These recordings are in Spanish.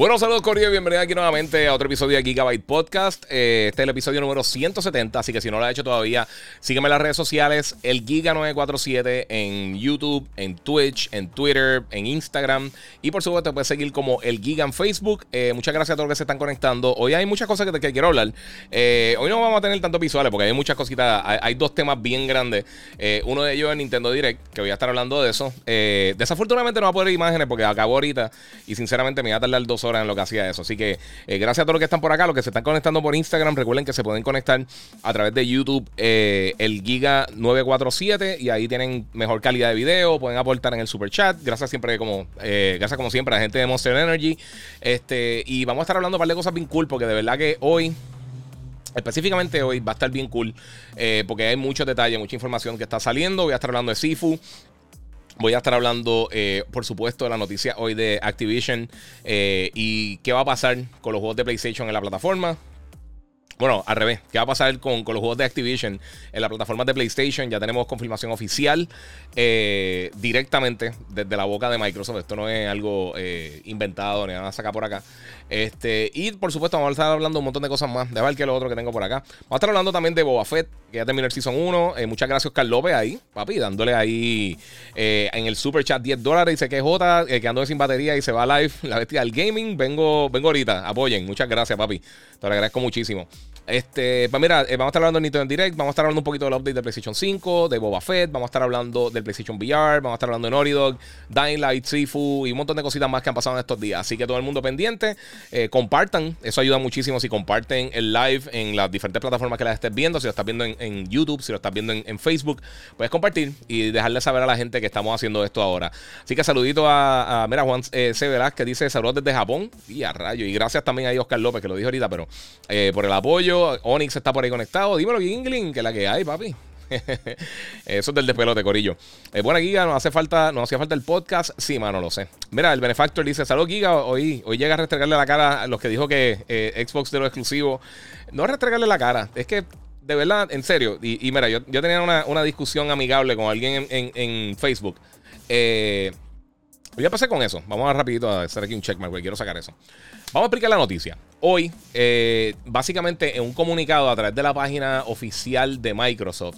Bueno, saludos Corio, bienvenido aquí nuevamente a otro episodio de Gigabyte Podcast. Eh, este es el episodio número 170, así que si no lo has hecho todavía, sígueme en las redes sociales, el Giga947 en YouTube, en Twitch, en Twitter, en Instagram y por supuesto puedes seguir como el Giga en Facebook. Eh, muchas gracias a todos los que se están conectando. Hoy hay muchas cosas que, quiero hablar. Eh, hoy no vamos a tener tantos visuales porque hay muchas cositas, hay, dos temas bien grandes. uno de ellos es Nintendo Direct, que voy a estar hablando de eso. desafortunadamente no va a poder imágenes porque acabó ahorita y sinceramente me va a tardar dos horas en lo que hacía eso. Así que eh, gracias a todos los que están por acá, los que se están conectando por Instagram, recuerden que se pueden conectar a través de YouTube eh, el Giga 947 y ahí tienen mejor calidad de video, pueden aportar en el super chat. Gracias siempre como eh, gracias como siempre a la gente de Monster Energy. Este, y vamos a estar hablando un par de cosas bien cool porque de verdad que hoy Específicamente hoy va a estar bien cool porque hay muchos detalles, mucha información que está saliendo. Voy a estar hablando de Sifu, Voy a estar hablando, eh, por supuesto, de la noticia hoy de Activision eh, y qué va a pasar con los juegos de PlayStation en la plataforma. Bueno, al revés. ¿Qué va a pasar con, los juegos de Activision en la plataforma de PlayStation? Ya tenemos confirmación oficial eh, directamente desde la boca de Microsoft. Esto no es algo inventado ni nada sacar por acá. Este, y por supuesto, vamos a estar hablando un montón de cosas más. De ver que lo otro que tengo por acá. Vamos a estar hablando también de Boba Fett, que ya terminó el Season 1. Eh, muchas gracios, Carl López, ahí, papi, dándole ahí eh, en el super chat 10 dólares. Dice que es eh, que ando sin batería y se va live la bestia del gaming. Vengo, vengo ahorita, apoyen. Muchas gracias, papi. Te lo agradezco muchísimo. Este, pues mira, vamos a estar hablando de Nintendo Direct, vamos a estar hablando un poquito del update de PlayStation 5, de Boba Fett, vamos a estar hablando del PlayStation VR, vamos a estar hablando de Naughty Dog, Dying Light, Sifu y un montón de cositas más que han pasado en estos días. Así que todo el mundo pendiente, compartan eso ayuda muchísimo si comparten el live en las diferentes plataformas que las estés viendo. Si lo estás viendo en, YouTube, si lo estás viendo en, Facebook, puedes compartir y dejarle saber a la gente que estamos haciendo esto ahora. Así que saludito a, mira, Juan eh, C. que dice saludos desde Japón. Y a rayo. Y gracias también a Oscar López, que lo dijo ahorita, pero eh, por el apoyo. Onyx está por ahí conectado. Dímelo, Ingling, que la que hay, papi. Eso es del despelote, Corillo. Eh, buena Giga, nos hace falta, nos hacía falta el podcast. Sí, mano, lo sé. Mira, el Benefactor dice: Salud, Giga. Hoy, hoy llega a restregarle la cara a los que dijo que eh, Xbox de lo exclusivo. No restregarle la cara, es que de verdad, en serio. Y, mira, yo, yo tenía una, discusión amigable con alguien en, Facebook. Eh, voy a pasar con eso. Vamos a rapidito a hacer aquí un checkmark, porque quiero sacar eso. Vamos a explicar la noticia. Hoy, eh, básicamente en un comunicado a través de la página oficial de Microsoft,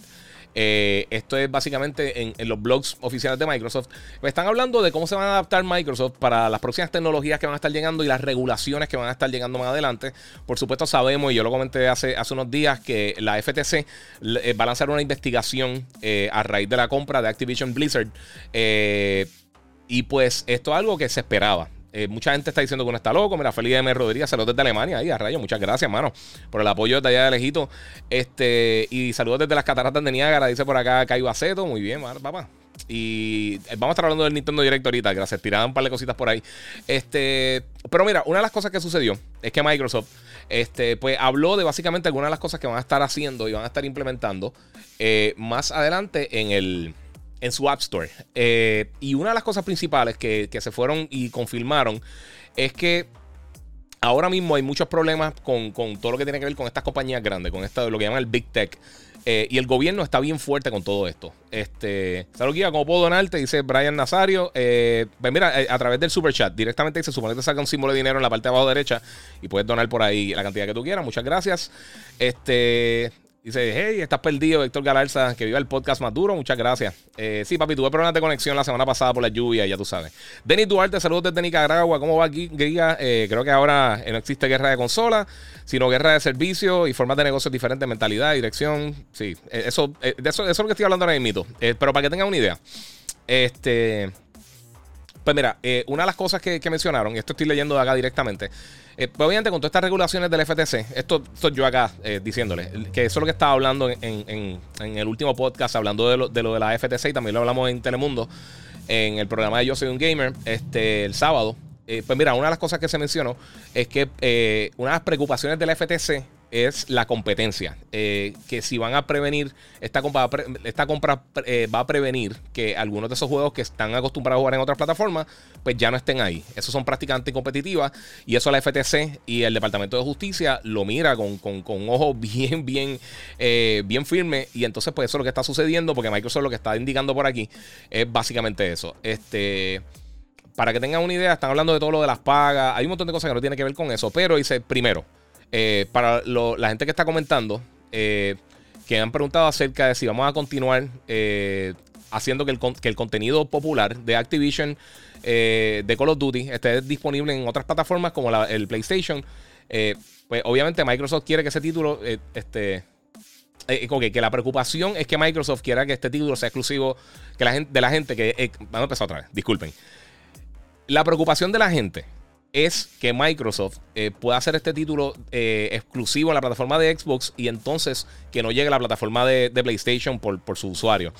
eh, esto es básicamente en, los blogs oficiales de Microsoft. Pues están hablando de cómo se van a adaptar Microsoft para las próximas tecnologías que van a estar llegando y las regulaciones que van a estar llegando más adelante. Por supuesto, sabemos, y yo lo comenté hace, hace unos días, que la FTC eh, va a lanzar una investigación a raíz de la compra de Activision Blizzard. Y pues esto es algo que se esperaba. Eh, mucha gente está diciendo que uno está loco. Mira, Felipe M. Rodríguez, saludos desde Alemania. Ahí, a rayo, muchas gracias, mano, por el apoyo desde allá de lejito. Este, y saludos desde las cataratas de Niágara, dice por acá Caio Aceto. Muy bien, papá. Y eh, vamos a estar hablando del Nintendo Direct ahorita. Gracias, tiraban un par de cositas por ahí. Este, pero mira, una de las cosas que sucedió es que Microsoft este, pues habló de básicamente algunas de las cosas que van a estar haciendo y van a estar implementando eh, más adelante en el en su App Store. Eh, y una de las cosas principales que, se fueron y confirmaron es que ahora mismo hay muchos problemas con, todo lo que tiene que ver con estas compañías grandes, con esta, lo que llaman el Big Tech. Eh, y el gobierno está bien fuerte con todo esto. Este, Salud Guía, ¿cómo puedo donarte? Dice Brian Nazario. Eh, pues mira, a través del super chat, directamente se supone que saca un símbolo de dinero en la parte de abajo derecha y puedes donar por ahí la cantidad que tú quieras. Muchas gracias. Este, Dice, hey, estás perdido, Héctor Galarza, que viva el podcast más duro, muchas gracias. Eh, sí, papi, tuve problemas de conexión la semana pasada por la lluvia, ya tú sabes. Denis Duarte, saludos desde Nicaragua, ¿cómo va aquí, Griga? Eh, creo que ahora no existe guerra de consola, sino guerra de servicio y formas de negocios diferentes, mentalidad, dirección. Sí, eh, eso, de eso, es lo que estoy hablando ahora mismo. pero para que tengan una idea, este... Pues mira, una de las cosas que, que mencionaron, y esto estoy leyendo de acá directamente, eh, pues, obviamente, con todas estas regulaciones del FTC, esto estoy yo acá eh, diciéndole, que eso es lo que estaba hablando en, el último podcast, hablando de lo, de la FTC y también lo hablamos en Telemundo. en el programa de Yo Soy un Gamer este, el sábado. Eh, pues mira, una de las cosas que se mencionó es que eh, una de las preocupaciones de la FTC es la competencia. Eh, que si van a prevenir, esta compra, esta compra va a prevenir que algunos de esos juegos que están acostumbrados a jugar en otras plataformas, pues ya no estén ahí. Esos son prácticamente competitivas y eso la FTC y el Departamento de Justicia lo mira con, un ojo bien, bien, bien firme. Y entonces, pues eso es lo que está sucediendo porque Microsoft lo que está indicando por aquí es básicamente eso. Este para que tengan una idea, están hablando de todo lo de las pagas. Hay un montón de cosas que no tienen que ver con eso. Pero dice, primero, eh, para la gente que está comentando, eh, que han preguntado acerca de si vamos a continuar eh, haciendo que el, contenido popular de Activision de Call of Duty esté disponible en otras plataformas como el PlayStation. pues obviamente Microsoft quiere que ese título este, que la preocupación es que Microsoft quiera que este título sea exclusivo que la gente, de la gente que. vamos a empezar otra vez, disculpen. La preocupación de la gente es que Microsoft eh, pueda hacer este título eh, exclusivo en la plataforma de Xbox y entonces que no llegue a la plataforma de, PlayStation por, por, su usuario.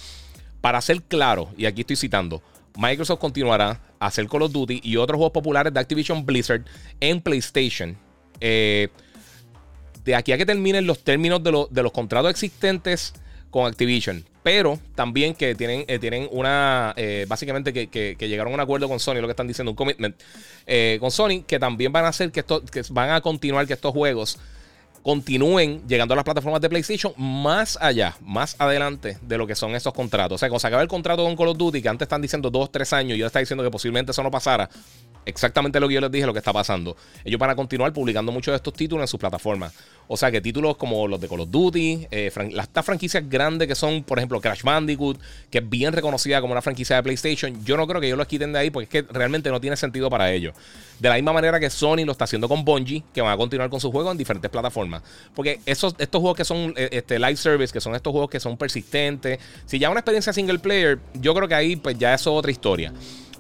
Para ser claro, y aquí estoy citando, Microsoft continuará a hacer Call of Duty y otros juegos populares de Activision Blizzard en PlayStation. Eh, de aquí a que terminen los términos de, de los contratos existentes con Activision pero también que tienen, eh, tienen una, eh, básicamente que, llegaron a un acuerdo con Sony, lo que están diciendo, un commitment eh, con Sony, que también van a hacer que, esto, que van a continuar que estos juegos continúen llegando a las plataformas de PlayStation más allá, más adelante de lo que son esos contratos. O sea, cuando se acaba el contrato con Call of Duty, que antes están diciendo dos, tres años, y ahora está diciendo que posiblemente eso no pasara, exactamente lo que yo les dije, lo que está pasando. Ellos van a continuar publicando muchos de estos títulos en sus plataformas. O sea que títulos como los de Call of Duty, eh, estas franquicias grandes que son, por ejemplo, Crash Bandicoot, que es bien reconocida como una franquicia de PlayStation, yo no creo que ellos los quiten de ahí porque es que realmente no tiene sentido para ellos. De la misma manera que Sony lo está haciendo con Bungie, que van a continuar con sus juegos en diferentes plataformas. Porque esos, estos juegos que son eh, este, live service, que son estos juegos que son persistentes, si ya una experiencia single player, yo creo que ahí pues ya es otra historia.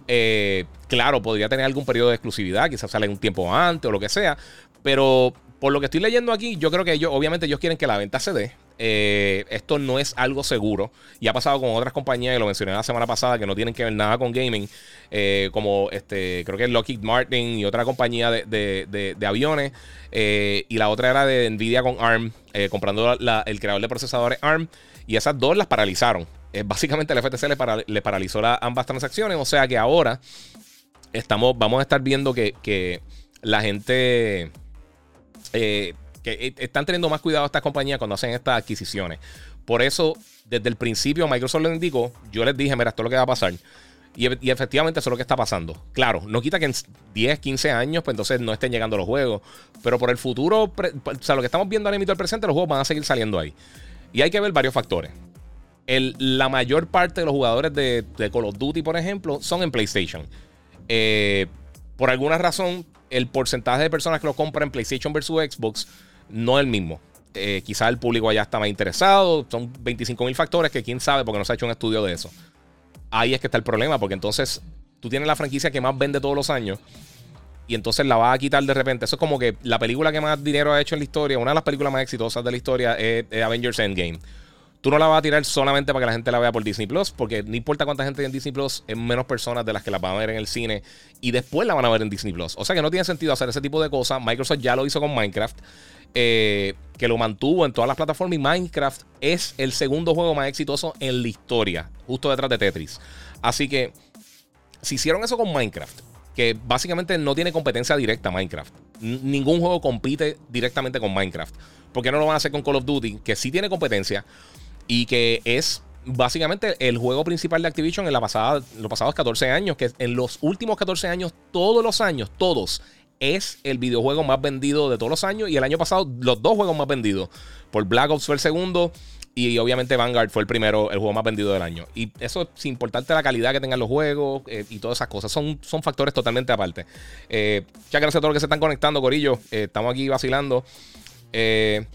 Eh, claro, podría tener algún periodo de exclusividad, quizás sale un tiempo antes o lo que sea, pero por lo que estoy leyendo aquí, yo creo que ellos, obviamente, ellos quieren que la venta se dé. Eh, esto no es algo seguro. Y ha pasado con otras compañías, y lo mencioné la semana pasada, que no tienen que ver nada con gaming. Eh, como este, creo que Lockheed Martin y otra compañía de, aviones. y la otra era de Nvidia con ARM, comprando el creador de procesadores ARM. Y esas dos las paralizaron. Eh, básicamente el FTC le, paralizó ambas transacciones. O sea que ahora estamos, vamos a estar viendo que, la gente. Eh, que e, están teniendo más cuidado estas compañías cuando hacen estas adquisiciones. Por eso, desde el principio, Microsoft les indicó, yo les dije, mira, esto es lo que va a pasar. Y, efectivamente eso es lo que está pasando. Claro, no quita que en 10, 15 años, pues entonces no estén llegando los juegos. Pero por el futuro, o sea, lo que estamos viendo ahora mismo el presente, los juegos van a seguir saliendo ahí. Y hay que ver varios factores la mayor parte de los jugadores de, Call of Duty, por ejemplo, son en PlayStation. Eh, por alguna razón, el porcentaje de personas que lo compran en PlayStation versus Xbox no es el mismo. Eh, quizás el público allá está más interesado. Son 25 mil factores que quién sabe porque no se ha hecho un estudio de eso. Ahí es que está el problema, porque entonces tú tienes la franquicia que más vende todos los años y entonces la vas a quitar de repente. Eso es como que la película que más dinero ha hecho en la historia, una de las películas más exitosas de la historia es Avengers Endgame. Tú no la vas a tirar solamente para que la gente la vea por Disney Plus, porque no importa cuánta gente hay en Disney Plus, es menos personas de las que la van a ver en el cine y después la van a ver en Disney Plus. O sea que no tiene sentido hacer ese tipo de cosas. Microsoft ya lo hizo con Minecraft, eh, que lo mantuvo en todas las plataformas y Minecraft es el segundo juego más exitoso en la historia, justo detrás de Tetris. Así que si hicieron eso con Minecraft, que básicamente no tiene competencia directa Minecraft. ningún juego compite directamente con Minecraft. ¿Por qué no lo van a hacer con Call of Duty? Que sí tiene competencia, y que es básicamente el juego principal de Activision en la pasada, los pasados 14 años, que en los últimos 14 años, todos los años, todos, es el videojuego más vendido de todos los años. Y el año pasado, los dos juegos más vendidos. Por Black Ops fue el segundo. Y obviamente Vanguard fue el primero, el juego más vendido del año. Y eso sin importarte la calidad que tengan los juegos eh, y todas esas cosas. Son, son factores totalmente aparte. Eh, ya gracias a todos los que se están conectando, Corillo. Eh, estamos aquí vacilando. Eh,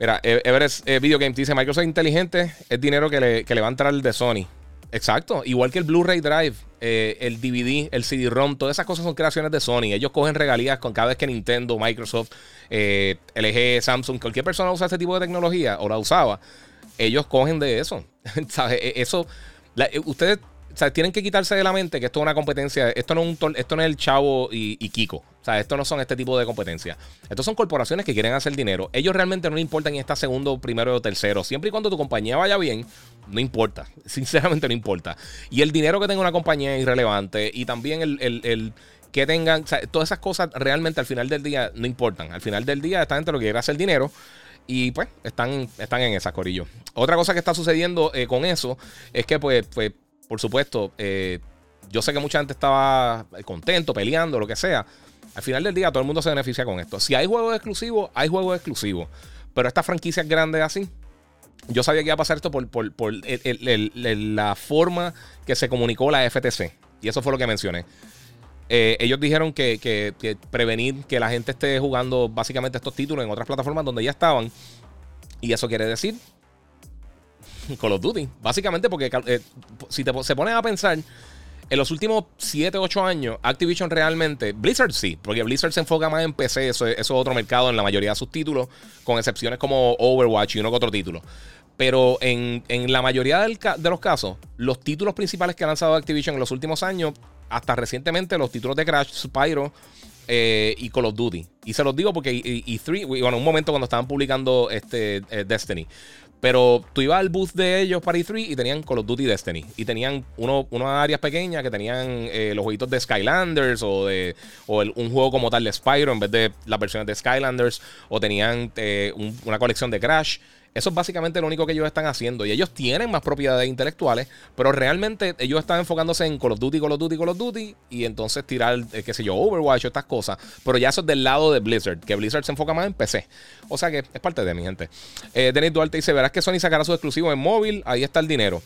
Mira, e- Everest eh, Video Game dice: Microsoft inteligente es dinero que le, que le va a entrar el de Sony. Exacto, igual que el Blu-ray Drive, eh, el DVD, el CD-ROM, todas esas cosas son creaciones de Sony. Ellos cogen regalías con cada vez que Nintendo, Microsoft, eh, LG, Samsung, cualquier persona usa ese tipo de tecnología o la usaba, ellos cogen de eso. ¿Sabes? E, eso, ustedes o sea, tienen que quitarse de la mente que esto es una competencia. Esto no es, un, esto no es el chavo y, Kiko. O sea, esto no son este tipo de competencia. Estos son corporaciones que quieren hacer dinero. Ellos realmente no le importan si está segundo, primero o tercero. Siempre y cuando tu compañía vaya bien, no importa. Sinceramente no importa. Y el dinero que tenga una compañía es irrelevante. Y también el, que tengan, o sea, todas esas cosas realmente al final del día no importan. Al final del día esta gente lo que quiere hacer dinero. Y pues están, están en esa corillo. Otra cosa que está sucediendo eh, con eso es que pues, pues por supuesto, eh, yo sé que mucha gente estaba contento, peleando, lo que sea. Al final del día, todo el mundo se beneficia con esto. Si hay juegos exclusivos, hay juegos exclusivos. Pero estas franquicias grandes así, yo sabía que iba a pasar esto por, la forma que se comunicó la FTC. Y eso fue lo que mencioné. Eh, ellos dijeron que, que, prevenir que la gente esté jugando básicamente estos títulos en otras plataformas donde ya estaban. Y eso quiere decir Call of Duty. Básicamente porque eh, si te, se ponen a pensar, en los últimos 7, 8 años, Activision realmente, Blizzard sí, porque Blizzard se enfoca más en PC, eso, es otro mercado en la mayoría de sus títulos, con excepciones como Overwatch y uno que otro título. Pero en, la mayoría de los casos, los títulos principales que ha lanzado Activision en los últimos años, hasta recientemente los títulos de Crash, Spyro eh, y Call of Duty. Y se los digo porque E3, bueno, un momento cuando estaban publicando este eh, Destiny. Pero tú ibas al booth de ellos para E3 y tenían Call of Duty Destiny. Y tenían uno, unas áreas pequeñas que tenían eh, los jueguitos de Skylanders o de un juego como tal de Spyro en vez de las versiones de Skylanders. O tenían eh, una colección de Crash. Eso es básicamente lo único que ellos están haciendo. Y ellos tienen más propiedades intelectuales, pero realmente ellos están enfocándose en Call of Duty, Call of Duty, Call of Duty, y entonces tirar, eh, qué sé yo, Overwatch estas cosas. Pero ya eso es del lado de Blizzard, que Blizzard se enfoca más en PC. O sea que es parte de mi gente. Eh, Denis Duarte dice: Verás que Sony sacará sus exclusivos en móvil, ahí está el dinero.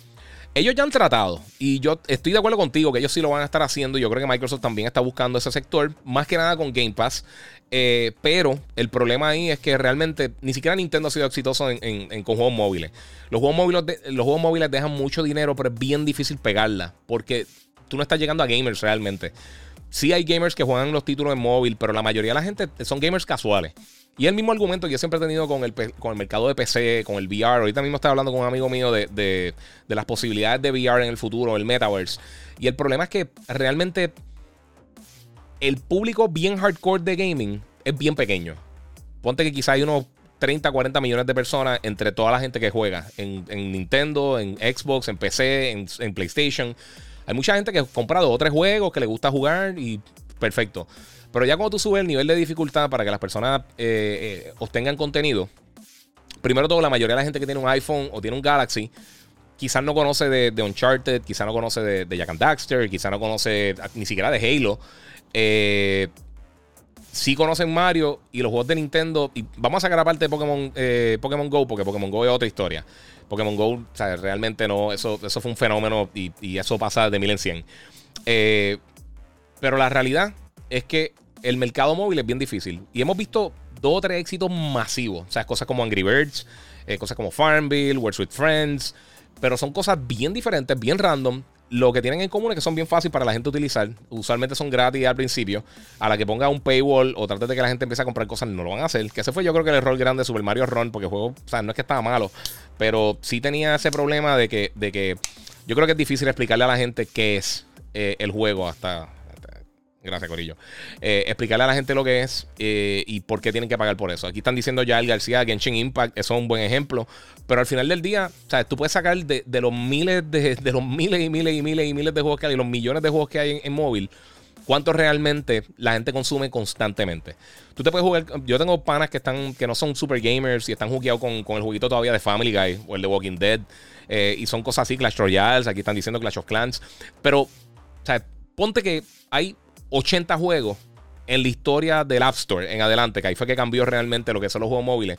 Ellos ya han tratado, y yo estoy de acuerdo contigo que ellos sí lo van a estar haciendo. Yo creo que Microsoft también está buscando ese sector, más que nada con Game Pass. Eh, pero el problema ahí es que realmente ni siquiera Nintendo ha sido exitoso en, con juegos móviles. Los juegos móviles, los juegos móviles dejan mucho dinero, pero es bien difícil pegarla. Porque tú no estás llegando a gamers realmente. Sí hay gamers que juegan los títulos en móvil, pero la mayoría de la gente son gamers casuales. Y el mismo argumento que yo siempre he tenido con el, con el mercado de PC, con el VR. Ahorita mismo estaba hablando con un amigo mío de, de las posibilidades de VR en el futuro, el metaverse. Y el problema es que realmente el público bien hardcore de gaming es bien pequeño. Ponte que quizá hay unos 30, 40 millones de personas entre toda la gente que juega en, Nintendo, en Xbox, en PC, en, PlayStation. Hay mucha gente que ha comprado dos o tres juegos que le gusta jugar y perfecto. Pero ya cuando tú subes el nivel de dificultad para que las personas eh, eh, obtengan contenido, primero todo, la mayoría de la gente que tiene un iPhone o tiene un Galaxy, quizás no conoce de, Uncharted, quizás no conoce de, Jack and Daxter, quizás no conoce ni siquiera de Halo. Eh, sí conocen Mario y los juegos de Nintendo. Y vamos a sacar aparte de Pokémon, Pokémon Go, porque Pokémon Go es otra historia. Pokémon Go, realmente no, eso, eso fue un fenómeno y, eso pasa de mil en cien. Eh, pero la realidad es que el mercado móvil es bien difícil. Y hemos visto dos o tres éxitos masivos. O sea, cosas como Angry Birds, cosas como Farmville, Words with Friends. Pero son cosas bien diferentes, bien random, lo que tienen en común es que son bien fáciles para la gente utilizar. Usualmente son gratis al principio. A la que ponga un paywall o trate de que la gente empiece a comprar cosas, no lo van a hacer. Que ese fue yo creo que el error grande de Super Mario Run, porque el juego, o sea, no es que estaba malo, pero sí tenía ese problema de que, de que yo creo que es difícil explicarle a la gente qué es eh, el juego hasta, Gracias, Corillo. Eh, explicarle a la gente lo que es eh, y por qué tienen que pagar por eso. Aquí están diciendo ya el García, Genshin Impact, eso es un buen ejemplo. Pero al final del día, ¿sabes? tú puedes sacar de, los miles de, los miles y miles y miles y miles de juegos que hay, los millones de juegos que hay en, móvil, cuánto realmente la gente consume constantemente. Tú te puedes jugar. Yo tengo panas que están que no son super gamers y están jugueados con, con el jueguito todavía de Family Guy o el de Walking Dead. Eh, y son cosas así, Clash Royale, aquí están diciendo Clash of Clans. Pero, o sea, ponte que hay 80 juegos en la historia del App Store en adelante, que ahí fue que cambió realmente lo que son los juegos móviles.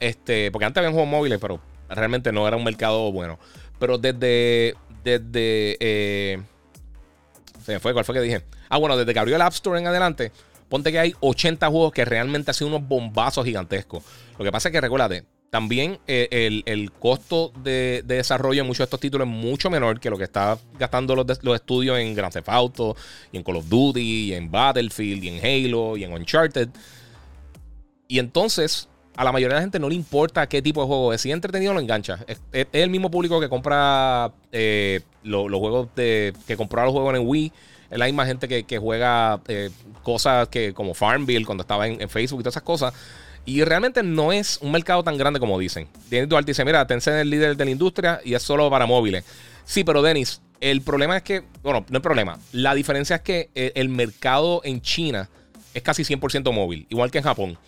Este, porque antes había juegos móviles, pero realmente no era un mercado bueno. Pero desde. Desde. Eh, se me fue, ¿cuál fue que dije? Ah, bueno, desde que abrió el App Store en adelante, ponte que hay 80 juegos que realmente han sido unos bombazos gigantescos. Lo que pasa es que recuérdate, también eh, el, costo de, desarrollo en muchos de estos títulos es mucho menor que lo que está gastando los, estudios en Grand Theft Auto, y en Call of Duty, y en Battlefield, y en Halo, y en Uncharted. Y entonces, a la mayoría de la gente no le importa qué tipo de juego es. Si es entretenido, lo engancha. Es, el mismo público que compra eh, los juegos de. que compró los juegos en Wii. Es la misma gente que, juega eh, cosas que como Farmville cuando estaba en, Facebook y todas esas cosas. Y realmente no es un mercado tan grande como dicen. Dennis Duarte dice: Mira, Tencent es el líder de la industria y es solo para móviles. Sí, pero Denis, el problema es que. Bueno, no hay problema. La diferencia es que eh, el mercado en China es casi 100% móvil, igual que en Japón.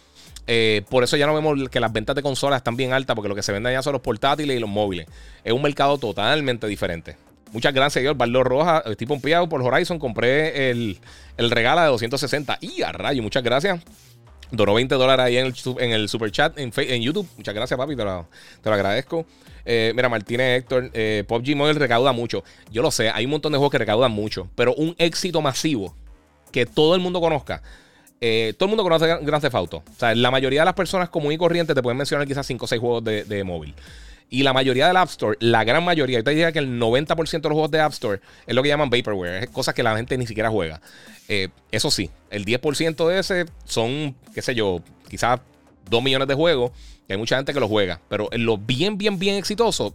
Eh, por eso ya no vemos que las ventas de consolas están bien altas, porque lo que se vende ya son los portátiles y los móviles. Es un mercado totalmente diferente. Muchas gracias, señor. Barlo Roja, estoy pompeado por Horizon. Compré el, el regalo de 260. Y a rayo, muchas gracias. Donó 20 dólares ahí en el, en el super chat en, en, YouTube. Muchas gracias, papi. Te lo, te lo agradezco. Eh, mira, Martínez Héctor, eh, PUBG Mobile recauda mucho. Yo lo sé, hay un montón de juegos que recaudan mucho. Pero un éxito masivo que todo el mundo conozca eh, todo el mundo conoce Grand Theft Auto. O sea, la mayoría de las personas común y corriente te pueden mencionar quizás 5 o 6 juegos de, móvil. Y la mayoría del App Store, la gran mayoría, yo te diría que el 90% de los juegos de App Store es lo que llaman vaporware, es cosas que la gente ni siquiera juega. Eh, eso sí, el 10% de ese son, qué sé yo, quizás 2 millones de juegos, que hay mucha gente que los juega, pero lo bien, bien, bien exitoso,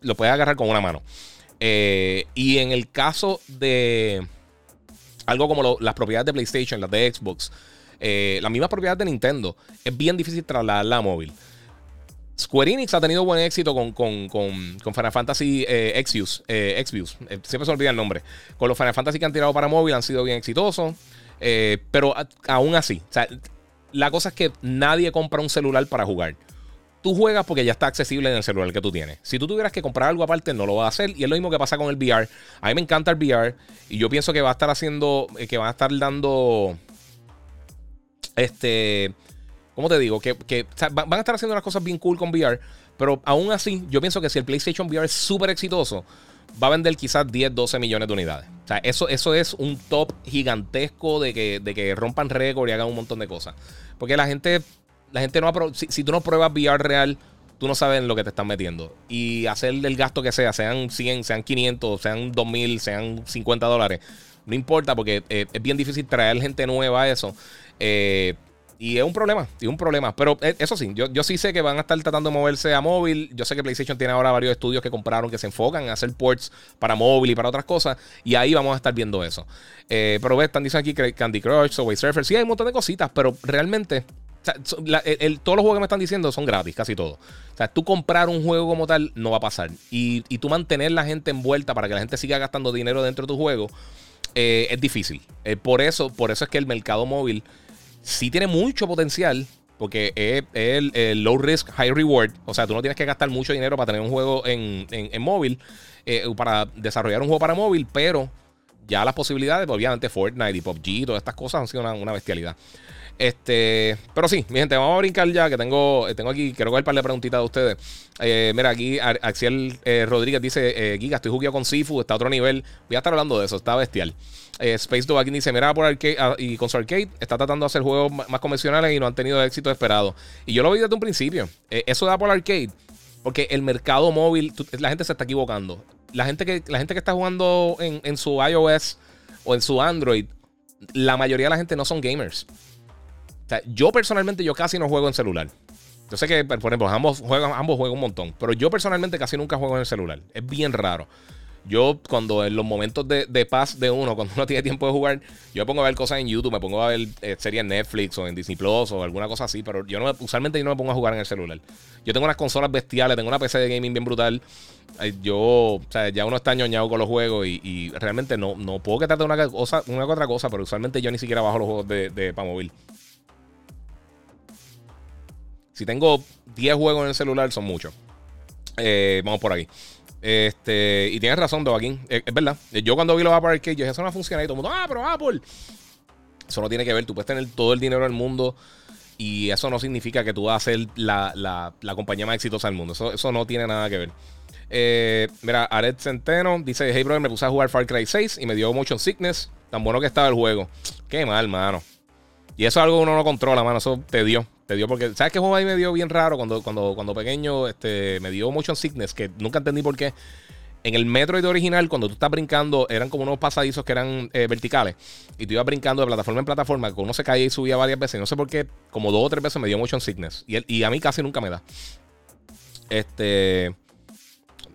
lo puedes agarrar con una mano. Eh, y en el caso de algo como las propiedades de PlayStation, las de Xbox, eh, las mismas propiedades de Nintendo, es bien difícil trasladarla a móvil. Square Enix ha tenido buen éxito con, con, con, Final Fantasy eh, Exvius, eh, eh, siempre se olvida el nombre. Con los Final Fantasy que han tirado para móvil han sido bien exitosos. pero aún así, la cosa es que nadie compra un celular para jugar tú juegas porque ya está accesible en el celular que tú tienes. Si tú tuvieras que comprar algo aparte, no lo vas a hacer. Y es lo mismo que pasa con el VR. A mí me encanta el VR. Y yo pienso que va a estar haciendo. Eh, que van a estar dando. Este. ¿Cómo te digo? Que, van a estar haciendo unas cosas bien cool con VR. Pero aún así, yo pienso que si el PlayStation VR es súper exitoso, va a vender quizás 10, 12 millones de unidades. O sea, eso, eso es un top gigantesco de que, de que rompan récord y hagan un montón de cosas. Porque la gente la gente no si, si, tú no pruebas VR real, tú no sabes en lo que te están metiendo. Y hacer el gasto que sea, sean 100, sean 500, sean 2000, sean 50 dólares, no importa porque eh, es bien difícil traer gente nueva a eso. Eh, y es un problema, es un problema. Pero eh, eso sí, yo, yo sí sé que van a estar tratando de moverse a móvil. Yo sé que PlayStation tiene ahora varios estudios que compraron que se enfocan en hacer ports para móvil y para otras cosas. Y ahí vamos a estar viendo eso. pero ves, están diciendo aquí Candy Crush, Subway Surfer. Sí, hay un montón de cositas, pero realmente todos los juegos que me están diciendo son gratis, casi todos. O sea, tú comprar un juego como tal no va a pasar. Y, tú mantener la gente envuelta para que la gente siga gastando dinero dentro de tu juego eh, es difícil. Eh, por, eso, por eso es que el mercado móvil sí tiene mucho potencial. Porque es, el, low risk, high reward. O sea, tú no tienes que gastar mucho dinero para tener un juego en, móvil. Eh, para desarrollar un juego para móvil. Pero ya las posibilidades, pues, obviamente Fortnite y PUBG, todas estas cosas han sido una bestialidad. Este, pero sí, mi gente, vamos a brincar ya, que tengo, tengo aquí, quiero coger un par de preguntitas de ustedes. Eh, mira, aquí Axiel eh, Rodríguez dice, eh, Giga, estoy jugando con Sifu, está a otro nivel. Voy a estar hablando de eso, está bestial. Space Dog aquí dice, mira, por arcade ah, y con su arcade está tratando de hacer juegos más convencionales y no han tenido el éxito esperado. Y yo lo vi desde un principio. eso da por arcade, porque el mercado móvil, la gente se está equivocando. La gente que, la gente que está jugando en, en su iOS o en su Android, la mayoría de la gente no son gamers yo personalmente yo casi no juego en celular. Yo sé que, por ejemplo, ambos juegan, ambos juegan un montón, pero yo personalmente casi nunca juego en el celular. Es bien raro. Yo, cuando en los momentos de, paz de uno, cuando uno tiene tiempo de jugar, yo me pongo a ver cosas en YouTube, me pongo a ver eh, series en Netflix o en Disney Plus o alguna cosa así, pero yo no usualmente yo no me pongo a jugar en el celular. Yo tengo unas consolas bestiales, tengo una PC de gaming bien brutal. Yo, o sea, ya uno está ñoñado con los juegos y, realmente no, no puedo que trate una cosa, una otra cosa, pero usualmente yo ni siquiera bajo los juegos de, de para móvil. Si tengo 10 juegos en el celular, son muchos. Eh, vamos por aquí. Este, y tienes razón, Joaquín. Es, verdad. Yo cuando vi los Apple Arcade, yo dije, eso no funciona. Y todo el mundo, ah, pero Apple. Eso no tiene que ver. Tú puedes tener todo el dinero del mundo. Y eso no significa que tú vas a ser la, la, compañía más exitosa del mundo. Eso, eso no tiene nada que ver. Eh, mira, Aret Centeno dice: Hey, brother, me puse a jugar Far Cry 6 y me dio motion sickness. Tan bueno que estaba el juego. Qué mal, mano. Y eso es algo que uno no controla, mano. Eso te dio. Te dio porque, ¿sabes qué juego ahí me dio bien raro cuando, cuando, cuando pequeño? Este, me dio motion sickness, que nunca entendí por qué. En el Metroid original, cuando tú estás brincando, eran como unos pasadizos que eran eh, verticales. Y tú ibas brincando de plataforma en plataforma, que uno se caía y subía varias veces. No sé por qué, como dos o tres veces me dio motion sickness. Y, y a mí casi nunca me da. Este.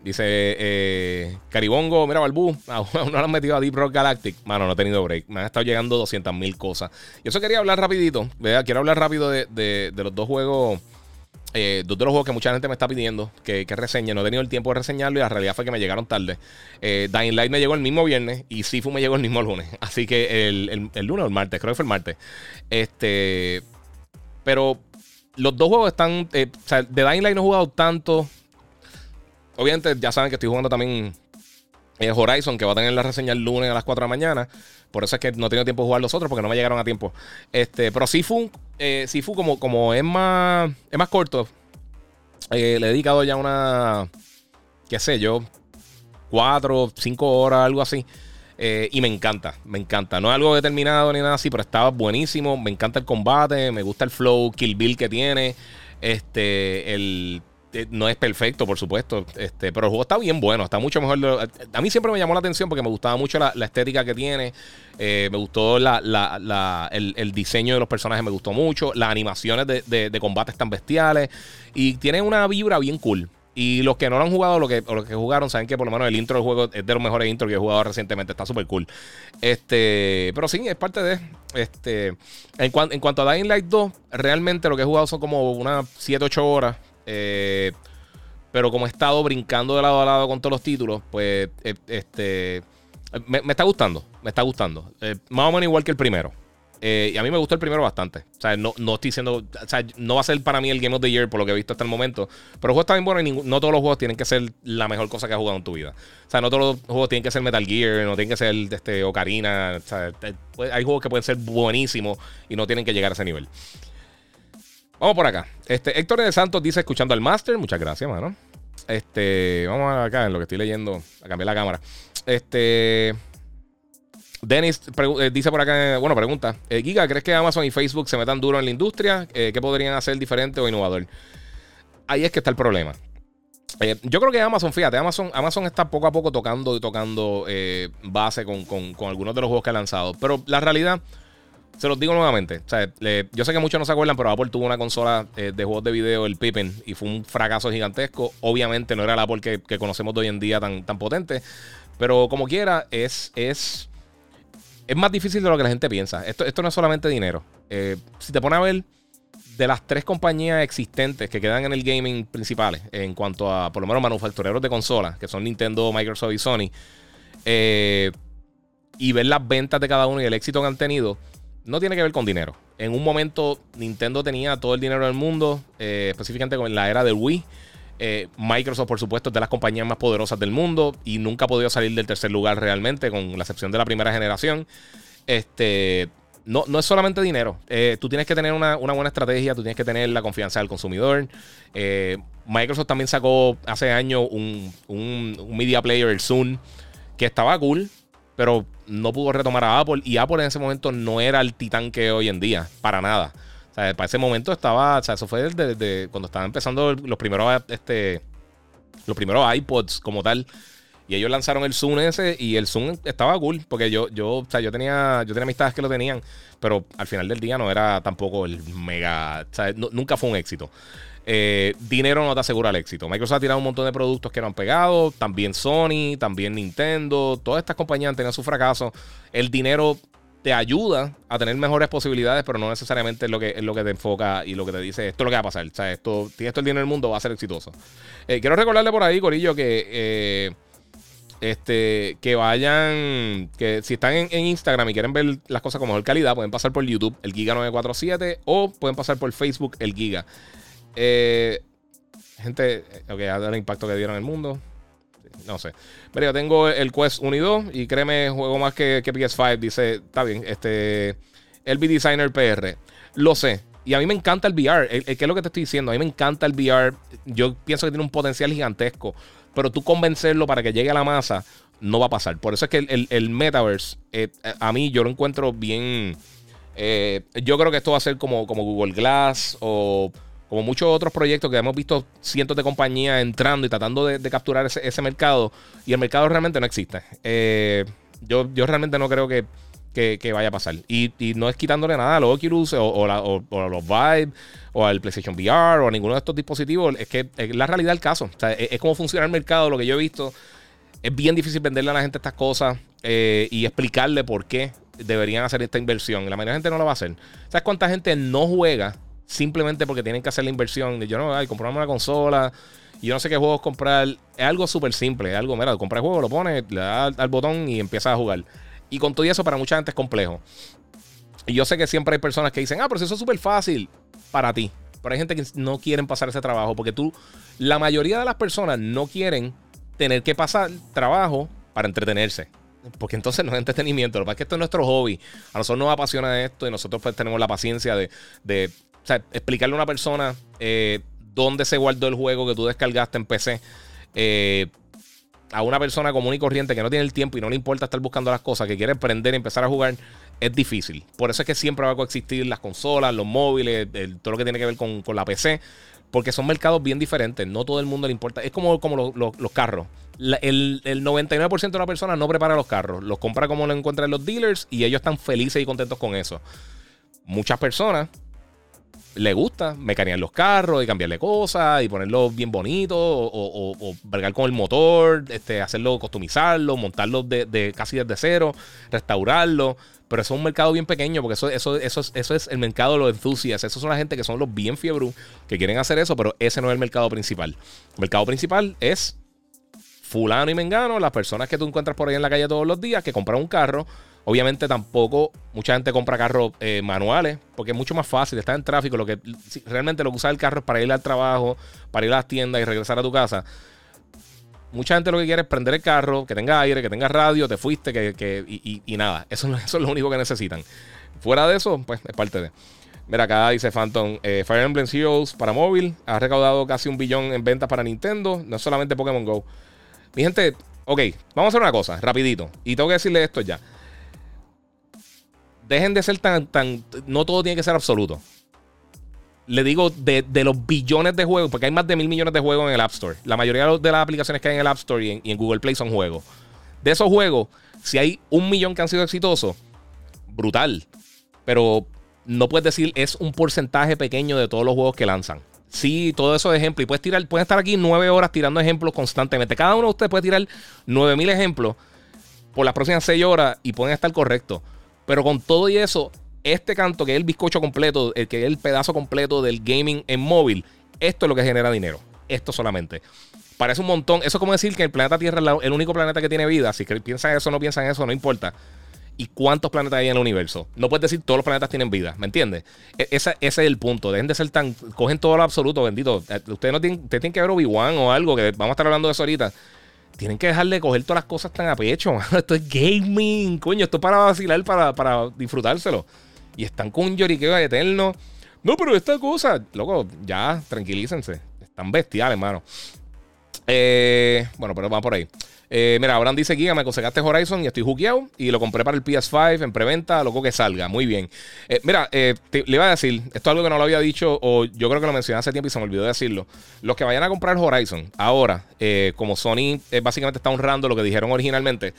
Dice eh, Caribongo, mira, Balbú, no lo han metido a Deep Rock Galactic. Mano, no he tenido break. Me han estado llegando 200 mil cosas. Y eso quería hablar rapidito. Quiero hablar rápido de, los dos juegos. Eh, dos de los juegos que mucha gente me está pidiendo que, que, reseñe. No he tenido el tiempo de reseñarlo y la realidad fue que me llegaron tarde. Eh, Dying Light me llegó el mismo viernes y Sifu me llegó el mismo lunes. Así que el, el lunes o el martes, creo que fue el martes. Este. Pero los dos juegos están. Eh, o sea, de Dying Light no he jugado tanto. Obviamente, ya saben que estoy jugando también eh, Horizon, que va a tener la reseña el lunes a las 4 de la mañana. Por eso es que no he tenido tiempo de jugar los otros, porque no me llegaron a tiempo. Este, pero Sifu, eh, Sifu como, como es más. Es más corto. Eh, le he dedicado ya una. qué sé yo. 4, 5 horas, algo así. Eh, y me encanta, me encanta. No es algo determinado ni nada así, pero estaba buenísimo. Me encanta el combate, me gusta el flow, Kill Bill que tiene. Este, el eh, no es perfecto, por supuesto, este, pero el juego está bien bueno, está mucho mejor. a mí siempre me llamó la atención porque me gustaba mucho la, estética que tiene, eh, me gustó el, diseño de los personajes, me gustó mucho, las animaciones de, de, combates tan bestiales y tiene una vibra bien cool. Y los que no lo han jugado, lo que, o los que jugaron, saben que por lo menos el intro del juego es de los mejores intros que he jugado recientemente. Está súper cool. Este, pero sí, es parte de. Este, en, en cuanto a Dying Light 2, realmente lo que he jugado son como unas 7, 8 horas. Eh, pero como he estado brincando de lado a lado con todos los títulos, pues eh, este, me, está gustando. Me está gustando. Eh, más o menos igual que el primero. Eh, y a mí me gustó el primero bastante. O sea, no, no estoy diciendo. O sea, no va a ser para mí el Game of the Year por lo que he visto hasta el momento. Pero el juego está bien bueno y no todos los juegos tienen que ser la mejor cosa que has jugado en tu vida. O sea, no todos los juegos tienen que ser Metal Gear, no tienen que ser este, Ocarina. O sea, hay juegos que pueden ser buenísimos y no tienen que llegar a ese nivel. Vamos por acá. Este, Héctor de Santos dice escuchando al Master. Muchas gracias, mano. Este, vamos acá en lo que estoy leyendo. A cambiar la cámara. Este. Dennis eh, dice por acá, bueno, pregunta, eh, Giga, ¿crees que Amazon y Facebook se metan duro en la industria? Eh, ¿Qué podrían hacer diferente o innovador? Ahí es que está el problema. yo creo que Amazon, fíjate, Amazon, Amazon está poco a poco tocando y tocando base con, algunos de los juegos que ha lanzado. Pero la realidad, se los digo nuevamente. yo sé que muchos no se acuerdan, pero Apple tuvo una consola de juegos de video, el Pippin, y fue un fracaso gigantesco. Obviamente no era la Apple que, conocemos de hoy en día tan, tan potente. Pero como quiera, es, es es más difícil de lo que la gente piensa. Esto, esto no es solamente dinero. Eh, si te pones a ver de las tres compañías existentes que quedan en el gaming principales, en cuanto a por lo menos manufactureros de consolas, que son Nintendo, Microsoft y Sony, eh, y ver las ventas de cada uno y el éxito que han tenido, no tiene que ver con dinero. En un momento Nintendo tenía todo el dinero del mundo, eh, específicamente con la era del Wii. Eh, Microsoft, por supuesto, es de las compañías más poderosas del mundo y nunca ha podido salir del tercer lugar realmente, con la excepción de la primera generación. Este, no, no es solamente dinero. Eh, tú tienes que tener una, buena estrategia, tú tienes que tener la confianza del consumidor. Microsoft también sacó hace años un, media player, el Zoom, que estaba cool, pero no pudo retomar a Apple. Y Apple en ese momento no era el titán que hoy en día, para nada. O sea, para ese momento estaba, o sea, eso fue desde, cuando estaban empezando los primeros, este, los primeros iPods como tal. Y ellos lanzaron el Zoom ese y el Zoom estaba cool porque yo, yo, o sea, yo tenía, yo tenía amistades que lo tenían, pero al final del día no era tampoco el mega, o sea, nunca fue un éxito. Eh, dinero no te asegura el éxito. Microsoft ha tirado un montón de productos que no han pegado, también Sony, también Nintendo, todas estas compañías han tenido su fracaso. El dinero te ayuda a tener mejores posibilidades, pero no necesariamente es lo que, es lo que te enfoca y lo que te dice esto es lo que va a pasar. O sea, esto, tienes todo el dinero del mundo, va a ser exitoso. Eh, quiero recordarle por ahí, Corillo, que eh, este, que vayan, que si están en, Instagram y quieren ver las cosas con mejor calidad, pueden pasar por YouTube, el Giga947, o pueden pasar por Facebook, el Giga. Eh, gente, ok, a ver el impacto que dieron en el mundo. No sé. Pero yo tengo el Quest 1 y 2 y créeme, juego más que, PS5. Dice, está bien, este. El B Designer PR. Lo sé. Y a mí me encanta el VR. ¿Qué es lo que te estoy diciendo? A mí me encanta el VR. Yo pienso que tiene un potencial gigantesco. Pero tú convencerlo para que llegue a la masa no va a pasar. Por eso es que el, metaverse, eh, a mí yo lo encuentro bien. Eh, yo creo que esto va a ser como, como Google Glass o como muchos otros proyectos que hemos visto cientos de compañías entrando y tratando de, capturar ese, mercado, y el mercado realmente no existe. Eh, yo, yo realmente no creo que, vaya a pasar. Y, no es quitándole nada a los Oculus o, a los Vive o al PlayStation VR o a ninguno de estos dispositivos. Es que es la realidad del caso. O sea, es, como funciona el mercado, lo que yo he visto. Es bien difícil venderle a la gente estas cosas eh, y explicarle por qué deberían hacer esta inversión. La mayoría de la gente no lo va a hacer. ¿Sabes cuánta gente no juega simplemente porque tienen que hacer la inversión? De yo no, ay, comprarme una consola yo no sé qué juegos comprar. Es algo súper simple. Es algo, mira, compra el juego, lo pones, le das al, botón y empiezas a jugar. Y con todo eso, para mucha gente es complejo. Y yo sé que siempre hay personas que dicen, ah, pero eso es súper fácil para ti. Pero hay gente que no quieren pasar ese trabajo porque tú, la mayoría de las personas no quieren tener que pasar trabajo para entretenerse. Porque entonces no es entretenimiento. Lo que pasa es que esto es nuestro hobby. A nosotros nos apasiona esto y nosotros pues tenemos la paciencia de, explicarle a una persona eh, dónde se guardó el juego que tú descargaste en PC. Eh, a una persona común y corriente que no tiene el tiempo y no le importa estar buscando las cosas, que quiere aprender y empezar a jugar, es difícil. Por eso es que siempre va a coexistir las consolas, los móviles, todo lo que tiene que ver con, la PC, porque son mercados bien diferentes. No todo el mundo le importa. Es como, como los carros. el, 99% de la persona no prepara los carros. Los compra como lo encuentran los dealers y ellos están felices y contentos con eso. Muchas personas le gusta mecanear los carros y cambiarle cosas y ponerlos bien bonitos o, o, con el motor, este, hacerlo, customizarlo, montarlo de, casi desde cero, restaurarlo. Pero eso es un mercado bien pequeño porque eso, eso, eso, eso es el mercado de los enthusiasts. Esos son la gente que son los bien fiebrú que quieren hacer eso, pero ese no es el mercado principal. El mercado principal es fulano y mengano, las personas que tú encuentras por ahí en la calle todos los días que compran un carro Obviamente tampoco mucha gente compra carros eh, manuales porque es mucho más fácil, estar en tráfico, lo que realmente lo que usa el carro es para ir al trabajo, para ir a las tiendas y regresar a tu casa. Mucha gente lo que quiere es prender el carro, que tenga aire, que tenga radio, te fuiste, que, y, nada. Eso, eso, es lo único que necesitan. Fuera de eso, pues es parte de. Mira, acá dice Phantom, eh, Fire Emblem Heroes para móvil ha recaudado casi un billón en ventas para Nintendo, no solamente Pokémon Go. Mi gente, ok, vamos a hacer una cosa, rapidito. Y tengo que decirle esto ya dejen de ser tan, tan. No todo tiene que ser absoluto. Le digo de, los billones de juegos, porque hay más de mil millones de juegos en el App Store. La mayoría de las aplicaciones que hay en el App Store y en, Google Play son juegos. De esos juegos, si hay un millón que han sido exitosos, brutal. Pero no puedes decir es un porcentaje pequeño de todos los juegos que lanzan. Sí, todo eso de ejemplos. Y puedes tirar, pueden estar aquí nueve horas tirando ejemplos constantemente. Cada uno de ustedes puede tirar nueve mil ejemplos por las próximas seis horas y pueden estar correctos. Pero con todo y eso, este canto, que es el bizcocho completo, el que es el pedazo completo del gaming en móvil, esto es lo que genera dinero. Esto solamente. Parece un montón. Eso es como decir que el planeta Tierra es el único planeta que tiene vida. Si piensan eso o no piensan eso, no importa. ¿Y cuántos planetas hay en el universo? No puedes decir todos los planetas tienen vida, ¿me entiendes? E, ese, es el punto. Dejen de ser tan. Cogen todo lo absoluto, bendito. Eh, ustedes no tienen, ustedes tienen que ver Obi-Wan o algo, que vamos a estar hablando de eso ahorita tienen que dejar de coger todas las cosas tan a pecho. Esto es gaming, coño. Esto es para vacilar, para, para disfrutárselo. Y están con un lloriqueo eterno. No, pero esta cosa, loco, ya, tranquilícense. Están bestiales, hermano. Eh, bueno, pero va por ahí. Eh, mira, Abraham dice: Giga, me conseguiste Horizon y estoy juqueado. Y lo compré para el PS5 en preventa, loco que salga. Muy bien. Eh, mira, le iba a decir: esto es algo que no lo había dicho, o yo creo que lo mencioné hace tiempo y se me olvidó decirlo. Los que vayan a comprar Horizon ahora, como Sony básicamente está honrando lo que dijeron originalmente,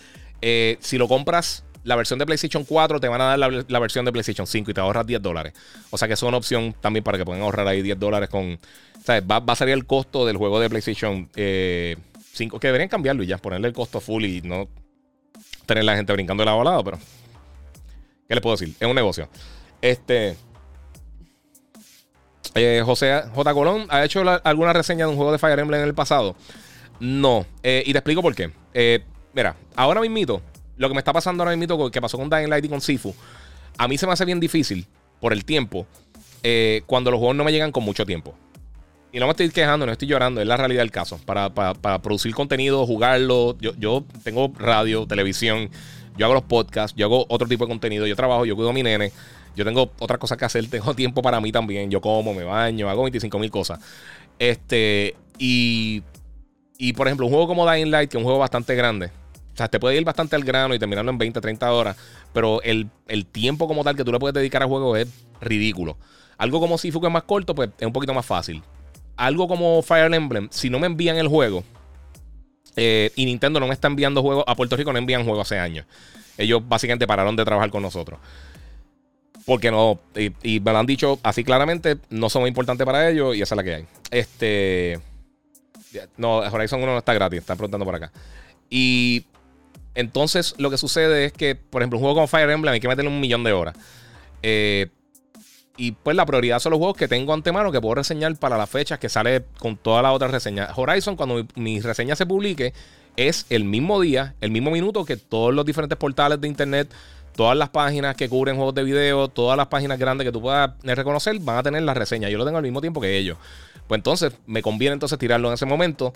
si lo compras la versión de PlayStation 4 te van a dar la, versión de PlayStation 5 y te ahorras 10 dólares. O sea que es una opción también para que puedan ahorrar ahí 10 dólares con... O sea, va, a salir el costo del juego de PlayStation 5, eh, que deberían cambiarlo y ya, ponerle el costo full y no tener la gente brincando de lado a lado, pero... ¿Qué le puedo decir? Es un negocio. Este... Eh, José J. Colón ha hecho alguna reseña de un juego de Fire Emblem en el pasado. No. Eh, y te explico por qué. mira, ahora mismito lo que me está pasando ahora mismo, que pasó con Dying Light y con Sifu, a mí se me hace bien difícil por el tiempo eh, cuando los juegos no me llegan con mucho tiempo. Y no me estoy quejando, no estoy llorando, es la realidad del caso. Para, producir contenido, jugarlo, yo, yo, tengo radio, televisión, yo hago los podcasts, yo hago otro tipo de contenido, yo trabajo, yo cuido a mi nene, yo tengo otras cosas que hacer, tengo tiempo para mí también, yo como, me baño, hago 25 mil cosas. Este, y, y por ejemplo, un juego como Dying Light, que es un juego bastante grande, O sea, te puede ir bastante al grano y terminarlo en 20, 30 horas. Pero el, tiempo como tal que tú le puedes dedicar al juego es ridículo. Algo como Sifu que es más corto, pues es un poquito más fácil. Algo como Fire Emblem, si no me envían el juego, eh, y Nintendo no me está enviando juegos, a Puerto Rico no envían juegos hace años. Ellos básicamente pararon de trabajar con nosotros. Porque no, y, me lo han dicho así claramente, no somos importantes para ellos y esa es la que hay. Este. No, Horizon 1 no está gratis, están preguntando por acá. Y entonces lo que sucede es que, por ejemplo, un juego como Fire Emblem hay que meterle un millón de horas. Eh, y pues la prioridad son los juegos que tengo antemano que puedo reseñar para las fechas que sale con todas las otras reseñas. Horizon, cuando mi, reseña se publique, es el mismo día, el mismo minuto que todos los diferentes portales de internet, todas las páginas que cubren juegos de video, todas las páginas grandes que tú puedas reconocer, van a tener la reseña. Yo lo tengo al mismo tiempo que ellos. Pues entonces me conviene entonces tirarlo en ese momento.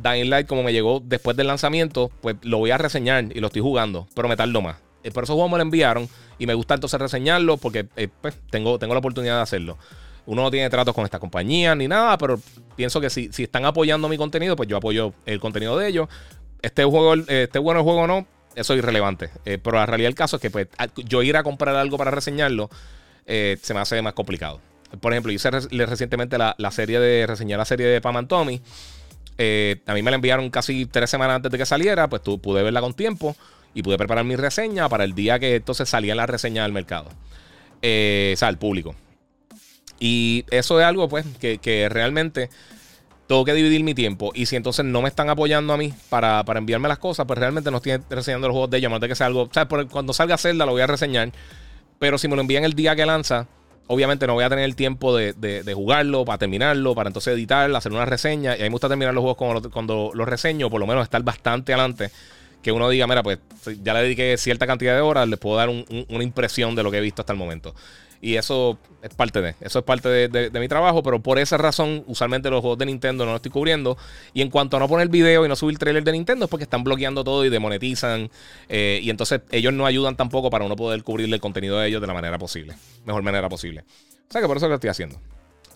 Dying Light, como me llegó después del lanzamiento, pues lo voy a reseñar y lo estoy jugando, pero me tardo más. Eh, por eso juego me lo enviaron y me gusta entonces reseñarlo porque eh, pues, tengo, tengo la oportunidad de hacerlo. Uno no tiene tratos con esta compañía ni nada, pero pienso que si, si están apoyando mi contenido, pues yo apoyo el contenido de ellos. Este juego, este bueno el juego o no, eso es irrelevante. Eh, pero la realidad del caso es que pues, yo ir a comprar algo para reseñarlo se me hace más complicado. Por ejemplo, hice recientemente la, serie de reseñar la serie de Pam and Tommy. a mí me la enviaron casi tres semanas antes de que saliera, pues tú pude verla con tiempo y pude preparar mi reseña para el día que entonces salía la reseña al mercado. Eh, o sea, al público. Y eso es algo, pues, que, realmente tengo que dividir mi tiempo. Y si entonces no me están apoyando a mí para, enviarme las cosas, pues realmente no estoy reseñando los juegos de ellos. A que sea algo. Sea, cuando salga Zelda lo voy a reseñar. Pero si me lo envían el día que lanza, obviamente no voy a tener el tiempo de, jugarlo, para terminarlo, para entonces editar, hacer una reseña. Y a mí me gusta terminar los juegos cuando, cuando los reseño, por lo menos estar bastante adelante que uno diga, mira, pues ya le dediqué cierta cantidad de horas, le puedo dar una impresión de lo que he visto hasta el momento. Y eso es parte de, eso es parte de, mi trabajo, pero por esa razón, usualmente los juegos de Nintendo no los estoy cubriendo. Y en cuanto a no poner video y no subir trailer de Nintendo, es porque están bloqueando todo y demonetizan. Eh, y entonces ellos no ayudan tampoco para uno poder cubrirle el contenido de ellos de la manera posible, mejor manera posible. O sea que por eso lo estoy haciendo.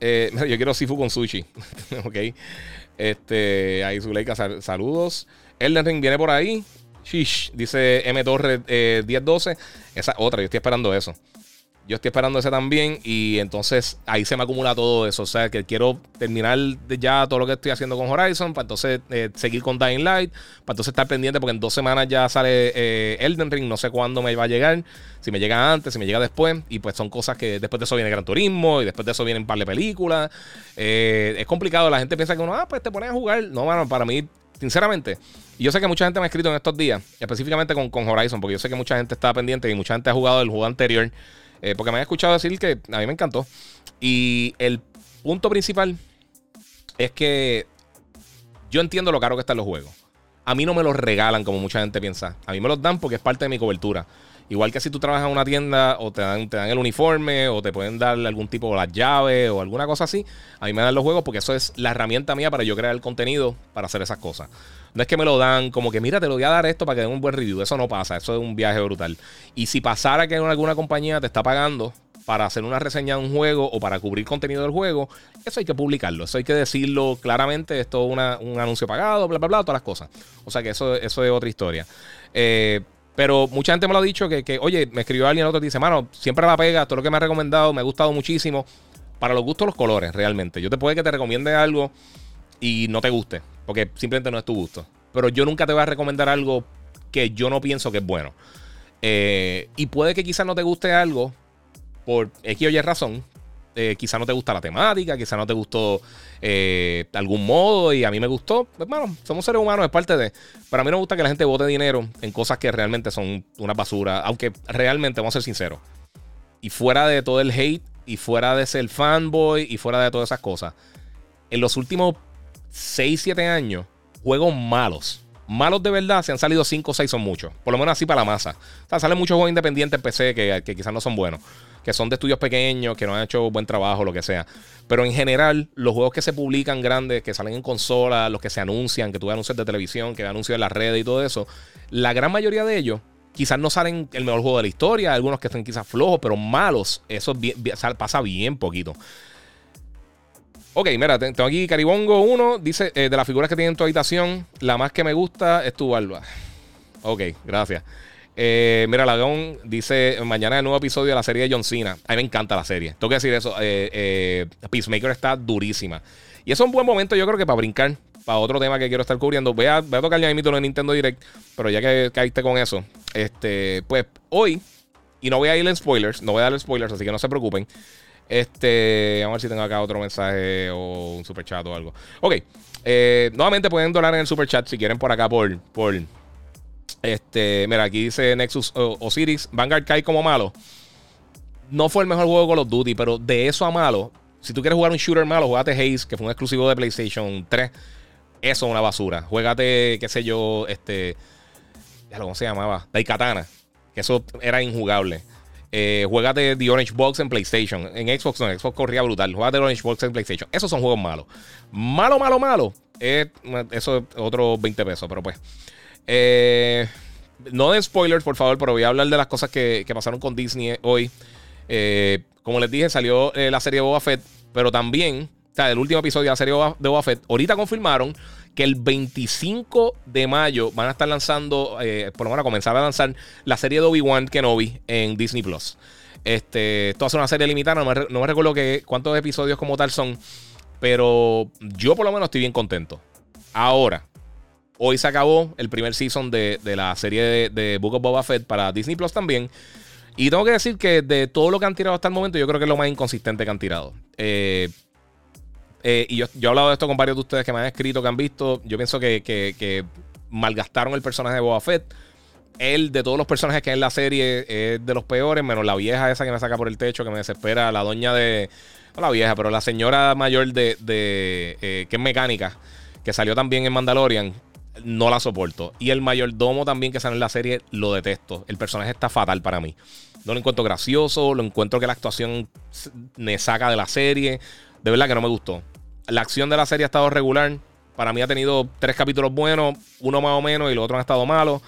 Eh, yo quiero Sifu con sushi. ok. Este, ahí Zuleika, saludos. Elden Ring viene por ahí. Shish, dice M Torre 1012. Eh, esa otra, yo estoy esperando eso. Yo estoy esperando ese también y entonces ahí se me acumula todo eso. O sea, que quiero terminar ya todo lo que estoy haciendo con Horizon para entonces eh, seguir con Dying Light, para entonces estar pendiente porque en dos semanas ya sale eh, Elden Ring, no sé cuándo me va a llegar, si me llega antes, si me llega después. Y pues son cosas que después de eso viene Gran Turismo y después de eso vienen un par de películas. es complicado, la gente piensa que uno, ah, pues te pones a jugar. No, mano, para mí sinceramente, yo sé que mucha gente me ha escrito en estos días, específicamente con, con Horizon, porque yo sé que mucha gente estaba pendiente y mucha gente ha jugado el juego anterior, eh, porque me han escuchado decir que a mí me encantó. Y el punto principal es que yo entiendo lo caro que están los juegos. A mí no me los regalan como mucha gente piensa. A mí me los dan porque es parte de mi cobertura. Igual que si tú trabajas en una tienda o te dan, te dan el uniforme o te pueden dar algún tipo de las llaves o alguna cosa así, a mí me dan los juegos porque eso es la herramienta mía para yo crear el contenido para hacer esas cosas. No es que me lo dan como que, mira, te lo voy a dar esto para que den un buen review. Eso no pasa, eso es un viaje brutal. Y si pasara que alguna compañía te está pagando para hacer una reseña de un juego o para cubrir contenido del juego, eso hay que publicarlo, eso hay que decirlo claramente, esto es un anuncio pagado, bla, bla, bla, todas las cosas. O sea que eso, eso es otra historia. Eh, pero mucha gente me lo ha dicho que, oye, me escribió alguien otro y dice, mano, siempre la pega, todo lo que me ha recomendado me ha gustado muchísimo. Para los gustos, los colores, realmente. Yo te puedo que te recomiende algo y no te guste, porque simplemente no es tu gusto. Pero yo nunca te voy a recomendar algo que yo no pienso que es bueno. Eh, y puede que quizás no te guste algo por X o Y razón, eh, quizá no te gusta la temática, quizá no te gustó eh, algún modo y a mí me gustó. Pues, bueno, somos seres humanos, es parte de... Pero a mí no me gusta que la gente vote dinero en cosas que realmente son una basura, aunque realmente, vamos a ser sinceros, y fuera de todo el hate, y fuera de ser fanboy, y fuera de todas esas cosas, en los últimos 6, 7 años, juegos malos. Malos de verdad, si han salido 5 o 6 son muchos. Por lo menos así para la masa. O sea, salen muchos juegos independientes en PC que, quizás no son buenos que son de estudios pequeños, que no han hecho buen trabajo, lo que sea. Pero en general, los juegos que se publican grandes, que salen en consola, los que se anuncian, que tú anuncios de televisión, que anuncios en las redes y todo eso, la gran mayoría de ellos quizás no salen el mejor juego de la historia, algunos que están quizás flojos, pero malos, eso pasa bien poquito. Ok, mira, tengo aquí Caribongo 1, dice, eh, de las figuras que tiene en tu habitación, la más que me gusta es tu barba. Ok, gracias. Eh, mira, Lagón dice: Mañana el nuevo episodio de la serie de John Cena. A mí me encanta la serie. Tengo que decir eso. Eh, eh, Peacemaker está durísima. Y eso es un buen momento, yo creo que para brincar para otro tema que quiero estar cubriendo. Voy a, voy a tocar ya mismo en Nintendo Direct, pero ya que caíste con eso, este, pues hoy, y no voy a ir en spoilers, no voy a dar spoilers, así que no se preocupen. Este, vamos a ver si tengo acá otro mensaje o un super chat o algo. Ok, eh, nuevamente pueden donar en el super chat si quieren por acá por, por este, mira, aquí dice Nexus Osiris, Vanguard cae como malo. No fue el mejor juego con los Duty, pero de eso a malo, si tú quieres jugar un shooter malo, jugate Haze, que fue un exclusivo de PlayStation 3. Eso es una basura. Juégate, qué sé yo, este. ¿Cómo se llamaba? Daikatana. Que eso era injugable. Eh, juégate The Orange Box en PlayStation. En Xbox no, Xbox corría brutal. Juégate The Orange Box en PlayStation. Esos son juegos malos. Malo, malo, malo. eso es otro 20 pesos, pero pues. Eh, no de spoilers, por favor, pero voy a hablar de las cosas que, pasaron con Disney hoy. Eh, como les dije, salió la serie Boba Fett, pero también o sea, el último episodio de la serie de Boba Fett, ahorita confirmaron que el 25 de mayo van a estar lanzando, eh, por lo menos a comenzar a lanzar la serie de Obi-Wan Kenobi en Disney Plus. Este, esto va a ser una serie limitada, no me, recuerdo que, cuántos episodios como tal son, pero yo por lo menos estoy bien contento. Ahora, hoy se acabó el primer season de, la serie de, de, Book of Boba Fett para Disney Plus también. Y tengo que decir que de todo lo que han tirado hasta el momento, yo creo que es lo más inconsistente que han tirado. Eh, eh, y yo, he hablado de esto con varios de ustedes que me han escrito, que han visto. Yo pienso que, malgastaron el personaje de Boba Fett. Él, de todos los personajes que hay en la serie, es de los peores, menos la vieja esa que me saca por el techo, que me desespera, la doña de. No la vieja, pero la señora mayor de. de eh, que es mecánica, que salió también en Mandalorian. No la soporto. Y el mayordomo también que sale en la serie, lo detesto. El personaje está fatal para mí. No lo encuentro gracioso, lo encuentro que la actuación me saca de la serie. De verdad que no me gustó la acción de la serie ha estado regular. Para mí ha tenido tres capítulos buenos, uno más o menos y los otros han estado malos.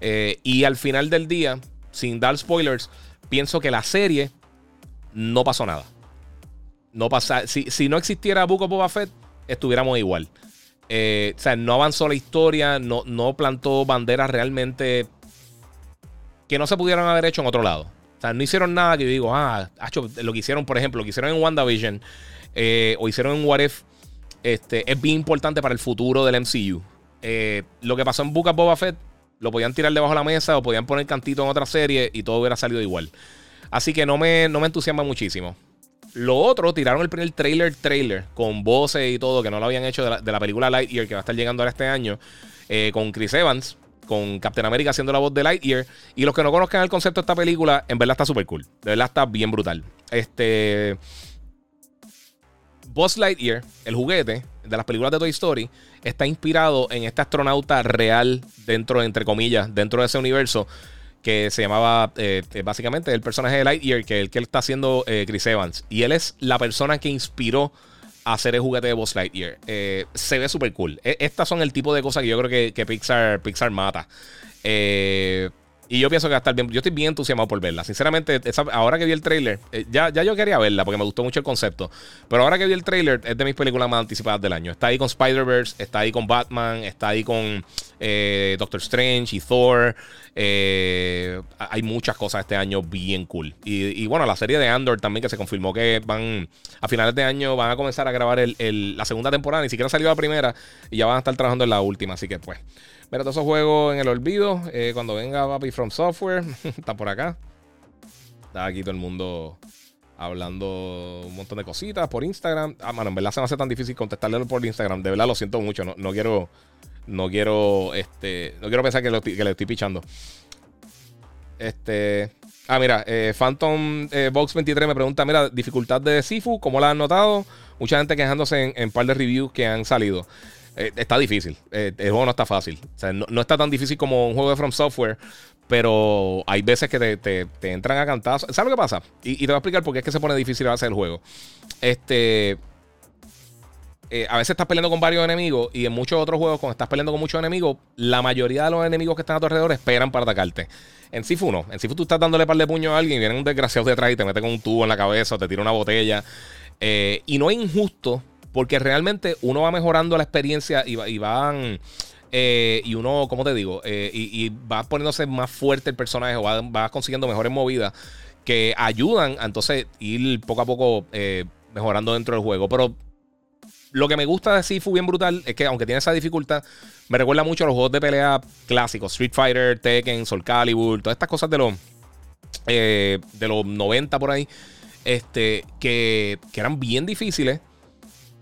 Eh, y al final del día, sin dar spoilers, pienso que la serie no pasó nada. No pasa, si, no existiera Book of Boba Fett, estuviéramos igual. Eh, o sea, no avanzó la historia, no, no plantó banderas realmente que no se pudieran haber hecho en otro lado. O sea, no hicieron nada que yo digo, ah, lo que hicieron, por ejemplo, lo que hicieron en WandaVision eh, o hicieron en What If, este, es bien importante para el futuro del MCU. Eh, lo que pasó en Book of Boba Fett, lo podían tirar debajo de la mesa o podían poner cantito en otra serie y todo hubiera salido igual. Así que no me, no me entusiasma muchísimo. Lo otro, tiraron el primer trailer, trailer, con voces y todo, que no lo habían hecho de la, película Lightyear, que va a estar llegando ahora este año, eh, con Chris Evans, con Captain America haciendo la voz de Lightyear. Y los que no conozcan el concepto de esta película, en verdad está súper cool. De verdad está bien brutal. Este. Buzz Lightyear, el juguete de las películas de Toy Story, está inspirado en este astronauta real dentro, entre comillas, dentro de ese universo que se llamaba eh, eh, básicamente el personaje de Lightyear, que el que él está haciendo eh, Chris Evans. Y él es la persona que inspiró a hacer el juguete de Buzz Lightyear. se ve súper cool. E, estas son el tipo de cosas que yo creo que, que Pixar, Pixar mata. Eh, y yo pienso que va a estar bien. Yo estoy bien entusiasmado por verla. Sinceramente, ahora que vi el trailer, eh, ya, ya yo quería verla porque me gustó mucho el concepto. Pero ahora que vi el trailer, es de mis películas más anticipadas del año. Está ahí con Spider-Verse, está ahí con Batman, está ahí con eh, Doctor Strange y Thor. Eh, hay muchas cosas este año bien cool. Y, bueno, la serie de Andor también que se confirmó que van a finales de año van a comenzar a grabar la segunda temporada. Ni siquiera salió la primera y ya van a estar trabajando en la última. Así que pues. Mira, todos esos juegos en el olvido. Eh, cuando venga Papi From Software, está por acá. Está aquí todo el mundo hablando un montón de cositas por Instagram. Ah, mano, en verdad se me hace tan difícil contestarle por Instagram. De verdad lo siento mucho. No, quiero. No quiero. Este. No quiero pensar que, le estoy pichando. Este. Ah, mira, eh, Phantom eh, Box 23 me pregunta: Mira, dificultad de Sifu, ¿cómo la han notado? Mucha gente quejándose en un par de reviews que han salido. Eh, está difícil. Eh, el juego no está fácil. no, está tan difícil como un juego de From Software. Pero hay veces que te, entran a cantar. ¿Sabes lo que pasa? Y, te voy a explicar por qué es que se pone difícil hacer el juego. Este. Eh, a veces estás peleando con varios enemigos y en muchos otros juegos, cuando estás peleando con muchos enemigos, la mayoría de los enemigos que están a tu alrededor esperan para atacarte. En Sifu no. En Sifu tú estás dándole par de puños a alguien y viene un desgraciado detrás y te mete con un tubo en la cabeza o te tira una botella. y no es injusto porque realmente uno va mejorando la experiencia y, van Eh, y uno, ¿cómo te digo? Eh, y, va poniéndose más fuerte el personaje o va, consiguiendo mejores movidas que ayudan a entonces ir poco a poco eh, mejorando dentro del juego. Pero lo que me gusta de Sifu bien brutal es que aunque tiene esa dificultad, me recuerda mucho a los juegos de pelea clásicos, Street Fighter, Tekken, Soul Calibur, todas estas cosas de los de los 90 por ahí, este, que, que eran bien difíciles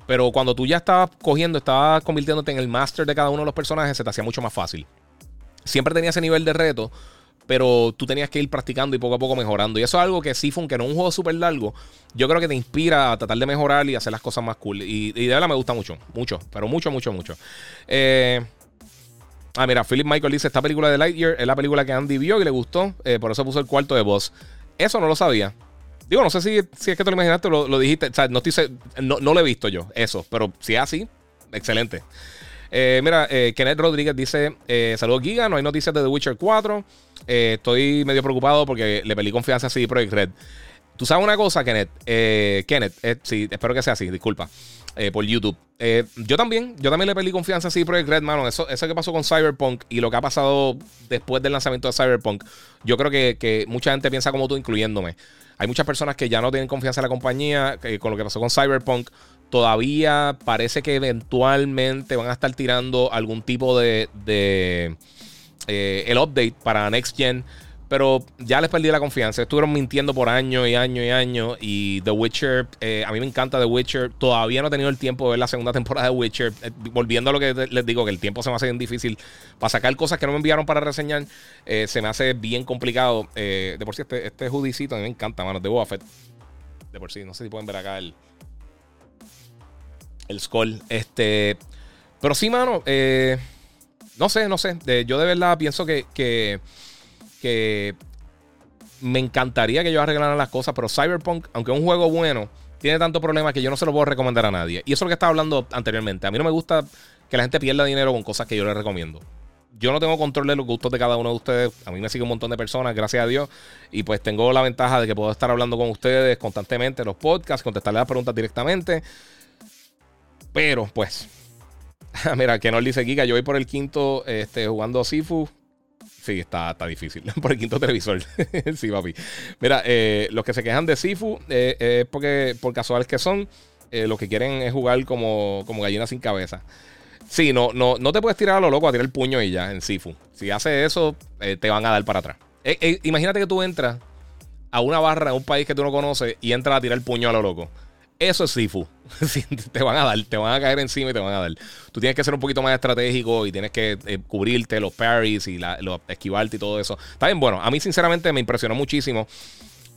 pero cuando tú ya estabas cogiendo, estabas convirtiéndote en el master de cada uno de los personajes, se te hacía mucho más fácil. Siempre tenía ese nivel de reto, pero tú tenías que ir practicando y poco a poco mejorando. Y eso es algo que sí, aunque no es un juego súper largo, yo creo que te inspira a tratar de mejorar y hacer las cosas más cool. Y, de verdad me gusta mucho, mucho, pero mucho, mucho, mucho. Eh, ah, mira, Philip Michael dice: Esta película de Lightyear es la película que Andy vio y le gustó, eh, por eso puso el cuarto de voz. Eso no lo sabía. Digo, no sé si, si es que te lo imaginaste lo, dijiste. O sea, no, no, no, lo he visto yo, eso. Pero si es así, excelente. Eh, mira, eh, Kenneth Rodríguez dice: eh, Saludos, Giga. No hay noticias de The Witcher 4. estoy medio preocupado porque le pedí confianza a CD Projekt Red. Tú sabes una cosa, Kenneth. Kenneth, sí, espero que sea así, disculpa. por YouTube. yo también, yo también le pedí confianza a CD Projekt Red, mano. Eso, eso que pasó con Cyberpunk y lo que ha pasado después del lanzamiento de Cyberpunk, yo creo que, que mucha gente piensa como tú, incluyéndome. Hay muchas personas que ya no tienen confianza en la compañía con lo que pasó con Cyberpunk. Todavía parece que eventualmente van a estar tirando algún tipo de, de eh, el update para Next Gen. Pero ya les perdí la confianza. Estuvieron mintiendo por año y año y año. Y The Witcher, eh, a mí me encanta The Witcher. Todavía no he tenido el tiempo de ver la segunda temporada de Witcher. Eh, volviendo a lo que les digo, que el tiempo se me hace bien difícil. Para sacar cosas que no me enviaron para reseñar, se me hace bien complicado. de por sí, este, este judicito a mí me encanta, mano. De Boba De por sí, no sé si pueden ver acá el. El skull. Este. Pero sí, mano. no sé, no sé. yo de verdad pienso que. que me encantaría que ellos arreglaran las cosas, pero Cyberpunk, aunque es un juego bueno, tiene tantos problemas que yo no se lo puedo recomendar a nadie. Y eso es lo que estaba hablando anteriormente. A mí no me gusta que la gente pierda dinero con cosas que yo les recomiendo. Yo no tengo control de los gustos de cada uno de ustedes. A mí me sigue un montón de personas, gracias a Dios. Y pues tengo la ventaja de que puedo estar hablando con ustedes constantemente en los podcasts, contestarles las preguntas directamente. Pero pues, mira, que no dice Giga, yo voy por el quinto este, jugando Sifu. Sí, está, está difícil. Por el quinto televisor. sí, papi. Mira, eh, los que se quejan de Sifu eh, es porque, por casuales que son, eh, lo que quieren es jugar como, como gallina sin cabeza. Sí, no, no, no te puedes tirar a lo loco a tirar el puño y ya en Sifu. Si haces eso, te van a dar para atrás. imagínate que tú entras a una barra en un país que tú no conoces y entras a tirar el puño a lo loco. Eso es Sifu. te van a dar, te van a caer encima y te van a dar. Tú tienes que ser un poquito más estratégico y tienes que eh, cubrirte los parries y la, esquivarte y todo eso. Está bien, bueno, a mí sinceramente me impresionó muchísimo.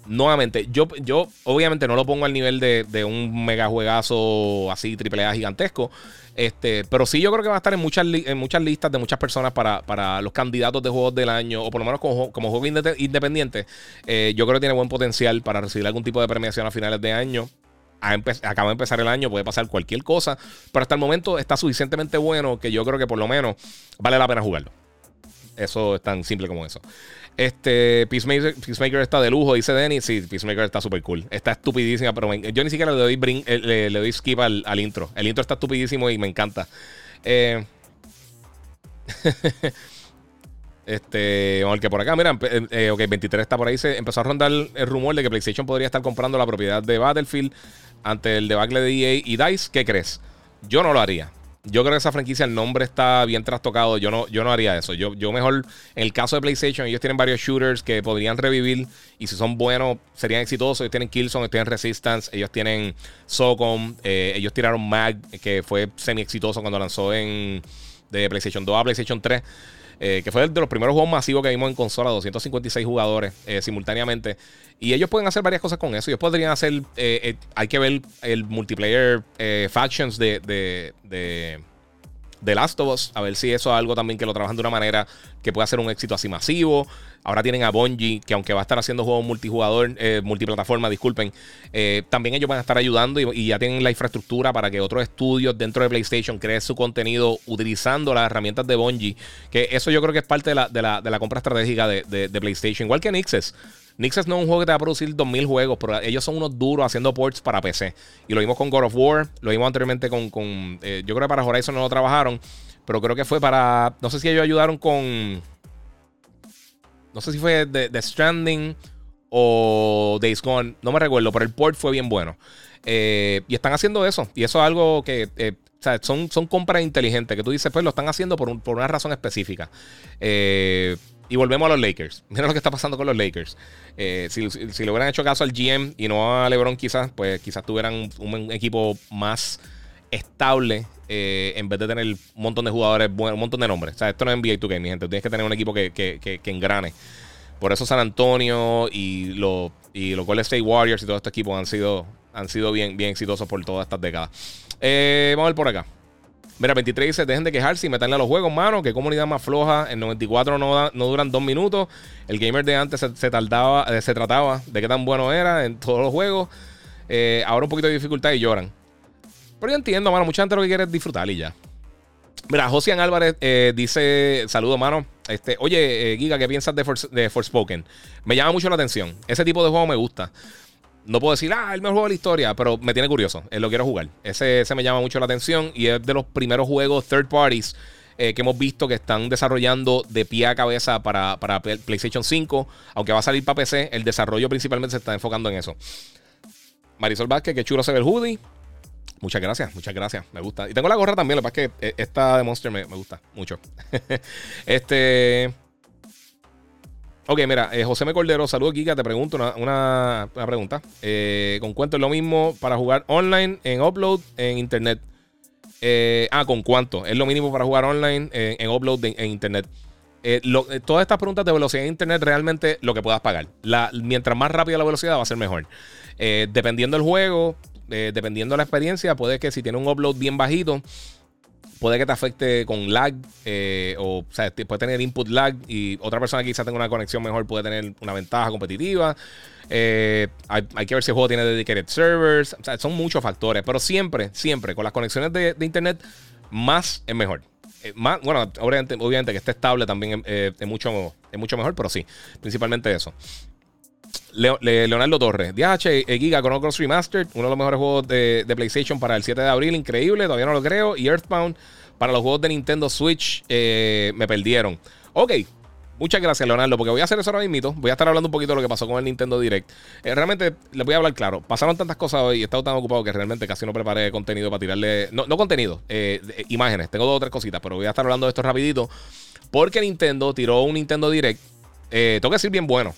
Nuevamente, yo, yo obviamente no lo pongo al nivel de, un mega juegazo así, triple A gigantesco. Este, pero sí yo creo que va a estar en muchas, en muchas listas de muchas personas para, los candidatos de juegos del año, o por lo menos como, como juego independiente. Eh, yo creo que tiene buen potencial para recibir algún tipo de premiación a finales de año acaba de empezar el año, puede pasar cualquier cosa, pero hasta el momento está suficientemente bueno que yo creo que por lo menos vale la pena jugarlo. Eso es tan simple como eso. Este Peacemaker, está de lujo, dice Denny. Sí, Peacemaker está súper cool. Está estupidísima, pero yo ni siquiera le doy, eh, le, doy skip al, intro. El intro está estupidísimo y me encanta. Eh, este, vamos a que por acá, mira, eh, ok, 23 está por ahí. Se empezó a rondar el rumor de que PlayStation podría estar comprando la propiedad de Battlefield ante el debacle de EA y DICE, ¿qué crees? Yo no lo haría. Yo creo que esa franquicia, el nombre está bien trastocado. Yo no, yo no haría eso. Yo, yo mejor, en el caso de PlayStation, ellos tienen varios shooters que podrían revivir. Y si son buenos, serían exitosos. Ellos tienen Killzone, ellos tienen Resistance, ellos tienen SOCOM. Eh, ellos tiraron Mag, que fue semi exitoso cuando lanzó en de PlayStation 2 a PlayStation 3. Eh, que fue de los primeros juegos masivos que vimos en consola, 256 jugadores eh, simultáneamente. Y ellos pueden hacer varias cosas con eso. Ellos podrían hacer, eh, hay que ver el multiplayer factions de, de The Last of Us, a ver si eso es algo también que lo trabajan de una manera que pueda ser un éxito así masivo. Ahora tienen a Bungie, que aunque va a estar haciendo juegos multijugador, eh, multiplataforma, disculpen, eh, también ellos van a estar ayudando y, ya tienen la infraestructura para que otros estudios dentro de PlayStation creen su contenido utilizando las herramientas de Bungie. Que eso yo creo que es parte de la, de la, compra estratégica de, de PlayStation, igual que Nixes. Nixes no es un juego que te va a producir 2000 juegos, pero ellos son unos duros haciendo ports para PC. Y lo vimos con God of War, lo vimos anteriormente con. con eh, yo creo que para Horizon no lo trabajaron. pero creo que fue para. No sé si ellos ayudaron con. No sé si fue The, Stranding o Days Gone. No me recuerdo, pero el port fue bien bueno. Eh, y están haciendo eso. Y eso es algo que. Eh, son, son compras inteligentes que tú dices, pues lo están haciendo por, por una razón específica. Eh, y volvemos a los Lakers. Mira lo que está pasando con los Lakers. Eh, si, le hubieran hecho caso al GM y no a LeBron, quizás, pues quizás tuvieran un, equipo más estable eh, en vez de tener un montón de jugadores, un montón de nombres. O sea, esto no es NBA 2K, mi gente. Tienes que tener un equipo que, que, engrane. Por eso San Antonio y, los y los State Warriors y todos estos equipos han sido, han sido bien, bien exitosos por todas estas décadas. Eh, vamos a ver por acá. Mira, 23 dice, dejen de quejarse y meterle a los juegos, mano. Que comunidad más floja. En 94 no, no duran dos minutos. El gamer de antes se, tardaba, eh, se trataba de qué tan bueno era en todos los juegos. Ahora un poquito de dificultad y lloran. Pero yo entiendo, mano. Mucha gente lo que quiere es disfrutar y ya. Mira, Josian Álvarez eh, dice: Saludos, mano. Este, Oye, Giga, ¿qué piensas de, de Forspoken? Me llama mucho la atención. Ese tipo de juego me gusta. No puedo decir, ah, el mejor juego de la historia, pero me tiene curioso. lo quiero jugar. Ese, me llama mucho la atención y es de los primeros juegos third parties eh, que hemos visto que están desarrollando de pie a cabeza para, PlayStation 5. Aunque va a salir para PC, el desarrollo principalmente se está enfocando en eso. Marisol Vázquez, que chulo se ve el hoodie. Muchas gracias, muchas gracias. Me gusta. Y tengo la gorra también, lo que pasa es que eh, esta de Monster me, me gusta mucho. este. Ok, mira, eh, José Me Cordero, saludos Kika, te pregunto una, pregunta. Eh, ¿Con cuánto es lo mismo para jugar online, en upload, en internet? Ah, ¿con cuánto? Es lo mínimo para jugar online, en, upload, en internet. todas estas preguntas de velocidad en internet realmente lo que puedas pagar. Mientras más rápida la velocidad va a ser mejor. dependiendo del juego, dependiendo de la experiencia, puede que si tiene un upload bien bajito, puede que te afecte con lag, eh, o, sea, puede tener input lag y otra persona que quizás tenga una conexión mejor puede tener una ventaja competitiva. Eh, hay, que ver si el juego tiene dedicated servers, o sea, son muchos factores, pero siempre, siempre con las conexiones de, internet, más es mejor. Eh, más, bueno, obviamente, obviamente, que esté estable también es, mucho, es mucho mejor, pero sí, principalmente eso. Leonardo Torres, DH, Giga Chrono Cross Remastered, uno de los mejores juegos de, PlayStation para el 7 de abril, increíble, todavía no lo creo. Y Earthbound para los juegos de Nintendo Switch eh, me perdieron. Ok, muchas gracias, Leonardo, porque voy a hacer eso ahora mismo. Voy a estar hablando un poquito de lo que pasó con el Nintendo Direct. Eh, realmente les voy a hablar claro. Pasaron tantas cosas hoy y he estado tan ocupado que realmente casi no preparé contenido para tirarle. No, contenido, eh, imágenes. Tengo dos o tres cositas, pero voy a estar hablando de esto rapidito. Porque Nintendo tiró un Nintendo Direct. tengo que decir bien bueno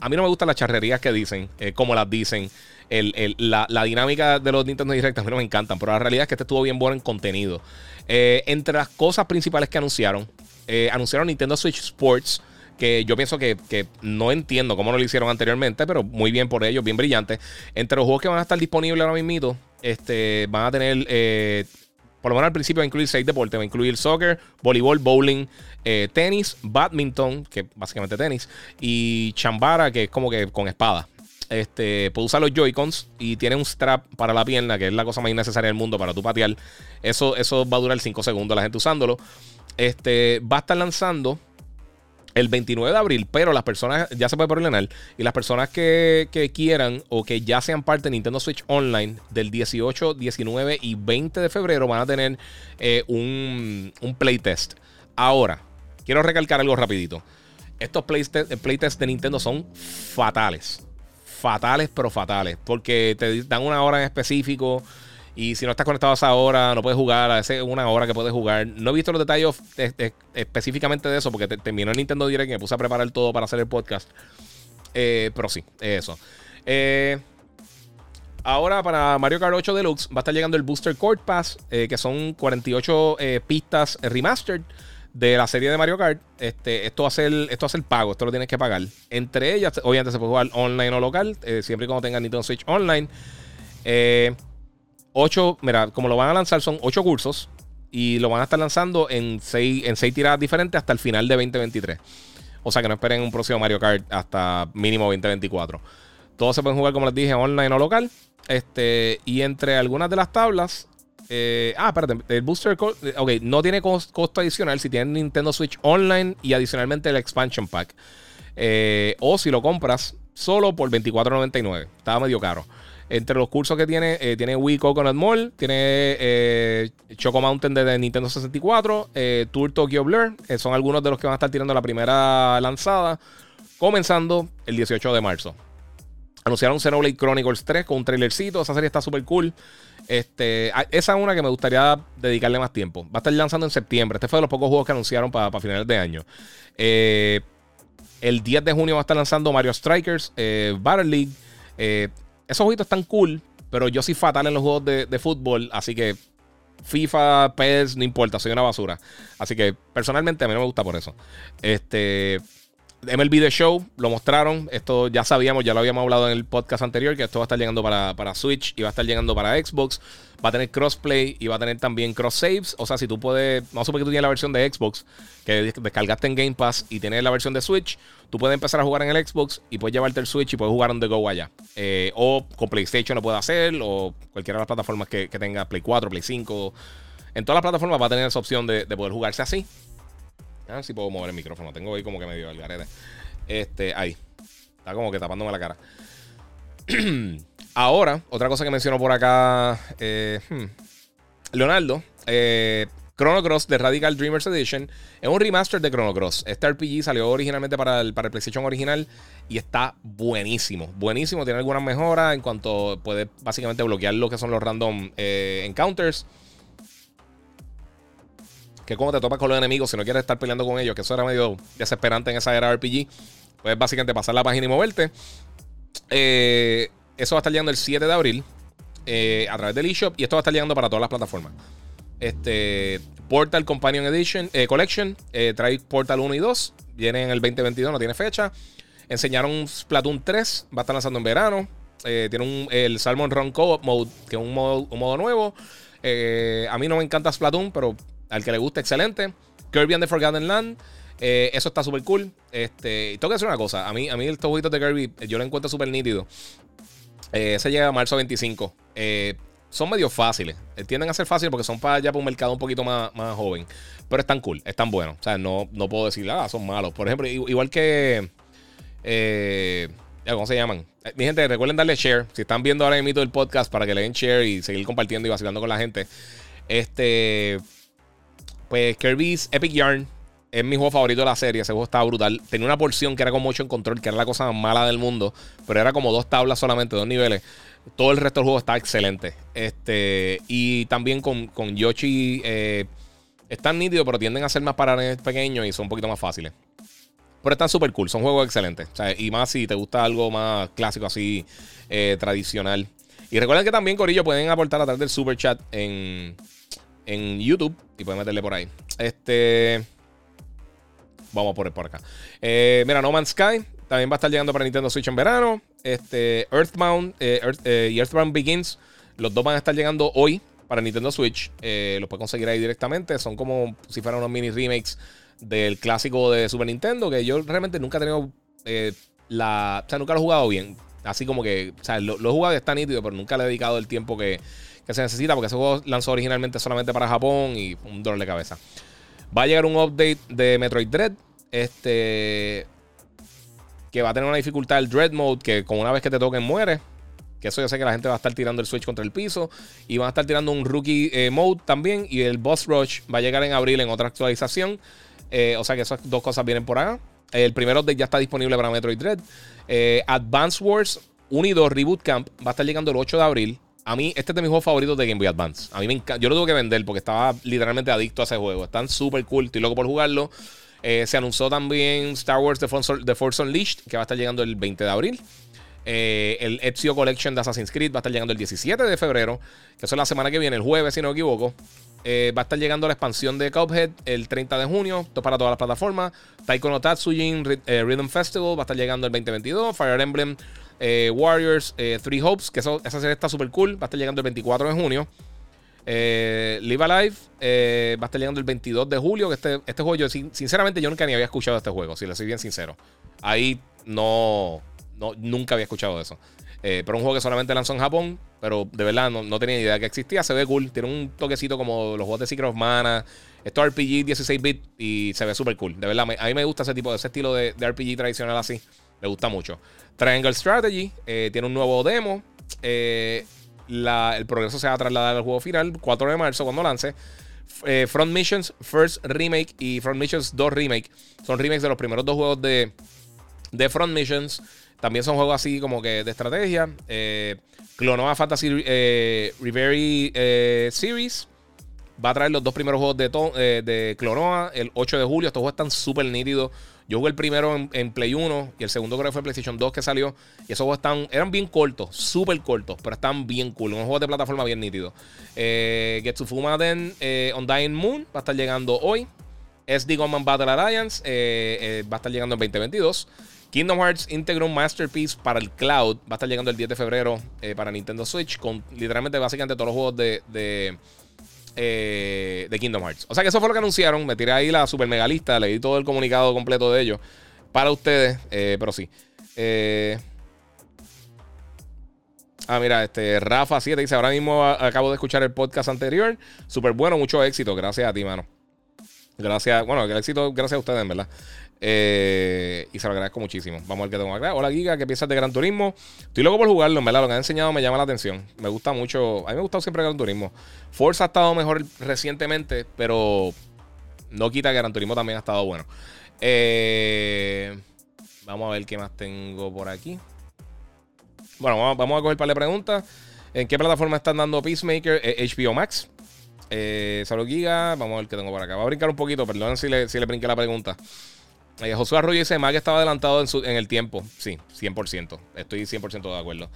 a mí no me gustan las charrerías que dicen, eh, como las dicen. la, dinámica de los Nintendo Direct a mí no me encantan, pero la realidad es que este estuvo bien bueno en contenido. Eh, entre las cosas principales que anunciaron, eh, anunciaron Nintendo Switch Sports, que yo pienso que, no entiendo cómo no lo hicieron anteriormente, pero muy bien por ellos, bien brillante. Entre los juegos que van a estar disponibles ahora mismo, este, van a tener por lo menos al principio va a incluir seis deportes. Va a incluir soccer, voleibol, bowling, eh, tenis, badminton, que básicamente tenis, y chambara, que es como que con espada. Este, puede usar los Joy-Cons y tiene un strap para la pierna, que es la cosa más innecesaria del mundo para tu patear. Eso, eso va a durar 5 segundos la gente usándolo. Este, va a estar lanzando el 29 de abril, pero las personas ya se puede preordenar y las personas que, quieran o que ya sean parte de Nintendo Switch Online del 18, 19 y 20 de febrero van a tener eh, un, un playtest. Ahora, quiero recalcar algo rapidito. Estos playtests playtest de Nintendo son fatales. Fatales, pero fatales. Porque te dan una hora en específico. Y si no estás conectado a esa hora, no puedes jugar. A veces una hora que puedes jugar. No he visto los detalles específicamente de eso porque terminó el Nintendo Direct y me puse a preparar todo para hacer el podcast. Eh, pero sí, eso. Eh, ahora para Mario Kart 8 Deluxe va a estar llegando el Booster Court Pass, eh, que son 48 pistas remastered de la serie de Mario Kart. Este, esto, hace el, esto hace el pago, esto lo tienes que pagar. Entre ellas, obviamente se puede jugar online o local, siempre y cuando tengan Nintendo Switch Online. Eh, ocho, mira, como lo van a lanzar, son ocho cursos y lo van a estar lanzando en seis, en seis tiradas diferentes hasta el final de 2023. O sea que no esperen un próximo Mario Kart hasta mínimo 2024. Todos se pueden jugar, como les dije, online o local. Este, y entre algunas de las tablas. Eh, ah, espérate, el Booster eh, Ok, no tiene costo adicional si tienen Nintendo Switch Online y adicionalmente el Expansion Pack. Eh, o si lo compras solo por $24.99. Estaba medio caro. Entre los cursos que tiene, eh, tiene Wii Coconut Mall, tiene eh, Choco Mountain de, Nintendo 64, eh, Tour Tokyo Blur, son algunos de los que van a estar tirando la primera lanzada, comenzando el 18 de marzo. Anunciaron Xenoblade Chronicles 3 con un trailercito, esa serie está súper cool. Este, esa es una que me gustaría dedicarle más tiempo. Va a estar lanzando en septiembre. Este fue de los pocos juegos que anunciaron para finales de año. el 10 de junio va a estar lanzando Mario Strikers, Battle League. Esos jueguitos están cool, pero yo soy fatal en los juegos de, fútbol, así que FIFA, PES, no importa, soy una basura. Así que personalmente a mí no me gusta por eso. Este. MLB The Show lo mostraron. Esto ya sabíamos, ya lo habíamos hablado en el podcast anterior, que esto va a estar llegando para, para Switch y va a estar llegando para Xbox. Va a tener crossplay y va a tener también cross saves. O sea, si tú puedes, vamos a suponer que tú tienes la versión de Xbox que descargaste en Game Pass y tienes la versión de Switch, tú puedes empezar a jugar en el Xbox y puedes llevarte el Switch y puedes jugar on the go allá. Eh, o con PlayStation lo puedes hacer, o cualquiera de las plataformas que, tenga Play 4, Play 5. En todas las plataformas va a tener esa opción de, poder jugarse así. A ver si puedo mover el micrófono. Tengo ahí como que medio el garete. Este, ahí. Está como que tapándome la cara. Ahora, otra cosa que menciono por acá. Eh, hmm, Leonardo. Eh, Chrono Cross de Radical Dreamers Edition es un remaster de Chrono Cross. Este RPG salió originalmente para el, para el PlayStation original y está buenísimo. Buenísimo, tiene algunas mejoras en cuanto puede básicamente bloquear lo que son los random eh, encounters. Que como te topas con los enemigos si no quieres estar peleando con ellos, que eso era medio desesperante en esa era RPG. Puedes básicamente pasar la página y moverte. Eh, eso va a estar llegando el 7 de abril eh, a través del eShop y esto va a estar llegando para todas las plataformas. Este Portal Companion Edition eh, Collection trae Portal 1 y 2. Viene en el 2022, no tiene fecha. Enseñaron Splatoon 3, va a estar lanzando en verano. tiene un, el Salmon Run Co-op Mode, que es un modo, un modo nuevo. a mí no me encanta Splatoon, pero al que le guste, excelente. Kirby and the Forgotten Land. Eh, eso está súper cool. Este, y tengo que decir una cosa. A mí, a mí estos jueguitos de Kirby eh, yo lo encuentro súper nítido. Eh, ese llega a marzo 25. son medio fáciles. tienden a ser fáciles porque son para ya para un mercado un poquito más, más joven. Pero están cool, están buenos. O sea, no, no puedo decir, ah, son malos. Por ejemplo, igual que. ¿Cómo se llaman? Mi gente, recuerden darle share. Si están viendo ahora mismo el podcast para que le den share y seguir compartiendo y vacilando con la gente. Este. Pues Kirby's Epic Yarn es mi juego favorito de la serie. Ese juego estaba brutal. Tenía una porción que era con en control, que era la cosa más mala del mundo. Pero era como dos tablas solamente, dos niveles. Todo el resto del juego está excelente. Este, y también con, con Yoshi. Eh, están nítidos, pero tienden a ser más para pequeños y son un poquito más fáciles. Pero están súper cool, son juegos excelentes. y más si te gusta algo más clásico, así, eh, tradicional. Y recuerden que también, Corillo, pueden aportar a través del super chat en, en YouTube y pueden meterle por ahí. Este. Vamos a poner por acá. Eh, mira, No Man's Sky también va a estar llegando para Nintendo Switch en verano. Este, Earthbound eh, eh, y Earthbound Begins, los dos van a estar llegando hoy para Nintendo Switch. los puedes conseguir ahí directamente. Son como si fueran unos mini remakes del clásico de Super Nintendo, que yo realmente nunca he tenido la. O sea, nunca lo he jugado bien. Así como que, o sea, lo, lo he jugado está nítido, pero nunca le he dedicado el tiempo que, que se necesita, porque ese juego lanzó originalmente solamente para Japón y un dolor de cabeza. Va a llegar un update de Metroid Dread. Este. Que va a tener una dificultad el Dread Mode. Que con una vez que te toquen muere. Que eso yo sé que la gente va a estar tirando el Switch contra el piso. Y van a estar tirando un Rookie eh, Mode también. Y el Boss Rush va a llegar en abril en otra actualización. Eh, o sea que esas dos cosas vienen por acá. El primer update ya está disponible para Metroid Dread. Eh, Advance Wars 1 y 2 Reboot Camp va a estar llegando el 8 de abril. A mí, este es de mis juegos favoritos de Game Boy Advance. A mí me encanta. Yo lo tuve que vender porque estaba literalmente adicto a ese juego. Están súper cool. Estoy loco por jugarlo. Eh, se anunció también Star Wars The Force, Unleashed, que va a estar llegando el 20 de abril. Eh, el Ezio Collection de Assassin's Creed va a estar llegando el 17 de febrero, que eso es la semana que viene, el jueves, si no me equivoco. Eh, va a estar llegando la expansión de Cuphead el 30 de junio, esto para todas las plataformas. Taiko no Tatsujin Rhythm Festival va a estar llegando el 2022. Fire Emblem eh, Warriors, eh, Three Hopes, que esa serie está súper cool. Va a estar llegando el 24 de junio. Eh, Live Alive va a estar llegando el 22 de julio. Este, este juego, yo sinceramente, yo nunca ni había escuchado este juego, si le soy bien sincero. Ahí no, no nunca había escuchado eso. pero un juego que solamente lanzó en Japón, pero de verdad no, tenía idea que existía. Se ve cool, tiene un toquecito como los juegos de Secret of Mana. Esto es RPG 16-bit y se ve súper cool. De verdad, a mí me gusta ese tipo, ese estilo de RPG tradicional así. Me gusta mucho. Triangle Strategy eh, tiene un nuevo demo. el progreso se va a trasladar al juego final, 4 de marzo, cuando lance. Front Missions First Remake y Front Missions 2 Remake son remakes de los primeros dos juegos de, de Front Missions. También son juegos así como que de estrategia. Eh, Clonoa Fantasy eh, Reverie eh, Series va a traer los dos primeros juegos de, eh, de Clonoa el 8 de julio. Estos juegos están súper nítidos. Yo jugué el primero en, Play 1 y el segundo creo que fue PlayStation 2 que salió. Y esos juegos están, eran bien cortos, súper cortos, pero están bien cool. Un juego de plataforma bien nítido. Eh, Getsufuma Den eh, Undying Moon va a estar llegando hoy. SD Gunman Battle Alliance eh, va a estar llegando en 2022. Kingdom Hearts Integral Masterpiece para el cloud va a estar llegando el 10 de febrero para Nintendo Switch con literalmente básicamente todos los juegos de eh, de Kingdom Hearts. O sea que eso fue lo que anunciaron. Me tiré ahí la super mega lista, leí todo el comunicado completo de ellos para ustedes, eh, pero sí. Eh, ah, mira, este Rafa 7 dice: Ahora mismo acabo de escuchar el podcast anterior. Súper bueno, mucho éxito. Gracias a ti, mano. Gracias, bueno, el éxito, gracias a ustedes, en verdad. Eh, y se lo agradezco muchísimo. Vamos a ver qué tengo acá. Hola, Giga, ¿qué piensas de Gran Turismo? Estoy loco por jugarlo, en verdad. Lo que han enseñado me llama la atención. Me gusta mucho. A mí me ha gustado siempre Gran Turismo. Forza ha estado mejor recientemente, pero no quita que Gran Turismo también ha estado bueno. Eh, vamos a ver qué más tengo por aquí. Bueno, vamos, a coger un par de preguntas. ¿En qué plataforma están dando Peacemaker? HBO eh, Max. Eh, Salud Giga. Vamos a ver qué tengo por acá. Voy a brincar un poquito, perdón si le, si le brinqué la pregunta. Eh, Josué Arroyo dice, que estaba adelantado en, el tiempo. Sí, 100%. Estoy 100% de acuerdo.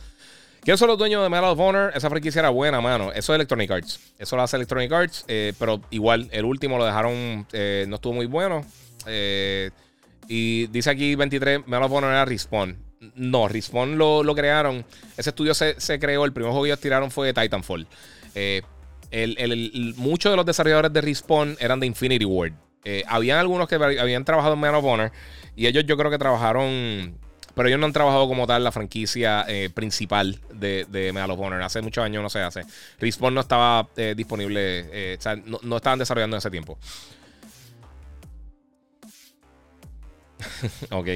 ¿Quiénes son los dueños de Medal of Honor? Esa franquicia era buena, mano. Eso es Electronic Arts. Eso lo hace Electronic Arts. Eh, pero igual, el último lo dejaron. Eh, no estuvo muy bueno. y dice aquí 23, Medal of Honor era Respawn. No, Respawn lo, lo crearon. Ese estudio se, creó. El primer juego que ellos tiraron fue Titanfall. muchos de los desarrolladores de Respawn eran de Infinity Ward. Eh, habían algunos que habían trabajado en Man of Honor y ellos yo creo que trabajaron, pero ellos no han trabajado como tal la franquicia eh, principal de, de Medal of Honor. Hace muchos años no se hace. Respawn no estaba eh, disponible, o sea, no, estaban desarrollando en ese tiempo. ok.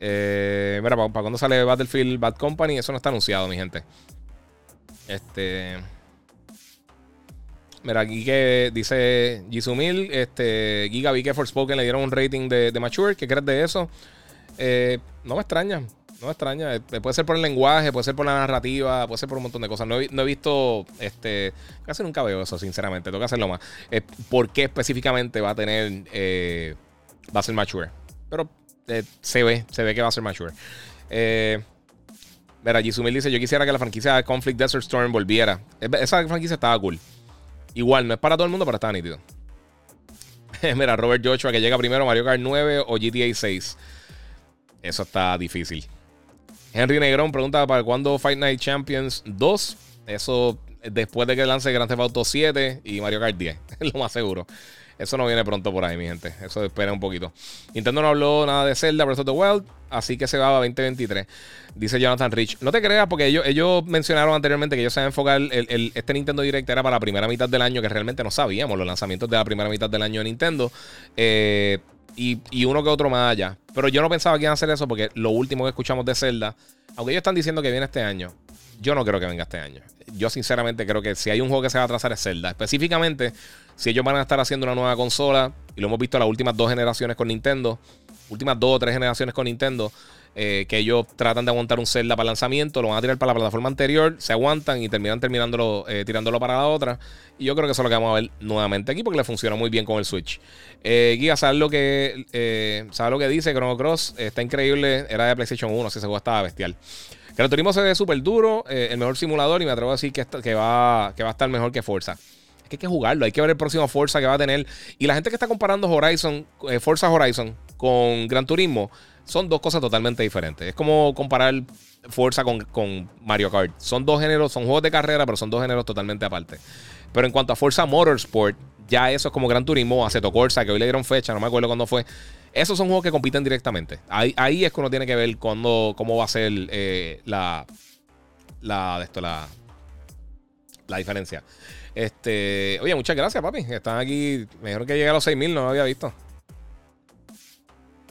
mira, ¿para, ¿para cuándo sale Battlefield Bad Company? Eso no está anunciado, mi gente. Este. Mira, aquí que dice Jisumil, este, Giga vi que Forspoken le dieron un rating de, Mature. ¿Qué crees de eso? Eh, no me extraña, no me extraña. Eh, puede ser por el lenguaje, puede ser por la narrativa, puede ser por un montón de cosas. No he, visto, este, casi nunca veo eso, sinceramente. Tengo que hacerlo más. Eh, ¿Por qué específicamente va a tener, va a ser Mature? Pero se ve, se ve que va a ser Mature. mira, Jisumil dice, yo quisiera que la franquicia de Conflict Desert Storm volviera. Esa franquicia estaba cool. Igual, no es para todo el mundo, pero está nítido. Mira, Robert Joshua que llega primero Mario Kart 9 o GTA 6. Eso está difícil. Henry Negrón pregunta para cuándo Fight Night Champions 2. Eso después de que lance Grand Theft Auto 7 y Mario Kart 10. Es lo más seguro. Eso no viene pronto por ahí, mi gente. Eso espera un poquito. Nintendo no habló nada de Zelda Breath of the Wild, así que se va a 2023. Dice Jonathan Rich. No te creas, porque ellos, ellos mencionaron anteriormente que ellos se van a enfocar. El, este Nintendo Direct era para la primera mitad del año, que realmente no sabíamos los lanzamientos de la primera mitad del año de Nintendo. Eh, y, y, uno que otro más allá. Pero yo no pensaba que iban a hacer eso, porque lo último que escuchamos de Zelda, aunque ellos están diciendo que viene este año, yo no creo que venga este año. Yo sinceramente creo que si hay un juego que se va a trazar es Zelda. Específicamente, si ellos van a estar haciendo una nueva consola, y lo hemos visto las últimas dos generaciones con Nintendo, últimas dos o tres generaciones con Nintendo, eh, que ellos tratan de aguantar un Zelda para lanzamiento, lo van a tirar para la plataforma anterior, se aguantan y terminan terminándolo, eh, tirándolo para la otra. Y yo creo que eso es lo que vamos a ver nuevamente aquí porque le funciona muy bien con el Switch. Eh, Giga, ¿sabes lo que, eh, ¿sabes lo que dice? Chrono Cross está increíble, era de PlayStation 1, si ese juego estaba bestial. el Turismo se ve súper duro, el mejor simulador y me atrevo a decir que, que, va, que va a estar mejor que Forza. Es que hay que jugarlo, hay que ver el próximo Forza que va a tener. Y la gente que está comparando Horizon, Forza Horizon con Gran Turismo, son dos cosas totalmente diferentes. Es como comparar Forza con, Mario Kart. Son dos géneros, son juegos de carrera, pero son dos géneros totalmente aparte. Pero en cuanto a Forza Motorsport, ya eso es como Gran Turismo, Aceto Corsa, que hoy le dieron fecha, no me acuerdo cuándo fue. Esos son juegos que compiten directamente. Ahí, ahí es que uno tiene que ver cuándo, cómo va a ser eh, la, la, esto, la, la diferencia. Este, oye, muchas gracias, papi. Están aquí. Me dijeron que llegué a los 6000, no lo había visto.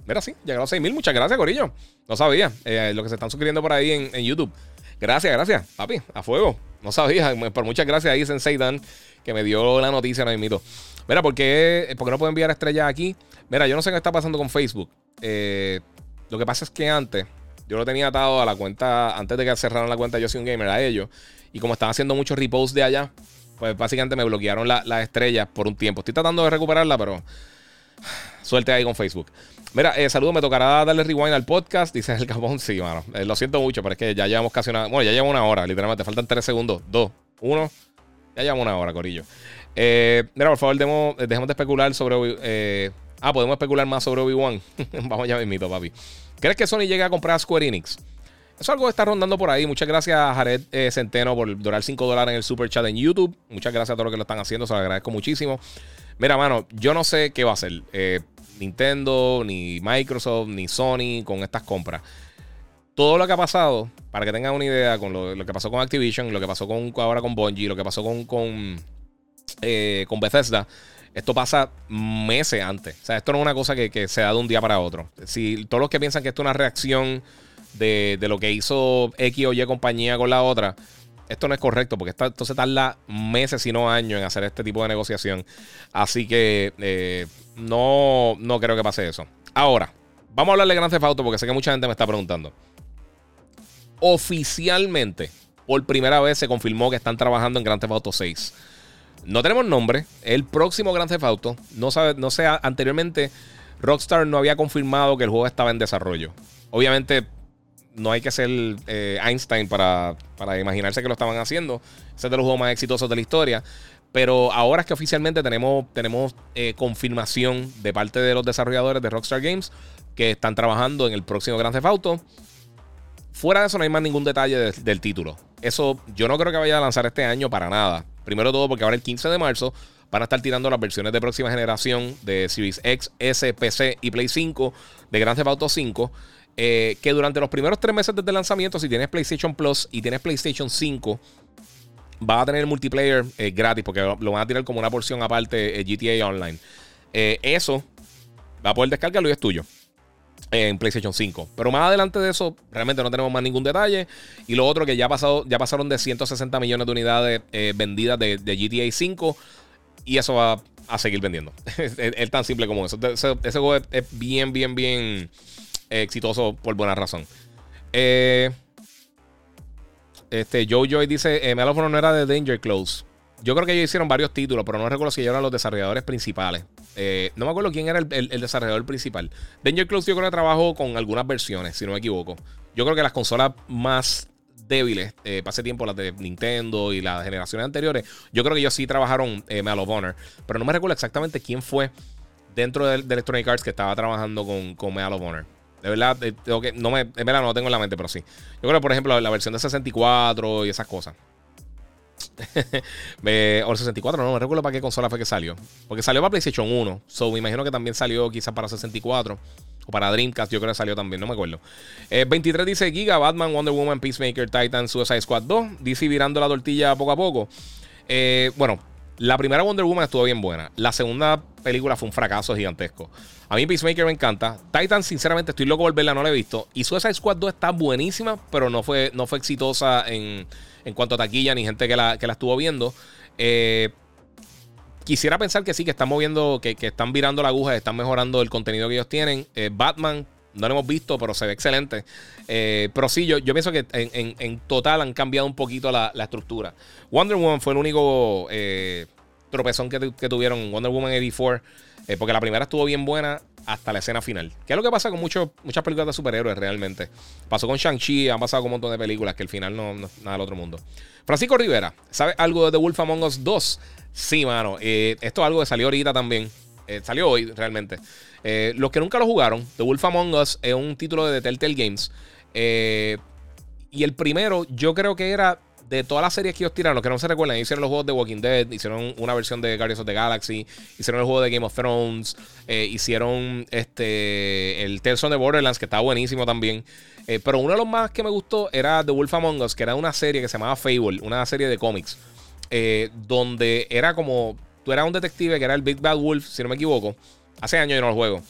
Mira, sí, llegaron a 6000. Muchas gracias, Corillo. No sabía. Eh, lo que se están suscribiendo por ahí en, YouTube. Gracias, gracias, papi, a fuego. No sabía, por muchas gracias ahí, Sensei Dan, que me dio la noticia, no invito. Mira, ¿por qué, ¿por qué no puedo enviar estrellas aquí? Mira, yo no sé qué está pasando con Facebook. Eh, lo que pasa es que antes, yo lo tenía atado a la cuenta, antes de que cerraran la cuenta Yo soy un gamer, a ellos. Y como estaba haciendo muchos reposts de allá, pues básicamente me bloquearon las estrellas por un tiempo. Estoy tratando de recuperarla, pero suerte ahí con Facebook. Mira, eh, saludos, me tocará darle rewind al podcast, dice el Capón. Sí, mano. Eh, lo siento mucho, pero es que ya llevamos casi una. Bueno, ya llevamos una hora, literalmente. Faltan tres segundos. Dos, uno. Ya llevamos una hora, Corillo. Eh, mira, por favor, dejemos, dejemos de especular sobre. Eh, ah, podemos especular más sobre Obi-Wan. Vamos ya mismito, papi. ¿Crees que Sony llegue a comprar Square Enix? Eso es algo está rondando por ahí. Muchas gracias a Jared eh, Centeno por donar 5 dólares en el super chat en YouTube. Muchas gracias a todos los que lo están haciendo. Se lo agradezco muchísimo. Mira, mano, yo no sé qué va a hacer. Eh, Nintendo, ni Microsoft, ni Sony con estas compras. Todo lo que ha pasado, para que tengan una idea con lo, que pasó con Activision, lo que pasó con, ahora con Bungie, lo que pasó con, con, eh, con Bethesda, esto pasa meses antes. O sea, esto no es una cosa que, se da de un día para otro. Si todos los que piensan que esto es una reacción de, lo que hizo X o Y compañía con la otra, esto no es correcto porque esto, se tarda meses, si no años, en hacer este tipo de negociación. Así que eh, no, no creo que pase eso. Ahora, vamos a hablar de Grand Theft Auto porque sé que mucha gente me está preguntando. Oficialmente, por primera vez se confirmó que están trabajando en Grand Theft Auto 6. No tenemos nombre. El próximo Grand Theft Auto. No, sabe, no sé, anteriormente Rockstar no había confirmado que el juego estaba en desarrollo. Obviamente no hay que ser eh, Einstein para, imaginarse que lo estaban haciendo. Ese es de los juegos más exitosos de la historia. Pero ahora es que oficialmente tenemos, tenemos eh, confirmación de parte de los desarrolladores de Rockstar Games que están trabajando en el próximo Grand Theft Auto. Fuera de eso no hay más ningún detalle del título. Eso yo no creo que vaya a lanzar este año para nada. Primero todo porque ahora el 15 de marzo van a estar tirando las versiones de próxima generación de Series X, S, PC y Play 5 de Grand Theft Auto 5. Eh, que durante los primeros tres meses desde el lanzamiento, si tienes PlayStation Plus y tienes PlayStation 5, va a tener multiplayer eh, gratis porque lo van a tirar como una porción aparte eh, GTA Online. eso va a poder descargarlo y es tuyo en PlayStation 5. Pero más adelante de eso, realmente no tenemos más ningún detalle. Y lo otro que ya, pasado, ya pasaron de 160 millones de unidades vendidas de, GTA 5. Y eso va a seguir vendiendo. es, tan simple como eso. Ese, juego es, bien, bien, bien exitoso por buena razón. Eh, este, Joe Joy dice: eh, no era de Danger Close. Yo creo que ellos hicieron varios títulos, pero no recuerdo si ellos eran los desarrolladores principales. Eh, no me acuerdo quién era el, desarrollador principal. Danger Close yo creo que trabajó con algunas versiones, si no me equivoco. Yo creo que las consolas más débiles, eh, ese tiempo las de Nintendo y las generaciones anteriores, yo creo que ellos sí trabajaron eh, Medal of Honor, pero no me recuerdo exactamente quién fue dentro de, Electronic Arts que estaba trabajando con, con Medal of Honor. De verdad, eh, tengo que, no me, en verdad no lo tengo en la mente, pero sí. Yo creo, por ejemplo, la versión de 64 y esas cosas. o el 64, no, me recuerdo para qué consola fue que salió. Porque salió para PlayStation 1. So me imagino que también salió quizás para 64. O para Dreamcast, yo creo que salió también, no me acuerdo. 23 eh, dice Giga, Batman, Wonder Woman, Peacemaker, Titan, Suicide Squad 2. DC virando la tortilla poco a poco. Eh, bueno, la primera Wonder Woman estuvo bien buena. La segunda película fue un fracaso gigantesco. A mí Peacemaker me encanta. Titan, sinceramente, estoy loco por verla, no la he visto. Y Suicide Squad 2 está buenísima, pero no fue, no fue exitosa en, cuanto a taquilla ni gente que la, que la estuvo viendo. Eh, quisiera pensar que sí, que están moviendo, que, están virando la aguja, están mejorando el contenido que ellos tienen. Eh, Batman, no lo hemos visto, pero se ve excelente. Eh, pero sí, yo, yo pienso que en, total han cambiado un poquito la, estructura. Wonder Woman fue el único tropezón que, que, tuvieron Wonder Woman 84. Eh, porque la primera estuvo bien buena hasta la escena final. ¿Qué es lo que pasa con muchas películas de superhéroes realmente? Pasó con Shang-Chi, han pasado con un montón de películas que al final no, es nada del otro mundo. Francisco Rivera, ¿sabe algo de The Wolf Among Us 2? Sí, mano. Eh, esto es algo que salió ahorita también. Eh, salió hoy realmente. los que nunca lo jugaron, The Wolf Among Us es un título de Telltale Games. y el primero, yo creo que era de todas las series que ellos tiraron, que no se recuerdan, hicieron los juegos de Walking Dead, hicieron una versión de Guardians of the Galaxy, hicieron el juego de Game of Thrones, eh, hicieron este el Tales of the Borderlands, que estaba buenísimo también. Eh, pero uno de los más que me gustó era The Wolf Among Us, que era una serie que se llamaba Fable, una serie de cómics, eh, donde era como, tú eras un detective que era el Big Bad Wolf, si no me equivoco. Hace años yo no lo juego.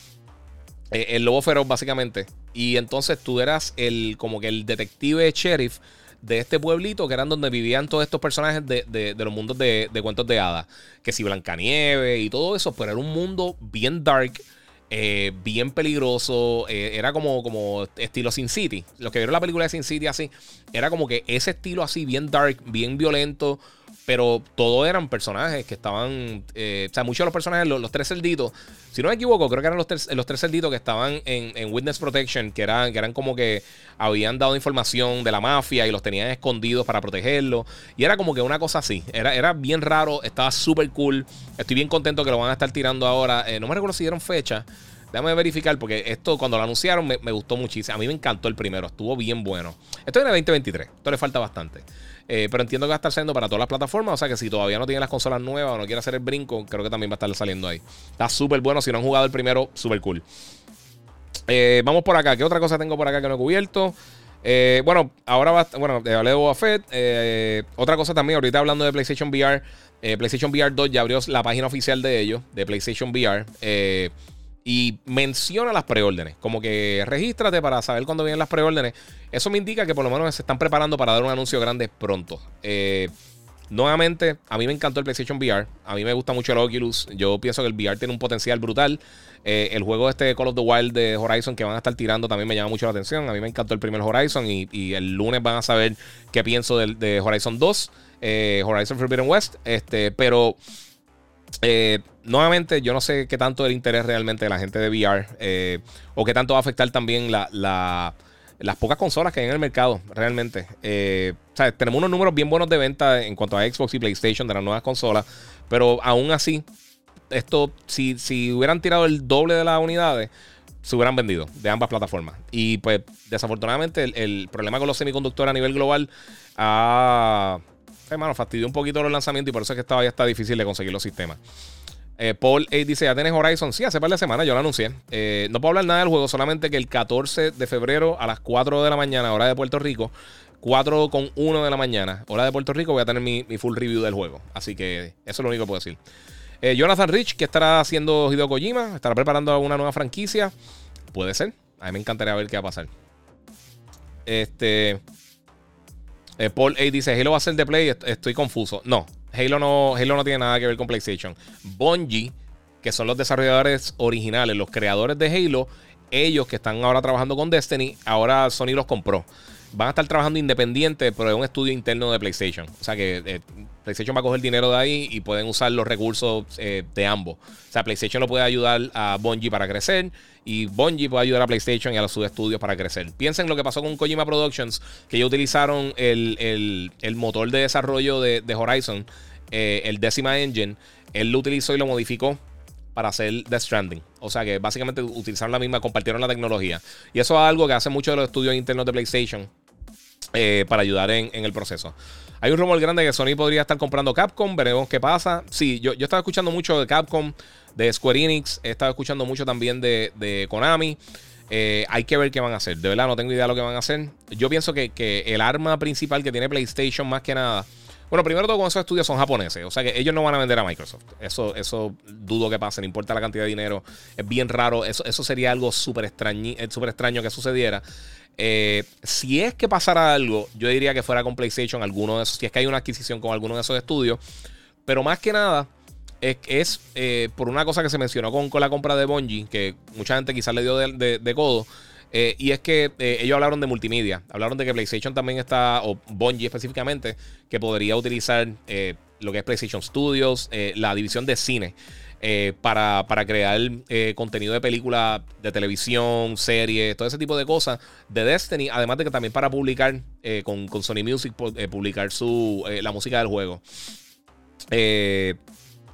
el lobo feroz, básicamente. Y entonces tú eras el como que el detective sheriff de este pueblito, que eran donde vivían todos estos personajes de, los mundos de, cuentos de hadas. Que si Blancanieve y todo eso, pero era un mundo bien dark. Eh, bien peligroso. Eh, era como, como estilo Sin City. Los que vieron la película de Sin City así, era como que ese estilo así, bien dark, bien violento. Pero todos eran personajes que estaban. Eh, o sea, muchos de los personajes, los, tres cerditos. Si no me equivoco, creo que eran los tres, los tres cerditos que estaban en, Witness Protection, que eran, que eran como que habían dado información de la mafia y los tenían escondidos para protegerlos. Y era como que una cosa así. Era, era bien raro, estaba súper cool. Estoy bien contento que lo van a estar tirando ahora. Eh, no me recuerdo si dieron fecha. Déjame verificar, porque esto cuando lo anunciaron me, gustó muchísimo. A mí me encantó el primero, estuvo bien bueno. Esto es el 2023, esto le falta bastante. Eh, pero entiendo que va a estar saliendo para todas las plataformas. O sea que si todavía no tienen las consolas nuevas o no quiere hacer el brinco, creo que también va a estar saliendo ahí. Está súper bueno. Si no han jugado el primero, súper cool. Eh, vamos por acá. ¿Qué otra cosa tengo por acá que no he cubierto? Eh, bueno, ahora va. Bueno, hablé de Boba Fett. otra cosa también, ahorita hablando de PlayStation VR. PlayStation VR 2 ya abrió la página oficial de ellos, de PlayStation VR y menciona las preórdenes. Como que regístrate para saber cuándo vienen las preórdenes. Eso me indica que por lo menos se están preparando para dar un anuncio grande pronto. Eh, nuevamente, a mí me encantó el PlayStation VR. A mí me gusta mucho el Oculus. Yo pienso que el VR tiene un potencial brutal. Eh, el juego este Call of the Wild de Horizon que van a estar tirando también me llama mucho la atención. A mí me encantó el primer Horizon y, el lunes van a saber qué pienso de, Horizon 2, eh, Horizon Forbidden West. Este, pero nuevamente, yo no sé qué tanto el interés realmente de la gente de VR eh, o qué tanto va a afectar también las pocas consolas que hay en el mercado, realmente. Eh, tenemos unos números bien buenos de venta en cuanto a Xbox y PlayStation de las nuevas consolas, pero aún así, esto, si, hubieran tirado el doble de las unidades, se hubieran vendido de ambas plataformas. Y pues, desafortunadamente, el, problema con los semiconductores a nivel global ha hermano, fastidió un poquito los lanzamientos y por eso es que todavía está difícil de conseguir los sistemas. Eh, Paul A dice: ¿Ya tienes Horizon? Sí, hace par de semanas yo lo anuncié. Eh, no puedo hablar nada del juego, solamente que el 14 de febrero a las 4 de la mañana, hora de Puerto Rico, 4 con 1 de la mañana, hora de Puerto Rico, voy a tener mi, full review del juego. Así que eso es lo único que puedo decir. Eh, Jonathan Rich, ¿qué estará haciendo Hideo Kojima? ¿Estará preparando alguna nueva franquicia? Puede ser. A mí me encantaría ver qué va a pasar. Este. Paul A dice: Halo va a ser de Play. Estoy confuso. No, Halo no, Halo no tiene nada que ver con PlayStation. Bungie, que son los desarrolladores originales, los creadores de Halo, ellos que están ahora trabajando con Destiny, ahora Sony los compró. Van a estar trabajando independiente, pero es un estudio interno de PlayStation. O sea que eh, PlayStation va a coger dinero de ahí y pueden usar los recursos eh, de ambos. O sea, PlayStation lo puede ayudar a Bungie para crecer y Bungie puede ayudar a PlayStation y a sus estudios para crecer. Piensen lo que pasó con Kojima Productions, que ellos utilizaron el, motor de desarrollo de, Horizon, eh, el Decima Engine. Él lo utilizó y lo modificó para hacer Death Stranding. O sea que básicamente utilizaron la misma, compartieron la tecnología. Y eso es algo que hace muchos de los estudios internos de PlayStation eh, para ayudar en, el proceso. Hay un rumor grande que Sony podría estar comprando Capcom. Veremos qué pasa. Sí, yo, yo estaba escuchando mucho de Capcom, de Square Enix. He estado escuchando mucho también de, Konami. Eh, hay que ver qué van a hacer. De verdad, no tengo idea de lo que van a hacer. Yo pienso que, que el arma principal que tiene PlayStation, más que nada bueno, primero todo con esos estudios son japoneses, o sea que ellos no van a vender a Microsoft. Eso, eso dudo que pase, no importa la cantidad de dinero. Es bien raro, eso, eso sería algo súper extraño, eh, extraño que sucediera. Eh, si es que pasara algo, yo diría que fuera con PlayStation, alguno de esos, si es que hay una adquisición con alguno de esos estudios. Pero más que nada, es, es eh, por una cosa que se mencionó con, con, la compra de Bungie, que mucha gente quizás le dio de codo. Eh, y es que eh, ellos hablaron de multimedia. Hablaron de que PlayStation también está, o Bungie específicamente, que podría utilizar eh, lo que es PlayStation Studios, la división de cine, para, crear contenido de película, de televisión, series, todo ese tipo de cosas de Destiny. Además de que también para publicar con, Sony Music, publicar su, la música del juego.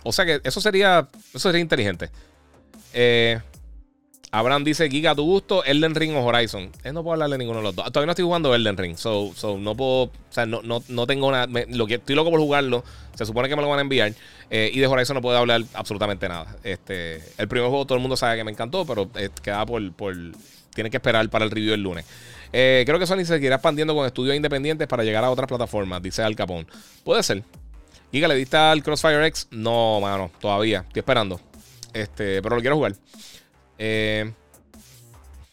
o sea que eso sería, eso sería inteligente. Eh. Abraham dice, Giga, tu gusto, Elden Ring o Horizon. Él no puedo hablarle de ninguno de los dos. Todavía no estoy jugando Elden Ring. So, so no puedo. O sea, no, no, no tengo nada. lo que, estoy loco por jugarlo. Se supone que me lo van a enviar. Eh, y de Horizon no puedo hablar absolutamente nada. Este, el primer juego todo el mundo sabe que me encantó, pero eh, queda por, por. Tiene que esperar para el review el lunes. Eh, creo que Sony se seguirá expandiendo con estudios independientes para llegar a otras plataformas, dice Al Capón. Puede ser. Giga, ¿le diste al Crossfire X? No, mano, todavía. Estoy esperando. Este, pero lo quiero jugar. Eh,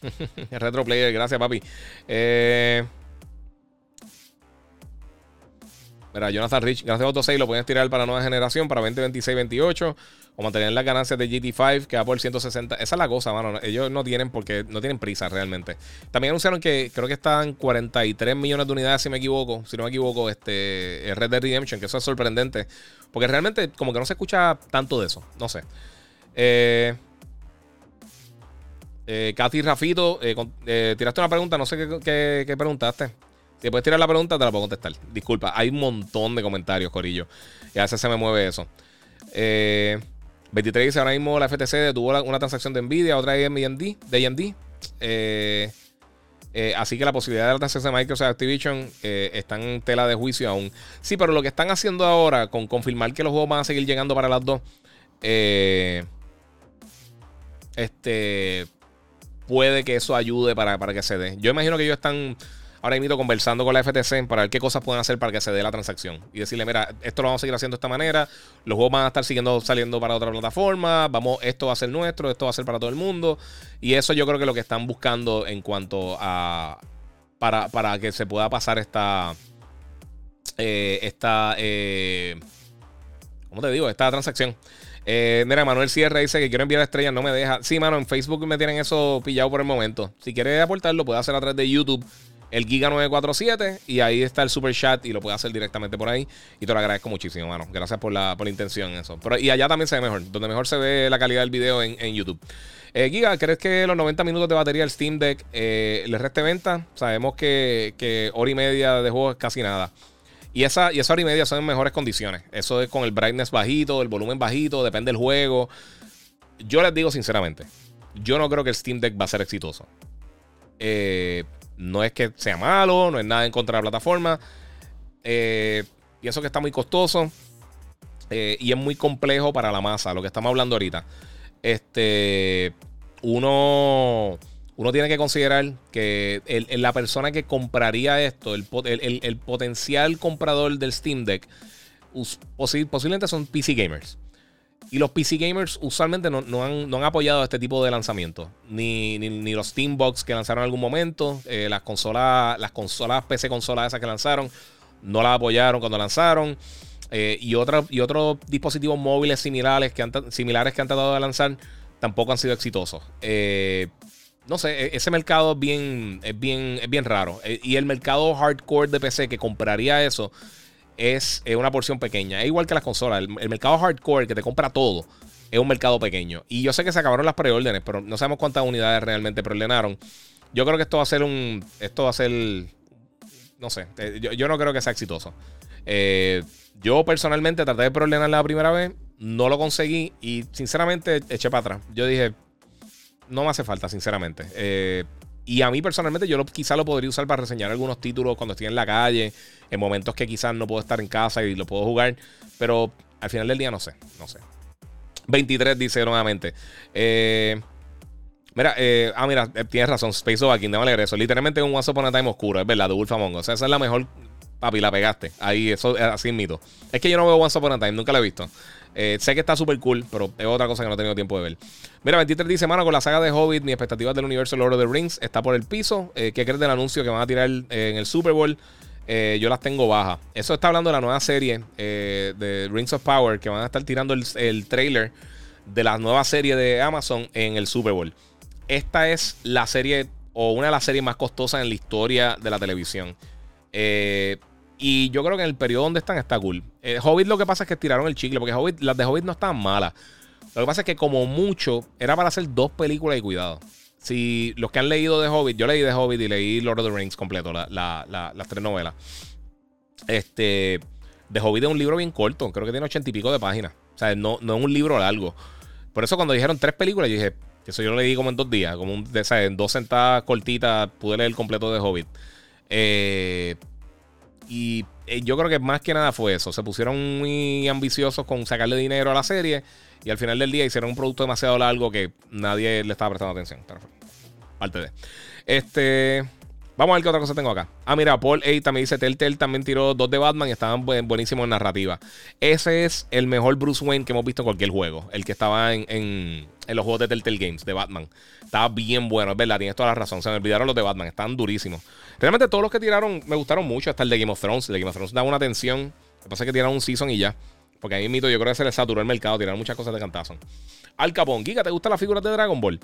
Retro Player, gracias, papi. Eh, Mira, Jonathan Rich, gracias a Auto 6 lo pueden tirar para nueva generación, para 2026, 28, o mantener las ganancias de GT5 que va por 160. Esa es la cosa, mano. Ellos no tienen porque no tienen prisa realmente. También anunciaron que creo que están 43 millones de unidades, si me equivoco. Si no me equivoco, este Red Dead Redemption, que eso es sorprendente. Porque realmente como que no se escucha tanto de eso. No sé. Eh, eh, Katy Rafito, eh, eh, tiraste una pregunta, no sé qué, preguntaste. Si puedes tirar la pregunta, te la puedo contestar. Disculpa, hay un montón de comentarios, Corillo. Y a veces se me mueve eso. 23 eh, dice ahora mismo la FTC detuvo una transacción de Nvidia, otra de AMD. De AMD. Eh, eh, así que la posibilidad de la transacción de Microsoft Activision está en tela de juicio aún. Sí, pero lo que están haciendo ahora con confirmar que los juegos van a seguir llegando para las dos. este. Puede que eso ayude para, para que se dé. Yo imagino que ellos están ahora mismo conversando con la FTC para ver qué cosas pueden hacer para que se dé la transacción. Y decirle, mira, esto lo vamos a seguir haciendo de esta manera, los juegos van a estar siguiendo saliendo para otra plataforma, vamos, esto va a ser nuestro, esto va a ser para todo el mundo. Y eso yo creo que es lo que están buscando en cuanto a... Para, para que se pueda pasar esta... Eh, esta... Eh, ¿Cómo te digo? Esta transacción. Eh, mira, Manuel Sierra dice que quiero enviar estrellas, no me deja. Sí, mano, en Facebook me tienen eso pillado por el momento. Si quieres aportarlo, puedes hacer a través de YouTube el Giga 947 y ahí está el super chat y lo puedes hacer directamente por ahí. Y te lo agradezco muchísimo, mano. Gracias por la, por la intención en eso. Pero, y allá también se ve mejor, donde mejor se ve la calidad del video en, YouTube. Eh, Giga, ¿crees que los 90 minutos de batería del Steam Deck eh, le reste venta? Sabemos que, que, hora y media de juego es casi nada. Y esa, y esa hora y media son en mejores condiciones. Eso es con el brightness bajito, el volumen bajito, depende del juego. Yo les digo sinceramente, yo no creo que el Steam Deck va a ser exitoso. Eh, no es que sea malo, no es nada en contra de la plataforma. Eh, y eso que está muy costoso. Eh, y es muy complejo para la masa, lo que estamos hablando ahorita. Este. Uno. Uno tiene que considerar que la persona que compraría esto, el, potencial comprador del Steam Deck, posiblemente son PC gamers. Y los PC gamers usualmente no, han, apoyado este tipo de lanzamientos. Ni, los Steambox que lanzaron en algún momento. Eh, las consolas, las consolas PC consolas esas que lanzaron, no las apoyaron cuando lanzaron. Eh, y, y otros dispositivos móviles similares que, han, similares que han tratado de lanzar tampoco han sido exitosos. Eh, no sé, e, ese mercado es bien, es bien, es bien raro. y el mercado hardcore de PC que compraría eso es, una porción pequeña. Es igual que las consolas. El, mercado hardcore que te compra todo es un mercado pequeño. Y yo sé que se acabaron las preórdenes, pero no sabemos cuántas unidades realmente preordenaron. Yo creo que esto va a ser un. Esto va a ser. No sé. Eh, yo, no creo que sea exitoso. Eh, yo personalmente traté de preordenar la primera vez. No lo conseguí. Y sinceramente eché para atrás. Yo dije. No me hace falta, sinceramente. Eh, y a mí personalmente yo lo, quizá lo podría usar para reseñar algunos títulos cuando estoy en la calle, en momentos que quizás no puedo estar en casa y lo puedo jugar. Pero al final del día no sé, no sé. 23 dice nuevamente. Eh, mira, eh, ah, mira, eh, tienes razón. Space of Viking, déjame eso. Literalmente un Once Upon a Time oscuro, es verdad, de Wolf Among Us. Esa es la mejor. Papi, la pegaste. Ahí, eso es así mito. Es que yo no veo Once Upon a Time, nunca la he visto. Eh, sé que está súper cool, pero es otra cosa que no he tenido tiempo de ver. Mira, 23 dice, mano, con la saga de Hobbit, mi expectativa del universo Lord of the Rings está por el piso. Eh, ¿Qué crees del anuncio que van a tirar en el Super Bowl? Eh, yo las tengo bajas. Eso está hablando de la nueva serie de Rings of Power, que van a estar tirando el, el, trailer de la nueva serie de Amazon en el Super Bowl. Esta es la serie o una de las series más costosas en la historia de la televisión. Eh, y yo creo que en el periodo donde están está cool. Eh, Hobbit lo que pasa es que tiraron el chicle, porque Hobbit, las de Hobbit no estaban malas. Lo que pasa es que como mucho era para hacer dos películas y cuidado. Si los que han leído de Hobbit, yo leí de Hobbit y leí Lord of the Rings completo, las tres novelas. Este, de Hobbit es un libro bien corto, creo que tiene ochenta y pico de páginas. O sea, no, no es un libro largo. Por eso cuando dijeron tres películas, yo dije, eso yo lo leí como en dos días, como un, de, en dos sentadas cortitas pude leer el completo de Hobbit. Eh, y eh, yo creo que más que nada fue eso. Se pusieron muy ambiciosos con sacarle dinero a la serie. Y al final del día hicieron un producto demasiado largo que nadie le estaba prestando atención. Parte de. Este. Vamos a ver qué otra cosa tengo acá. Ah, mira, Paul A también dice: Telltale también tiró dos de Batman y estaban buenísimos en narrativa. Ese es el mejor Bruce Wayne que hemos visto en cualquier juego. El que estaba en, en, los juegos de Telltale Games, de Batman. Estaba bien bueno, es verdad, tienes toda la razón. Se me olvidaron los de Batman, estaban durísimos. Realmente todos los que tiraron me gustaron mucho, hasta el de Game of Thrones. El de Game of Thrones daba una atención. Lo que pasa es que tiraron un season y ya. Porque ahí mito, yo creo que se les saturó el mercado, tiraron muchas cosas de cantazo. Al Capón, Giga, ¿te gustan las figuras de Dragon Ball?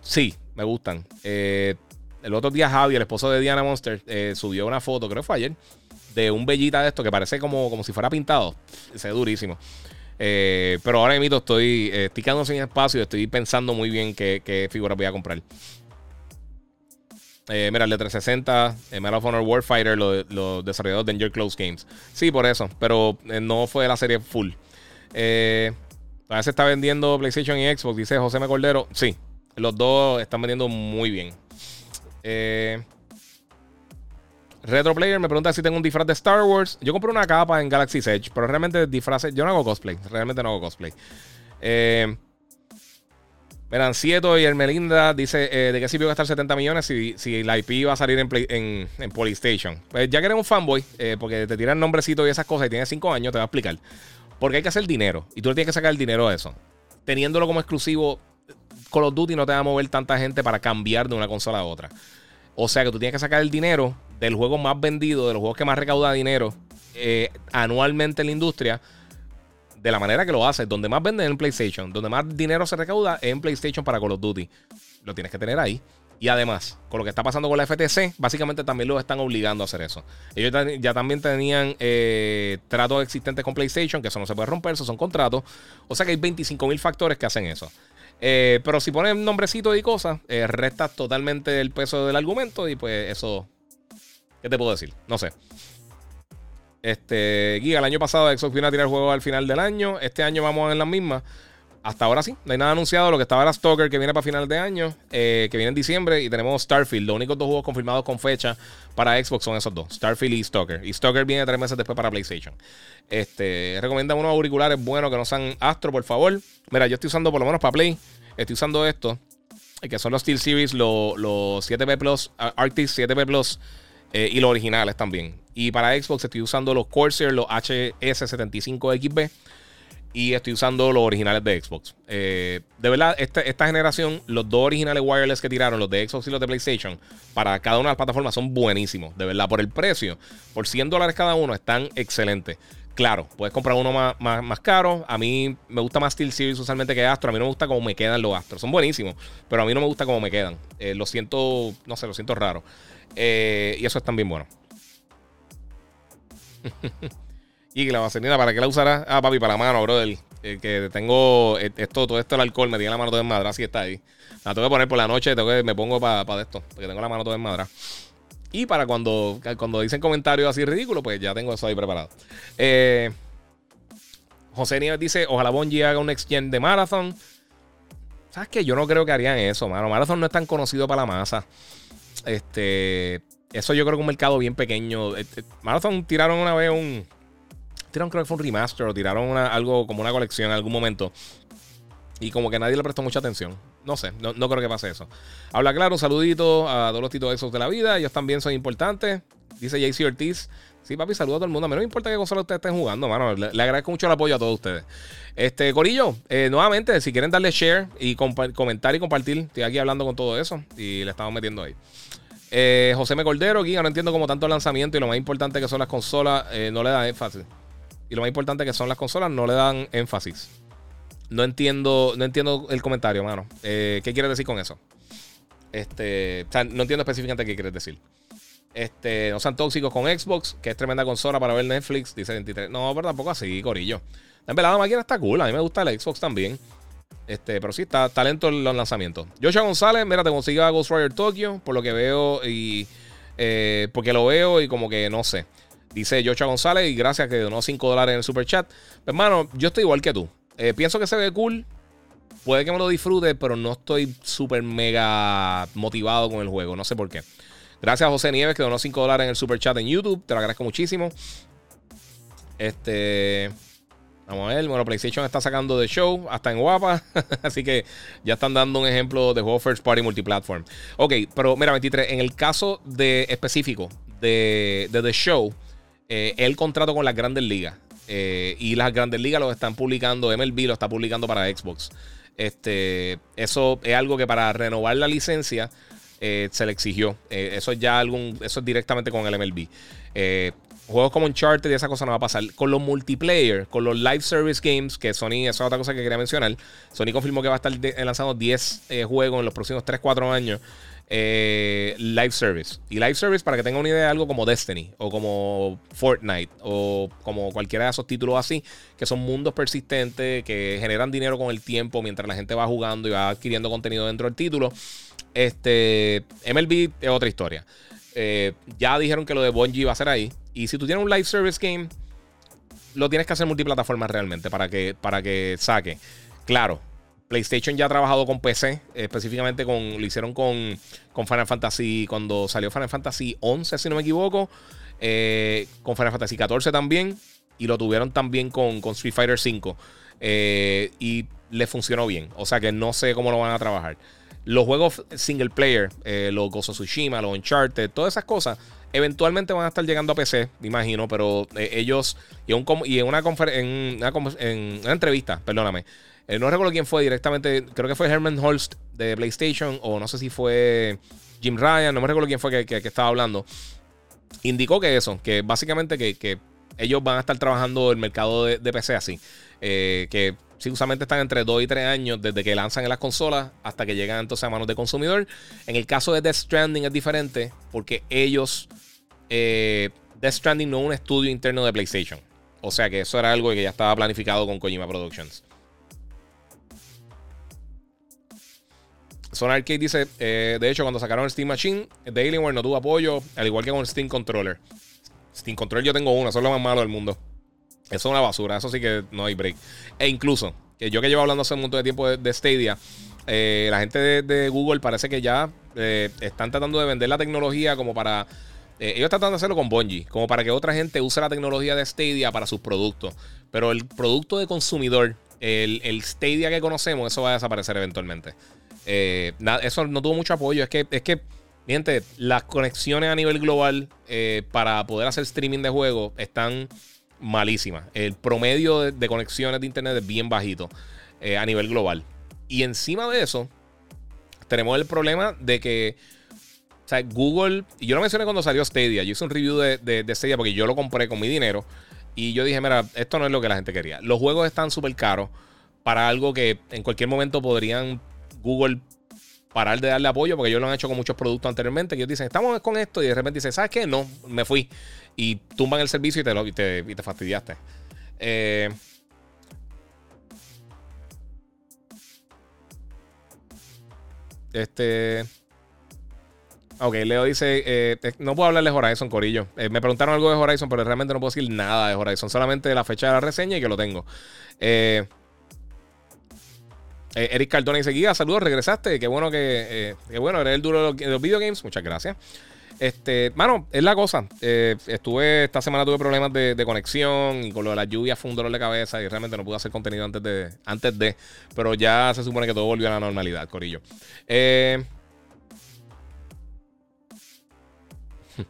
Sí, me gustan. Eh, el otro día Javi, el esposo de Diana Monster, eh, subió una foto, creo que fue ayer, de un bellita de esto que parece como, como si fuera pintado. Se ve durísimo. Eh, pero ahora mismo estoy, eh, estoy quedando sin espacio estoy pensando muy bien qué, qué figura voy a comprar. mira, el de 360, Medal of Honor Warfighter, los lo desarrollados Danger Close Games. Sí, por eso, pero no fue la serie full. Eh, a veces está vendiendo PlayStation y Xbox, dice José M. Cordero. Sí, los dos están vendiendo muy bien. Eh, Retro Player me pregunta si tengo un disfraz de Star Wars. Yo compré una capa en Galaxy's Edge, pero realmente disfraces. Yo no hago cosplay. Realmente no hago cosplay. Eh, Sieto y el Melinda dice: eh, ¿De qué sirvió gastar 70 millones si, si la IP va a salir en, Polystation? Pues ya que eres un fanboy, eh, porque te tiran nombrecito y esas cosas y tienes 5 años, te voy a explicar. Porque hay que hacer dinero y tú le tienes que sacar el dinero a eso. Teniéndolo como exclusivo, Call of Duty no te va a mover tanta gente para cambiar de una consola a otra. O sea que tú tienes que sacar el dinero del juego más vendido, de los juegos que más recauda dinero eh, anualmente en la industria, de la manera que lo haces. Donde más venden en PlayStation, donde más dinero se recauda es en PlayStation para Call of Duty. Lo tienes que tener ahí. Y además, con lo que está pasando con la FTC, básicamente también los están obligando a hacer eso. Ellos ya también tenían eh, tratos existentes con PlayStation, que eso no se puede romper, esos son contratos. O sea que hay 25 mil factores que hacen eso. Eh, pero si pones nombrecito y cosas, eh, restas totalmente el peso del argumento y pues eso... ¿Qué te puedo decir? No sé. Este, Guía, el año pasado Xbox vino a tirar el juego al final del año. Este año vamos en las mismas. Hasta ahora sí, no hay nada anunciado. Lo que estaba era Stalker que viene para finales de año, eh, que viene en diciembre. Y tenemos Starfield. Los únicos dos juegos confirmados con fecha para Xbox son esos dos: Starfield y Stalker. Y Stalker viene tres meses después para PlayStation. Este, recomienda unos auriculares buenos que no sean Astro, por favor. Mira, yo estoy usando por lo menos para Play. Estoy usando esto, que son los Steel Series, los, 7B Plus, Arctis 7B Plus. Eh, y los originales también. Y para Xbox estoy usando los Corsair, los HS75XB y estoy usando los originales de Xbox. Eh, de verdad, esta, generación, los dos originales wireless que tiraron, los de Xbox y los de PlayStation, para cada una de las plataformas son buenísimos. De verdad, por el precio, por 100 dólares cada uno, están excelentes. Claro, puedes comprar uno más, más, caro. A mí me gusta más Steel Series usualmente que Astro. A mí no me gusta cómo me quedan los Astros. Son buenísimos, pero a mí no me gusta cómo me quedan. Eh, lo siento, no sé, lo siento raro. Eh, y eso es también bueno. Y la vaselina, ¿para qué la usarás? Ah, papi, para la mano, brother. Eh, que tengo eh, esto, todo esto el alcohol, me tiene la mano toda madra así está ahí. La tengo que poner por la noche, tengo que, me pongo para esto, porque tengo la mano toda madra Y para cuando, cuando dicen comentarios así ridículos, pues ya tengo eso ahí preparado. Eh, José Nieves dice: Ojalá Bungie haga un next gen de Marathon. ¿Sabes qué? Yo no creo que harían eso, mano. Marathon no es tan conocido para la masa. Este. Eso yo creo que un mercado bien pequeño. Marathon tiraron una vez un tiraron creo que fue un remaster o tiraron algo como una colección en algún momento. Y como que nadie le prestó mucha atención. No sé, no, creo que pase eso. Habla claro, saludito a todos los títulos esos de la vida. Ellos también son importantes. Dice JC Ortiz. Sí, papi, saludo a todo el mundo. A mí no me importa qué consola ustedes estén jugando, mano. Le, agradezco mucho el apoyo a todos ustedes. Este, Corillo, eh, nuevamente, si quieren darle share y comentar y compartir, estoy aquí hablando con todo eso y le estamos metiendo ahí. Eh, José M. Cordero, aquí no entiendo cómo tanto lanzamiento y lo más importante que son las consolas eh, no le da énfasis y lo más importante que son las consolas, no le dan énfasis. No entiendo, no entiendo el comentario, mano. Eh, ¿Qué quieres decir con eso? Este, no entiendo específicamente qué quieres decir. Este, no sean tóxicos con Xbox, que es tremenda consola para ver Netflix, dice 23. No, pero tampoco así, Corillo. En verdad, la está cool. A mí me gusta el Xbox también. Este, pero sí, está talento en los lanzamientos. Joshua González, mira, te consigo a Ghost Rider Tokyo, por lo que veo y. Eh, porque lo veo y como que no sé. Dice Joshua González y gracias que donó 5 dólares en el super chat. Hermano, yo estoy igual que tú. Eh, pienso que se ve cool. Puede que me lo disfrute, pero no estoy súper mega motivado con el juego. No sé por qué. Gracias a José Nieves que donó 5 dólares en el super chat en YouTube. Te lo agradezco muchísimo. Este. Vamos a ver. Bueno, PlayStation está sacando de show hasta en guapa. Así que ya están dando un ejemplo de juego first party multiplatform. Ok, pero mira, 23. En el caso de específico de, The Show, eh, el contrato con las grandes ligas. Eh, y las grandes ligas lo están publicando. MLB lo está publicando para Xbox. Este, eso es algo que para renovar la licencia eh, se le exigió. eso es ya algún. Eso es directamente con el MLB. Juegos como Uncharted y esa cosa no va a pasar. Con los multiplayer, con los live service games, que Sony, esa es otra cosa que quería mencionar. Sony confirmó que va a estar lanzando 10 eh, juegos en los próximos 3-4 años. Eh, live service. Y live service, para que tenga una idea, de algo como Destiny o como Fortnite o como cualquiera de esos títulos así, que son mundos persistentes que generan dinero con el tiempo mientras la gente va jugando y va adquiriendo contenido dentro del título. Este MLB es otra historia. Eh, ya dijeron que lo de Bungie va a ser ahí. Y si tú tienes un live service game, lo tienes que hacer multiplataforma realmente para que, para que saque. Claro, PlayStation ya ha trabajado con PC, específicamente con, lo hicieron con, con Final Fantasy, cuando salió Final Fantasy 11, si no me equivoco, eh, con Final Fantasy 14 también, y lo tuvieron también con, con Street Fighter 5. Eh, y le funcionó bien, o sea que no sé cómo lo van a trabajar. Los juegos single player, eh, los Gozo los Uncharted, todas esas cosas, eventualmente van a estar llegando a PC, me imagino, pero eh, ellos, y, en, una, en, una, entrevista, perdóname, eh, no recuerdo quién fue directamente, creo que fue Herman Holst de PlayStation, o no sé si fue Jim Ryan, no me recuerdo quién fue que, estaba hablando, indicó que eso, que básicamente que, ellos van a estar trabajando el mercado de, de PC así, que Sí, usualmente están entre 2 y 3 años desde que lanzan en las consolas hasta que llegan entonces a manos de consumidor. En el caso de Death Stranding es diferente porque ellos. Eh, Death Stranding no es un estudio interno de PlayStation. O sea que eso era algo que ya estaba planificado con Kojima Productions. Son Arcade dice: eh, De hecho, cuando sacaron el Steam Machine, de Alienware no tuvo apoyo, al igual que con el Steam Controller. Steam Controller yo tengo uno, eso es más malo del mundo. Eso es una basura, eso sí que no hay break. E incluso, que yo que llevo hablando hace un montón de tiempo de, Stadia, eh, la gente de, Google parece que ya eh, están tratando de vender la tecnología como para. Eh, ellos están tratando de hacerlo con Bungie, como para que otra gente use la tecnología de Stadia para sus productos. Pero el producto de consumidor, el, el Stadia que conocemos, eso va a desaparecer eventualmente. eso no tuvo mucho apoyo. Es que, es que, gente, las conexiones a nivel global para poder hacer streaming de juegos están malísima. El promedio de, conexiones de internet es bien bajito eh, a nivel global. Y encima de eso, tenemos el problema de que o sea, Google, y yo lo mencioné cuando salió Stadia, yo hice un review de, de, Stadia porque yo lo compré con mi dinero y yo dije, mira, esto no es lo que la gente quería. Los juegos están súper caros para algo que en cualquier momento podrían Google parar de darle apoyo porque ellos lo han hecho con muchos productos anteriormente que ellos dicen, estamos con esto y de repente dicen, ¿sabes qué? No, me fui y tumban el servicio y te, y te, fastidiaste. Eh, este. Ok, Leo dice: eh, No puedo hablarles Horizon, Corillo. Eh, me preguntaron algo de Horizon, pero realmente no puedo decir nada de Horizon. Solamente la fecha de la reseña y que lo tengo. Eric Cardona dice: Guía, saludos, regresaste. Qué bueno que. qué bueno, eres el duro de los, de los Muchas gracias. Este, mano, es la cosa. Eh, estuve, esta semana tuve problemas de, conexión y con lo de la lluvia fue un dolor de cabeza y realmente no pude hacer contenido antes de, antes de. Pero ya se supone que todo volvió a la normalidad, Corillo. Eh,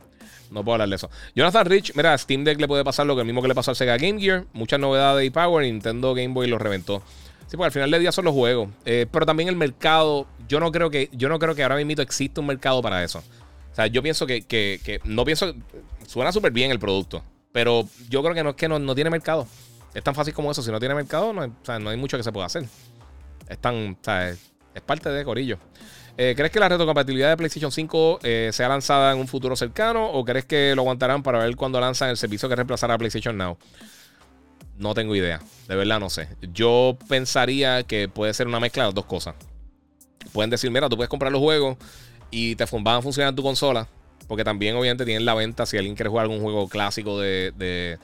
no puedo hablar de eso. Jonathan Rich, mira, Steam Deck le puede pasar lo que mismo que le pasó al Sega Game Gear. Muchas novedades y power. Nintendo Game Boy lo reventó. Sí, porque al final del día son los juegos. Eh, pero también el mercado. Yo no creo que, yo no creo que ahora mismo exista un mercado para eso sea, yo pienso que, no pienso. Suena súper bien el producto. Pero yo creo que no es que no, tiene mercado. Es tan fácil como eso. Si no tiene mercado, no, hay mucho que se pueda hacer. Es tan. O sea, es, parte de Corillo. Eh, ¿Crees que la retrocompatibilidad de PlayStation 5 eh, sea lanzada en un futuro cercano? ¿O crees que lo aguantarán para ver cuándo lanzan el servicio que reemplazará a PlayStation Now? No tengo idea. De verdad no sé. Yo pensaría que puede ser una mezcla de las dos cosas. Pueden decir, mira, tú puedes comprar los juegos y te van a funcionar tu consola. Porque también, obviamente, tienen la venta si alguien quiere jugar algún juego clásico de, de,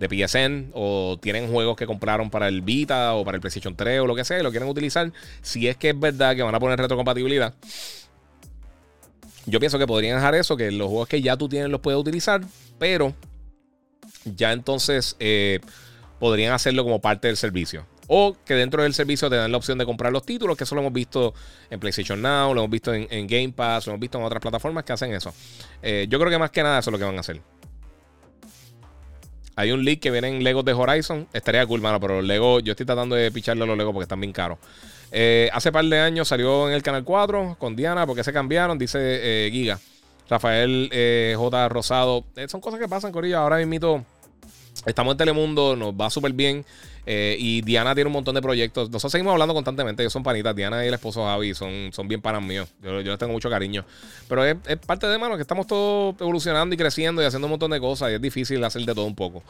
PSN o tienen juegos que compraron para el Vita o para el PlayStation 3 o lo que sea y lo quieren utilizar. Si es que es verdad que van a poner retrocompatibilidad, yo pienso que podrían dejar eso, que los juegos que ya tú tienes los puedes utilizar, pero ya entonces, eh, podrían hacerlo como parte del servicio. O que dentro del servicio te dan la opción de comprar los títulos, que eso lo hemos visto en PlayStation Now, lo hemos visto en, Game Pass, lo hemos visto en otras plataformas que hacen eso. Eh, yo creo que más que nada eso es lo que van a hacer. Hay un leak que viene en Legos de Horizon. Estaría cool, mano, pero los Lego, yo estoy tratando de picharle a los Legos porque están bien caros. Eh, hace par de años salió en el Canal 4 con Diana porque se cambiaron, dice eh, Giga. Rafael J. Rosado. son cosas que pasan, Corillo. Ahora mismo estamos en Telemundo, nos va súper bien. Eh, y Diana tiene un montón de proyectos. Nosotros seguimos hablando constantemente. Ellos son panitas. Diana y el esposo Javi son, son bien panas míos. Yo, les tengo mucho cariño. Pero es, parte de mano que estamos todos evolucionando y creciendo y haciendo un montón de cosas. Y es difícil hacer de todo un poco.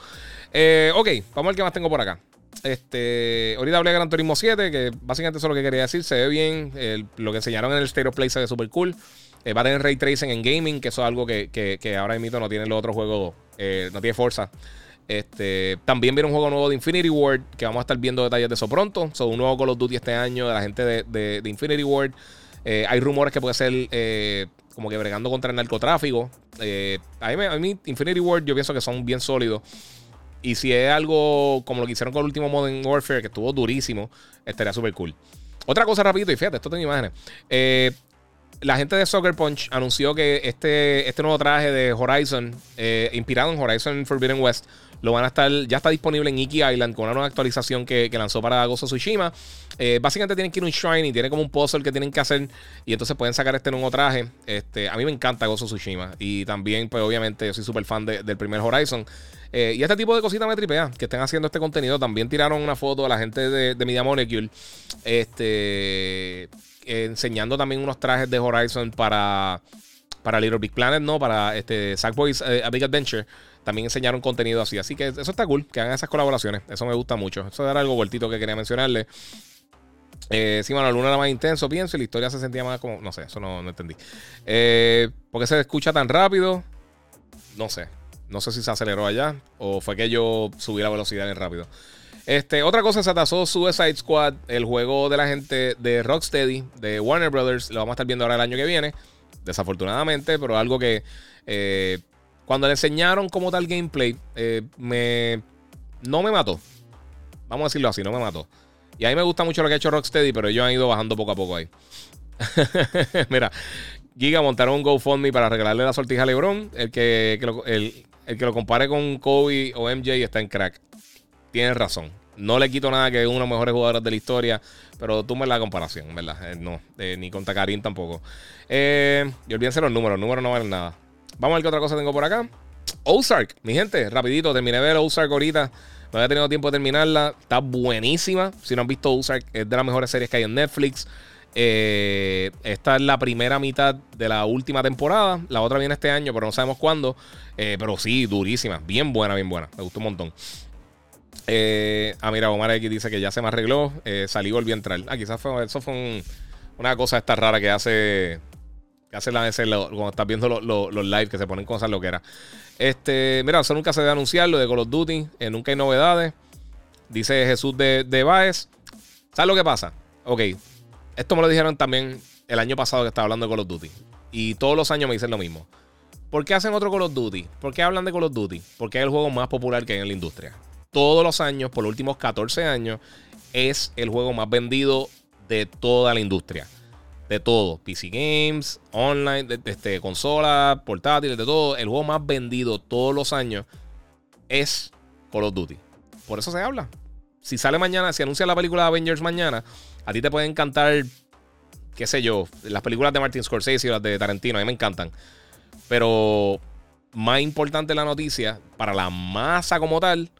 Eh, ok, vamos a ver qué más tengo por acá. Este, ahorita hablé de Gran Turismo 7, que básicamente eso es lo que quería decir. Se ve bien. lo que enseñaron en el Stereo Play se ve súper cool. Eh, va a tener ray tracing en gaming, que eso es algo que, que, ahora mismo no tiene los otros juegos. no tiene fuerza. Este, también viene un juego nuevo de Infinity Ward, que vamos a estar viendo detalles de eso pronto. Son un nuevo Call of Duty este año de la gente de, Infinity Ward. Eh, hay rumores que puede ser eh, como que bregando contra el narcotráfico. Eh, a, mí, Infinity Ward yo pienso que son bien sólidos. Y si es algo como lo que hicieron con el último Modern Warfare, que estuvo durísimo, estaría súper cool. Otra cosa rapidito, y fíjate, esto tiene imágenes. la gente de Soccer Punch anunció que este, este nuevo traje de Horizon, inspirado en Horizon Forbidden West, lo van a estar, ya está disponible en Iki Island con una nueva actualización que, lanzó para Gozo Tsushima. Eh, básicamente tienen que ir a un shrine y tiene como un puzzle que tienen que hacer. Y entonces pueden sacar este nuevo traje. Este, a mí me encanta Gozo Tsushima. Y también, pues obviamente, yo soy súper fan del primer Horizon. Eh, y este tipo de cositas me tripea que estén haciendo este contenido. También tiraron una foto a la gente de, Media Molecule. Este. enseñando también unos trajes de Horizon para. Para Little Big Planet, ¿no? Para este Sackboys A Big Adventure también enseñaron contenido así. Así que eso está cool, que hagan esas colaboraciones. Eso me gusta mucho. Eso era algo vueltito que quería mencionarle. Eh, sí, la luna era más intenso, pienso, y la historia se sentía más como. No sé, eso no, entendí. Eh, ¿Por qué se escucha tan rápido? No sé. No sé si se aceleró allá o fue que yo subí la velocidad en rápido. Este, otra cosa, se atasó Suicide Squad, el juego de la gente de Rocksteady, de Warner Brothers. Lo vamos a estar viendo ahora el año que viene. Desafortunadamente, pero algo que eh, cuando le enseñaron como tal gameplay, eh, me, no me mató. Vamos a decirlo así, no me mató. Y a mí me gusta mucho lo que ha hecho Rocksteady, pero ellos han ido bajando poco a poco ahí. Mira, Giga montaron un GoFundMe para regalarle la sortija a LeBron. El que, lo, el, que lo compare con Kobe o MJ está en crack. Tienes razón. No le quito nada que es uno de los mejores jugadores de la historia, pero tú me la comparación, ¿verdad? Eh, no, eh, ni con Takarin tampoco. y olvídense los números, los números no valen nada. Vamos a ver qué otra cosa tengo por acá. Ozark, mi gente, rapidito, terminé de ver Ozark ahorita. No había tenido tiempo de terminarla. Está buenísima. Si no han visto Ozark, es de las mejores series que hay en Netflix. Eh, esta es la primera mitad de la última temporada. La otra viene este año, pero no sabemos cuándo. Eh, pero sí, durísima. Bien buena, bien buena. Me gustó un montón. Eh, ah, mira, Omar aquí dice que ya se me arregló. Salí y volví a entrar. Ah, quizás fue, eso fue una cosa esta rara que hace que hace la veces cuando estás viendo los live que se ponen cosas lo que era. Este, mira, eso nunca se debe anunciar, lo de Call of Duty, eh, nunca hay novedades. Dice Jesús de, de Baez. ¿Sabes lo que pasa? Ok, esto me lo dijeron también el año pasado que estaba hablando de Call of Duty. Y todos los años me dicen lo mismo. ¿Por qué hacen otro Call of Duty? ¿Por qué hablan de Call of Duty? Porque es el juego más popular que hay en la industria. Todos los años, por los últimos 14 años, es el juego más vendido de toda la industria de todo. PC Games, online, de, este, consola, portátiles, de todo. El juego más vendido todos los años es Call of Duty. Por eso se habla. Si sale mañana, si anuncia la película de Avengers mañana, a ti te pueden encantar, qué sé yo, las películas de Martin Scorsese y las de Tarantino, a mí me encantan. Pero más importante la noticia para la masa como tal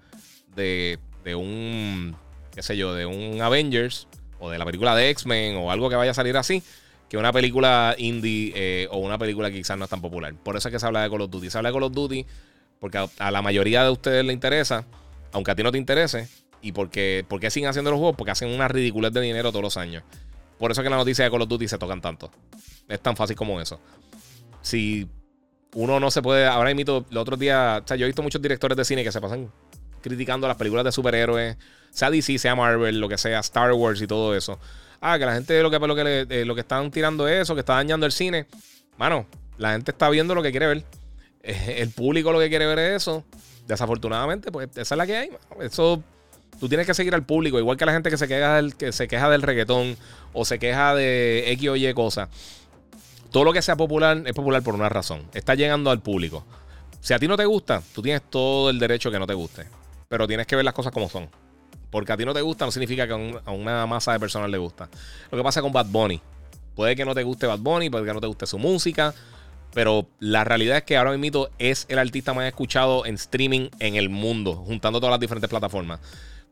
de, de un, qué sé yo, de un Avengers o de la película de X-Men o algo que vaya a salir así, que una película indie eh, o una película que quizás no es tan popular. Por eso es que se habla de Call of Duty. Se habla de Call of Duty porque a, la mayoría de ustedes le interesa, aunque a ti no te interese. ¿Y porque, porque siguen haciendo los juegos? Porque hacen una ridiculez de dinero todos los años. Por eso es que las noticias de Call of Duty se tocan tanto. Es tan fácil como eso. Si uno no se puede. Ahora imito, el otro día. O sea, yo he visto muchos directores de cine que se pasan criticando las películas de superhéroes, sea DC, sea Marvel, lo que sea, Star Wars y todo eso ah, que la gente lo que, lo que, eh, lo que están tirando es eso, que está dañando el cine. Mano, la gente está viendo lo que quiere ver. El público lo que quiere ver es eso. Desafortunadamente, pues esa es la que hay. Eso Tú tienes que seguir al público, igual que la gente que se queja del, que se queja del reggaetón o se queja de X o Y cosas. Todo lo que sea popular es popular por una razón. Está llegando al público. Si a ti no te gusta, tú tienes todo el derecho que no te guste. Pero tienes que ver las cosas como son. Porque a ti no te gusta no significa que a una masa de personas le gusta. Lo que pasa con Bad Bunny. Puede que no te guste Bad Bunny, puede que no te guste su música. Pero la realidad es que ahora mismo es el artista más escuchado en streaming en el mundo, juntando todas las diferentes plataformas.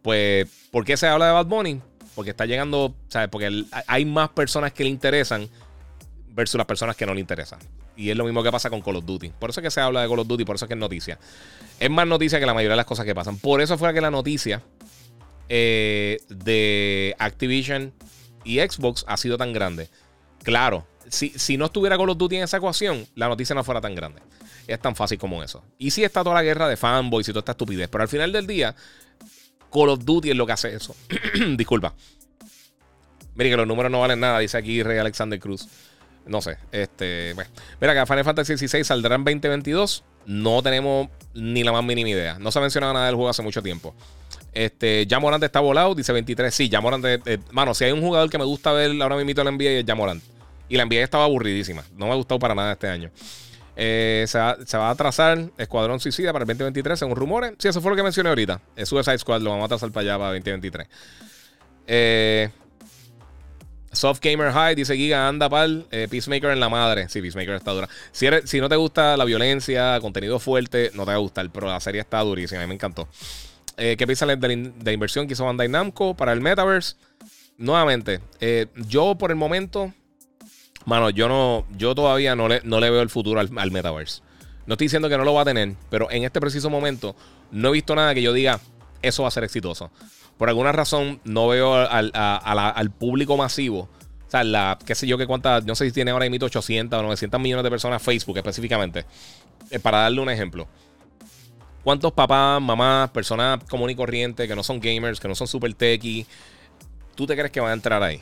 Pues, ¿por qué se habla de Bad Bunny? Porque está llegando, ¿sabes? Porque hay más personas que le interesan versus las personas que no le interesan. Y es lo mismo que pasa con Call of Duty. Por eso es que se habla de Call of Duty, por eso es que es noticia. Es más noticia que la mayoría de las cosas que pasan. Por eso fue que la noticia eh, de Activision y Xbox ha sido tan grande. Claro, si, si, no estuviera Call of Duty en esa ecuación, la noticia no fuera tan grande. Es tan fácil como eso. Y sí está toda la guerra de fanboys y toda esta estupidez. Pero al final del día, Call of Duty es lo que hace eso. Disculpa. Miren que los números no valen nada, dice aquí Rey Alexander Cruz. No sé. Este, bueno. Mira que Final Fantasy XVI saldrá en 2022. No tenemos ni la más mínima idea. No se ha mencionado nada del juego hace mucho tiempo. Este, ya está volado, dice 23. Sí, ya mano, si hay un jugador que me gusta ver ahora mismo en la NBA es ya. Y la NBA estaba aburridísima. No me ha gustado para nada este año. Eh, se, va, a atrasar Escuadrón Suicida para el 2023, según rumores. Sí, eso fue lo que mencioné ahorita. Es Suicide Squad, lo vamos a atrasar para allá para 2023. Eh, Soft Gamer High dice Giga, anda pal. Eh, Peacemaker en la madre. Sí, Peacemaker está dura. Si no te gusta la violencia, contenido fuerte, no te va a gustar. Pero la serie está durísima. A mí me encantó. Eh, ¿Qué piensas de, la inversión que hizo Bandai Namco para el Metaverse? Nuevamente, eh, yo por el momento, mano, yo no, yo todavía no le, no le veo el futuro al, Metaverse. No estoy diciendo que no lo va a tener, pero en este preciso momento no he visto nada que yo diga, eso va a ser exitoso. Por alguna razón no veo al, público masivo. O sea, la, qué sé yo, que cuántas, no sé si tiene ahora mismo 800 o 900 millones de personas Facebook específicamente. Eh, para darle un ejemplo. ¿Cuántos papás, mamás, personas común y corriente que no son gamers, que no son super techy, tú te crees que van a entrar ahí?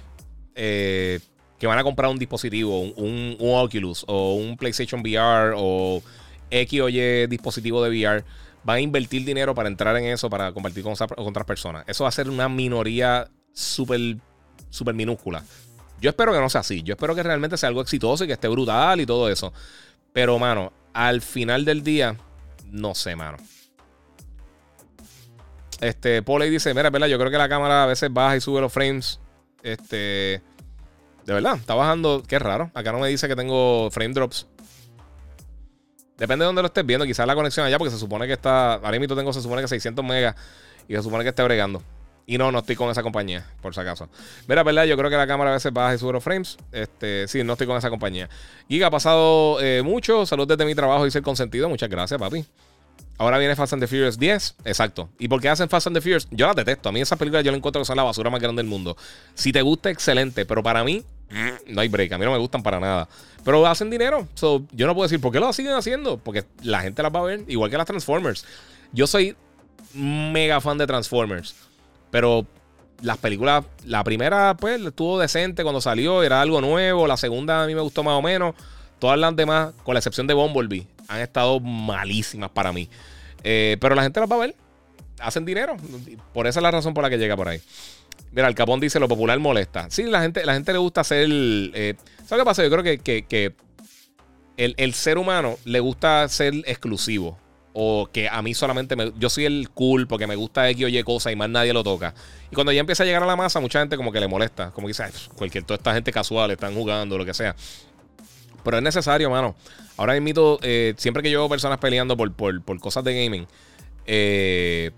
Eh, que van a comprar un dispositivo, un, Oculus o un PlayStation VR o X o Y dispositivo de VR, van a invertir dinero para entrar en eso, para compartir con, otras personas. Eso va a ser una minoría súper, súper minúscula. Yo espero que no sea así. Yo espero que realmente sea algo exitoso y que esté brutal y todo eso. Pero, mano, al final del día, no sé, mano. Este, Paul dice: Mira, verdad, yo creo que la cámara a veces baja y sube los frames. Este. De verdad, está bajando. Qué raro. Acá no me dice que tengo frame drops. Depende de dónde lo estés viendo. Quizás la conexión allá, porque se supone que está. Ahora mismo tengo, se supone que 600 megas. Y se supone que esté bregando. Y no, no estoy con esa compañía, por si acaso. Mira, verdad, yo creo que la cámara a veces baja y sube los frames. Este, sí, no estoy con esa compañía. Giga ha pasado eh, mucho. Salud desde mi trabajo y ser consentido. Muchas gracias, papi. Ahora viene Fast and the Furious 10. Exacto. ¿Y por qué hacen Fast and the Furious? Yo la detesto. A mí esa película yo la encuentro que son la basura más grande del mundo. Si te gusta, excelente. Pero para mí, mm, no hay break. A mí no me gustan para nada. Pero hacen dinero. yo no puedo decir por qué lo siguen haciendo. Porque la gente las va a ver. Igual que las Transformers. Yo soy mega fan de Transformers. Pero las películas, la primera, pues, estuvo decente cuando salió, era algo nuevo. La segunda a mí me gustó más o menos. Todas las demás, con la excepción de Bumblebee, han estado malísimas para mí. Eh, pero la gente las va a ver. Hacen dinero. Por esa es la razón por la que llega por ahí. Mira, el Capón dice lo popular molesta. Sí, la gente, la gente le gusta hacer. Eh, ¿Sabes qué pasa? Yo creo que, el, el, ser humano le gusta ser exclusivo o que a mí solamente me, yo soy el cool porque me gusta X o Y cosa y más nadie lo toca. Y cuando ya empieza a llegar a la masa, mucha gente como que le molesta, como que dice, cualquier toda esta gente casual están jugando, lo que sea. Pero es necesario, mano. Ahora mismo, eh, siempre que yo veo personas peleando por, por, cosas de gaming, eh,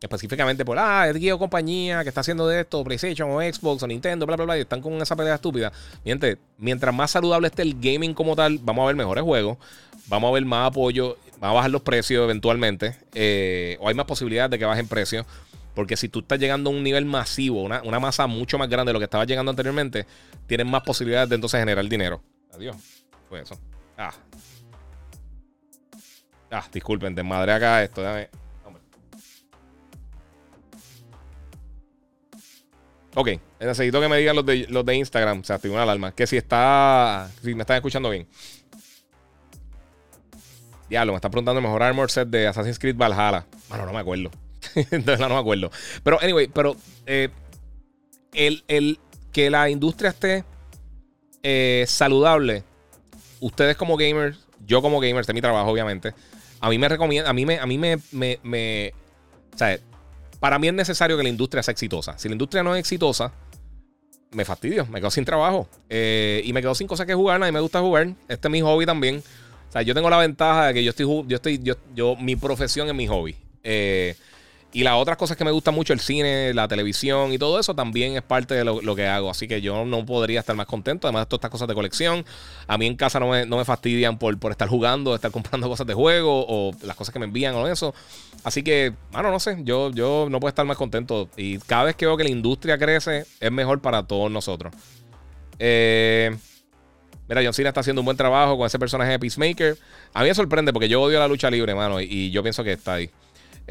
específicamente por, ah, es Guío compañía que está haciendo de esto, PlayStation o Xbox o Nintendo, bla, bla, bla, y están con esa pelea estúpida. Miente, mientras más saludable esté el gaming como tal, vamos a ver mejores juegos, vamos a ver más apoyo va a bajar los precios eventualmente, eh, o hay más posibilidades de que bajen precios. Porque si tú estás llegando a un nivel masivo, una, masa mucho más grande de lo que estaba llegando anteriormente, tienes más posibilidades de entonces generar dinero. Adiós. Fue eso. Ah. Ah, disculpen, desmadré acá esto. Déjame. Ok, necesito que me digan los de, los de Instagram. O sea, tengo una alarma. Que si está. Si me están escuchando bien. Diablo, me está preguntando el mejor armor set de Assassin's Creed Valhalla. Bueno, no me acuerdo. Entonces no me acuerdo. Pero, anyway, pero eh, el, el, que la industria esté eh, saludable, ustedes como gamers, yo como gamer, este es mi trabajo, obviamente. A mí me recomienda, a mí me, a mí me, me, o sea, para mí es necesario que la industria sea exitosa. Si la industria no es exitosa, me fastidio, me quedo sin trabajo eh, y me quedo sin cosas que jugar. A mí me gusta jugar. Este es mi hobby también. O sea, yo tengo la ventaja de que yo estoy, yo estoy, yo, yo mi profesión es mi hobby. Eh, y las otras cosas que me gustan mucho, el cine, la televisión y todo eso, también es parte de lo, que hago. Así que yo no podría estar más contento. Además de todas estas cosas de colección, a mí en casa no me, no me fastidian por, por estar jugando, estar comprando cosas de juego o las cosas que me envían o eso. Así que, bueno, no sé, yo, yo no puedo estar más contento. Y cada vez que veo que la industria crece, es mejor para todos nosotros. Eh, mira, John Cena está haciendo un buen trabajo con ese personaje de Peacemaker. A mí me sorprende porque yo odio la lucha libre, mano, y yo pienso que está ahí.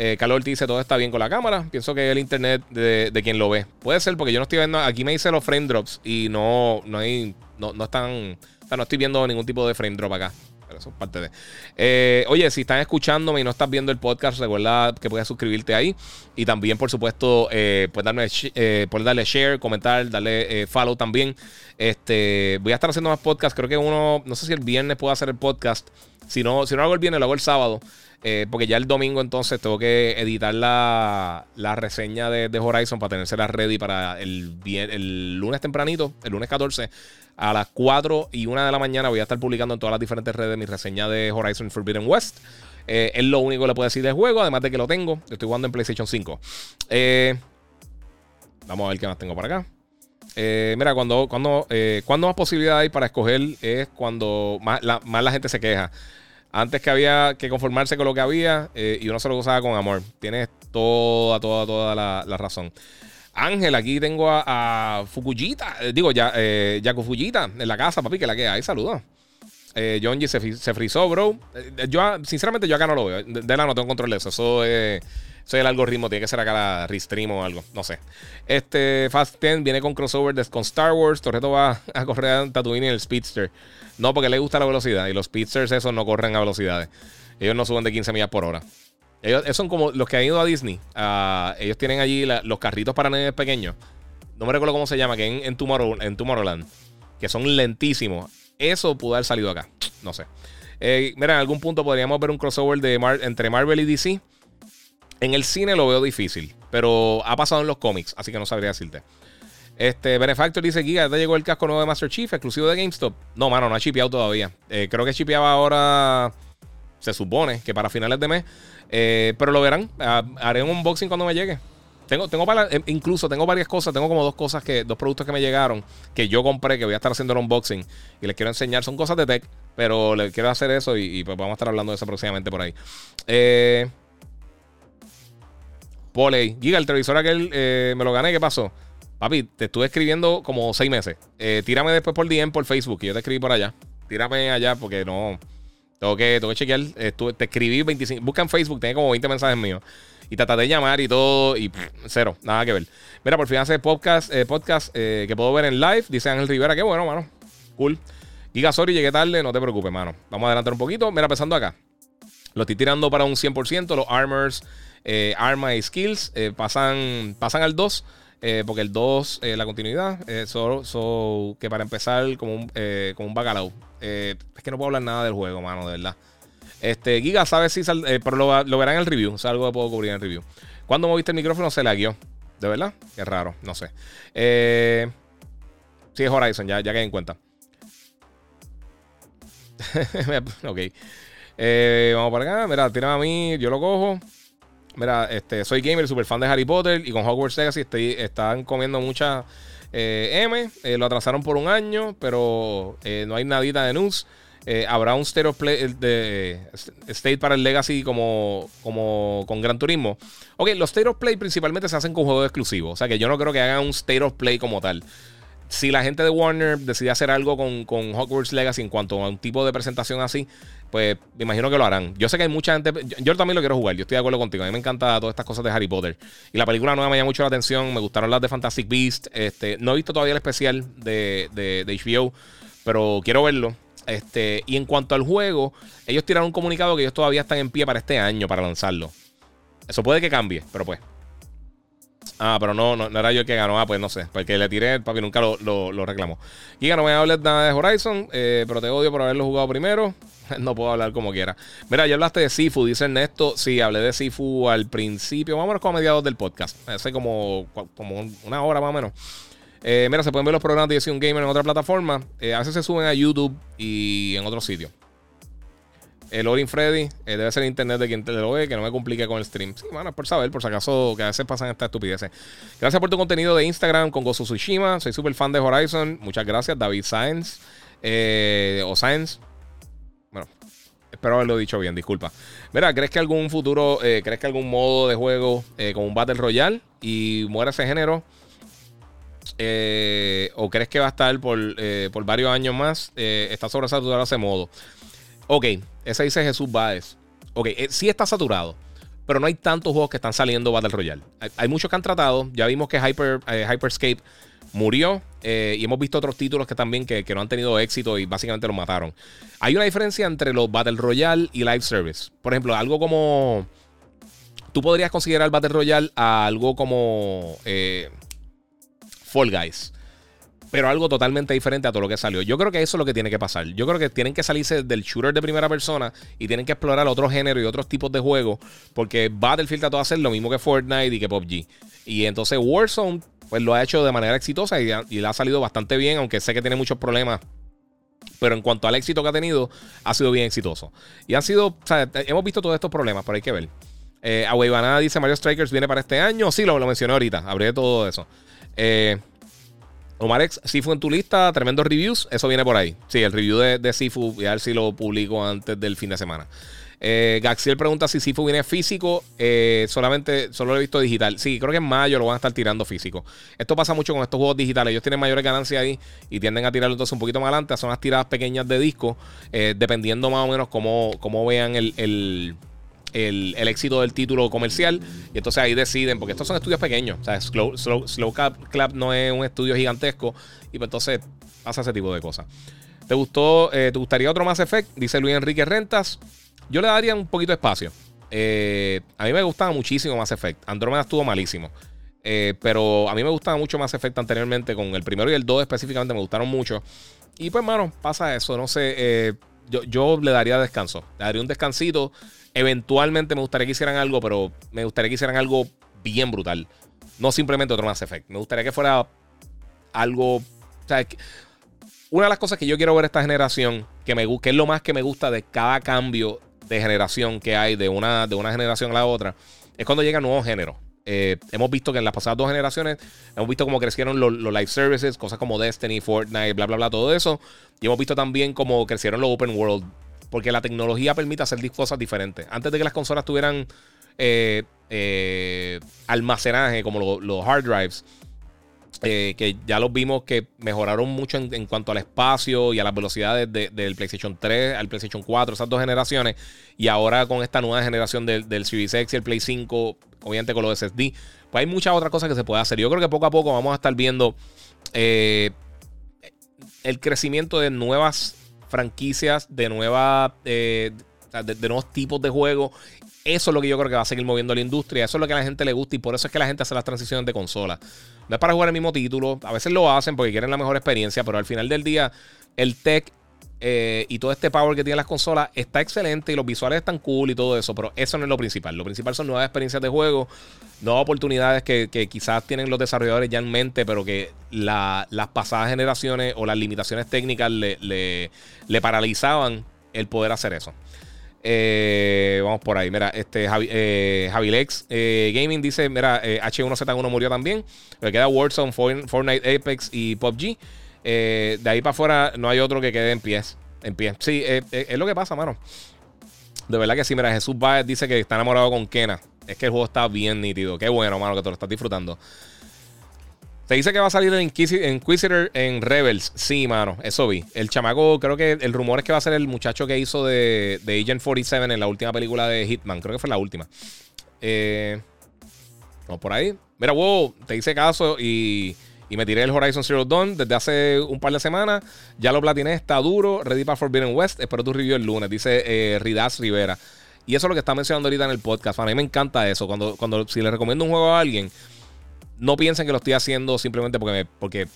Eh, Carlos dice todo está bien con la cámara. Pienso que es el internet de, quien lo ve. Puede ser porque yo no estoy viendo. Aquí me dice los frame drops y no, no hay. No, no están. no estoy viendo ningún tipo de frame drop acá. Pero eso es parte de. Eh, oye, si están escuchándome y no estás viendo el podcast, recuerda que puedes suscribirte ahí. Y también, por supuesto, eh, puedes, darme, eh, puedes darle share, comentar, darle follow también. Este, voy a estar haciendo más podcasts. Creo que uno. No sé si el viernes puedo hacer el podcast. Si no, si no hago el viernes, lo hago el sábado. Eh, porque ya el domingo entonces tengo que editar la, reseña de, Horizon para tenerse la ready para el, el lunes tempranito, el lunes 14. A las 4 y 1 de la mañana voy a estar publicando en todas las diferentes redes mi reseña de Horizon Forbidden West. Eh, es lo único que le puedo decir del juego, además de que lo tengo. Estoy jugando en PlayStation 5. Eh, vamos a ver qué más tengo por acá. mira, cuando, cuando, cuando más posibilidad hay para escoger es cuando más la gente se queja. Antes que había que conformarse con lo que había eh, y uno se lo usaba con amor. Tienes toda, toda, toda la, razón. Ángel, aquí tengo a, Fukuyita, eh, digo, ya, eh, Yaku Fujita en la casa, papi, que la que hay, saludos. Eh, John G se, se bro. yo, sinceramente, yo acá no lo veo. De, la no tengo control de eso. Eso es, eso es el algoritmo. Tiene que ser acá la restream o algo. No sé. Este Fast 10 viene con crossover con Star Wars. Torreto va a correr a Tatooine en el Speedster. No, porque le gusta la velocidad. Y los Speedsters, esos no corren a velocidades. Ellos no suben de 15 millas por hora. Ellos, son como los que han ido a Disney. ellos tienen allí los carritos para nenes pequeños. No me recuerdo cómo se llama, que en, en, en Tomorrowland. Que son lentísimos. Eso pudo haber salido acá. No sé. Eh, mira, en algún punto podríamos ver un crossover de entre Marvel y DC. En el cine lo veo difícil. Pero ha pasado en los cómics. Así que no sabría decirte. Este, Benefactor dice: Giga, ¿ya llegó el casco nuevo de Master Chief, exclusivo de GameStop? No, mano, no ha chipeado todavía. Eh, creo que chipeaba ahora. Se supone que para finales de mes. Eh, pero lo verán. Ah, haré un unboxing cuando me llegue. Tengo, tengo eh, incluso tengo varias cosas. Tengo como dos cosas que, dos productos que me llegaron que yo compré, que voy a estar haciendo el unboxing y les quiero enseñar. Son cosas de tech, pero les quiero hacer eso y, pues vamos a estar hablando de eso próximamente por ahí. Eh, Poley, Giga, el televisor aquel me lo gané, ¿qué pasó? Papi, te estuve escribiendo como seis meses. Eh, tírame después por DM por Facebook, y yo te escribí por allá. Tírame allá porque no. Tengo que, tengo que chequear. te escribí 25. Busca en Facebook, tiene como 20 mensajes míos. Y traté de llamar y todo. Y cero, nada que ver. Mira, por fin hace podcast, eh, podcast eh, que puedo ver en live. Dice Ángel Rivera. Qué bueno, mano. Cool. Giga, sorry, llegué tarde. No te preocupes, mano. Vamos a adelantar un poquito. Mira, pensando acá. Lo estoy tirando para un 100%. Los armors, arma y skills pasan, pasan al 2. Eh, porque el 2, eh, la continuidad, eh, so, que para empezar, como un, como un bacalao. Es que no puedo hablar nada del juego, mano, de verdad. Este, Giga, ¿sabes si sal, pero lo, lo, verán en el review? O algo que puedo cubrir en el review. Cuando moviste el micrófono se lagueó. ¿De verdad? Qué raro, no sé. sí, es Horizon, ya, ya quedé en cuenta. ok. vamos para acá. Mira, tira a mí, yo lo cojo. Mira, este, soy gamer, super fan de Harry Potter y con Hogwarts Legacy estoy, están comiendo mucha eh, M. Eh, lo atrasaron por un año, pero eh, no hay nadita de news. habrá un State of Play de State para el Legacy como, como con Gran Turismo. Ok, los State of Play principalmente se hacen con juegos exclusivos. O sea que yo no creo que hagan un State of Play como tal si la gente de Warner decide hacer algo con, con, Hogwarts Legacy en cuanto a un tipo de presentación así, pues me imagino que lo harán. Yo sé que hay mucha gente. Yo, también lo quiero jugar, yo estoy de acuerdo contigo. A mí me encanta todas estas cosas de Harry Potter. Y la película nueva me llama mucho la atención. Me gustaron las de Fantastic Beast. Este, no he visto todavía el especial de, de, de HBO, pero quiero verlo. Este, y en cuanto al juego, ellos tiraron un comunicado que ellos todavía están en pie para este año, para lanzarlo. Eso puede que cambie, pero pues. Ah, pero no, no, era yo el que ganó. Ah, pues no sé. Porque le tiré, el papi nunca lo, lo, reclamó. Giga, no me hablar nada de Horizon, eh, pero te odio por haberlo jugado primero. no puedo hablar como quiera. Mira, ya hablaste de Sifu, dice Ernesto. Sí, hablé de Sifu al principio, menos como a mediados del podcast. Hace como, como una hora más o menos. Eh, mira, se pueden ver los programas de un Gamer en otra plataforma. Eh, a veces se suben a YouTube y en otros sitios. El Orin Freddy eh, debe ser internet de quien te lo ve, que no me complique con el stream. Sí, mano, por saber, por si acaso, que a veces pasan estas estupideces. Gracias por tu contenido de Instagram con Gozo Tsushima. Soy súper fan de Horizon. Muchas gracias, David Sainz. o Sainz. Bueno, espero haberlo dicho bien, disculpa. Mira, ¿crees que algún futuro, crees que algún modo de juego con un Battle Royale y muera ese género? Eh, o crees que va a estar por, eh, varios años más, eh, está sobresaturado ese modo. Ok, ese dice Jesús Báez. Ok, sí está saturado, pero no hay tantos juegos que están saliendo Battle Royale. Hay, muchos que han tratado, ya vimos que Hyper, Hyperscape murió y hemos visto otros títulos que también que, no han tenido éxito y básicamente lo mataron. Hay una diferencia entre los Battle Royale y Live Service. Por ejemplo, algo como... Tú podrías considerar Battle Royale a algo como... Fall Guys. Pero algo totalmente diferente a todo lo que salió. Yo creo que eso es lo que tiene que pasar. Yo creo que tienen que salirse del shooter de primera persona y tienen que explorar otros géneros y otros tipos de juegos. Porque Battlefield trató de hacer lo mismo que Fortnite y que PUBG. Y entonces Warzone, pues lo ha hecho de manera exitosa y, le ha salido bastante bien, aunque sé que tiene muchos problemas pero en cuanto al éxito que ha tenido, ha sido bien exitoso. Y han sido, o sea, hemos visto todos estos problemas, pero hay que ver. Eh, dice Mario Strikers viene para este año. Sí, lo, lo mencioné ahorita. Hablé todo eso. Eh, Omarex, Sifu en tu lista, tremendos reviews. Eso viene por ahí. Sí, el review de, de Sifu, a ver si lo publico antes del fin de semana. Eh, Gaxiel pregunta si Sifu viene físico. Eh, solamente, solo lo he visto digital. Sí, creo que en mayo lo van a estar tirando físico. Esto pasa mucho con estos juegos digitales. Ellos tienen mayores ganancias ahí y tienden a tirarlo entonces un poquito más adelante. Son las tiradas pequeñas de disco, eh, dependiendo más o menos cómo, cómo vean el, el, éxito del título comercial. Y entonces ahí deciden, porque estos son estudios pequeños. O sea, Slow, Slow, Club no es un estudio gigantesco. Y pues entonces pasa ese tipo de cosas. ¿Te gustó? Eh, ¿Te gustaría otro Mass Effect? Dice Luis Enrique Rentas. Yo le daría un poquito de espacio. Eh, a mí me gustaba muchísimo Mass Effect. Andrómeda estuvo malísimo. Eh, pero a mí me gustaba mucho Mass Effect anteriormente. Con el primero y el 2 específicamente me gustaron mucho. Y pues, mano, pasa eso. No sé. yo, yo le daría descanso. Le daría un descansito. Eventualmente me gustaría que hicieran algo, pero me gustaría que hicieran algo bien brutal. No simplemente otro Mass Effect. Me gustaría que fuera algo. O sea, una de las cosas que yo quiero ver esta generación, que, me, es lo más que me gusta de cada cambio de generación que hay de una, de una generación a la otra, es cuando llegan nuevos géneros. Eh, hemos visto que en las pasadas dos generaciones hemos visto cómo crecieron los, los, live services, cosas como Destiny, Fortnite, bla, bla, bla, todo eso. Y hemos visto también cómo crecieron los open world porque la tecnología permite hacer cosas diferentes. Antes de que las consolas tuvieran eh, eh, almacenaje como los hard drives, eh, que ya los vimos que mejoraron mucho en, cuanto al espacio y a las velocidades del PlayStation 3 al PlayStation 4, esas dos generaciones. Y ahora con esta nueva generación del, del Series y el Play 5, obviamente con los SSD, pues hay muchas otras cosas que se puede hacer. Yo creo que poco a poco vamos a estar viendo el crecimiento de nuevas franquicias, de nuevas. Eh, de, nuevos tipos de juegos. Eso es lo que yo creo que va a seguir moviendo la industria. Eso es lo que a la gente le gusta y por eso es que la gente hace las transiciones de consola. No es para jugar el mismo título. A veces lo hacen porque quieren la mejor experiencia, pero al final del día, el tech eh, y todo este power que tienen las consolas está excelente y los visuales están cool y todo eso, pero eso no es lo principal. Lo principal son nuevas experiencias de juego, nuevas oportunidades que, quizás tienen los desarrolladores ya en mente, pero que las pasadas generaciones o las limitaciones técnicas le, paralizaban el poder hacer eso. Eh, vamos por ahí. Mira, este Javi, eh, Javilex Gaming dice: Mira, H1Z1 murió también. Me queda Warzone, Fortnite, Apex y PUBG. Eh, de ahí para afuera no hay otro que quede en pie. En pie. Sí, eh, eh, es lo que pasa, mano. De verdad que sí. Mira, Jesús Baez dice que está enamorado con Kena. Es que el juego está bien nítido. Qué bueno, mano, que te lo estás disfrutando. Se dice que va a salir en Inquisitor en Rebels. Sí, mano, eso vi. El chamaco, creo que el rumor es que va a ser el muchacho que hizo de, de Agent 47 en la última película de Hitman. Creo que fue la última. Eh, vamos por ahí. Mira, wow, te hice caso y y me tiré el Horizon Zero Dawn desde hace un par de semanas. Ya lo platiné, está duro. Ready para Forbidden West. Espero tu review el lunes, dice eh, Ridas Rivera. Y eso es lo que está mencionando ahorita en el podcast. A mí me encanta eso. Cuando, cuando si le recomiendo un juego a alguien, no piensen que lo estoy haciendo simplemente porque, porque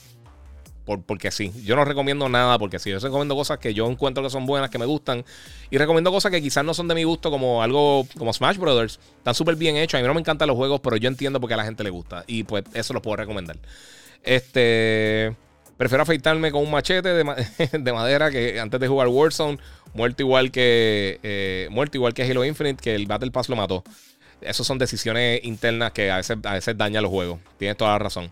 porque sí. Yo no recomiendo nada porque sí. Yo recomiendo cosas que yo encuentro que son buenas, que me gustan. Y recomiendo cosas que quizás no son de mi gusto, como algo como Smash Brothers. Están súper bien hechos. A mí no me encantan los juegos, pero yo entiendo por qué a la gente le gusta. Y pues eso lo puedo recomendar. Este. Prefiero afeitarme con un machete de, madera que antes de jugar Warzone. Muerto igual que. Eh, muerto igual que Halo Infinite, que el Battle Pass lo mató. Esas son decisiones internas que a veces, a veces dañan los juegos. Tienes toda la razón.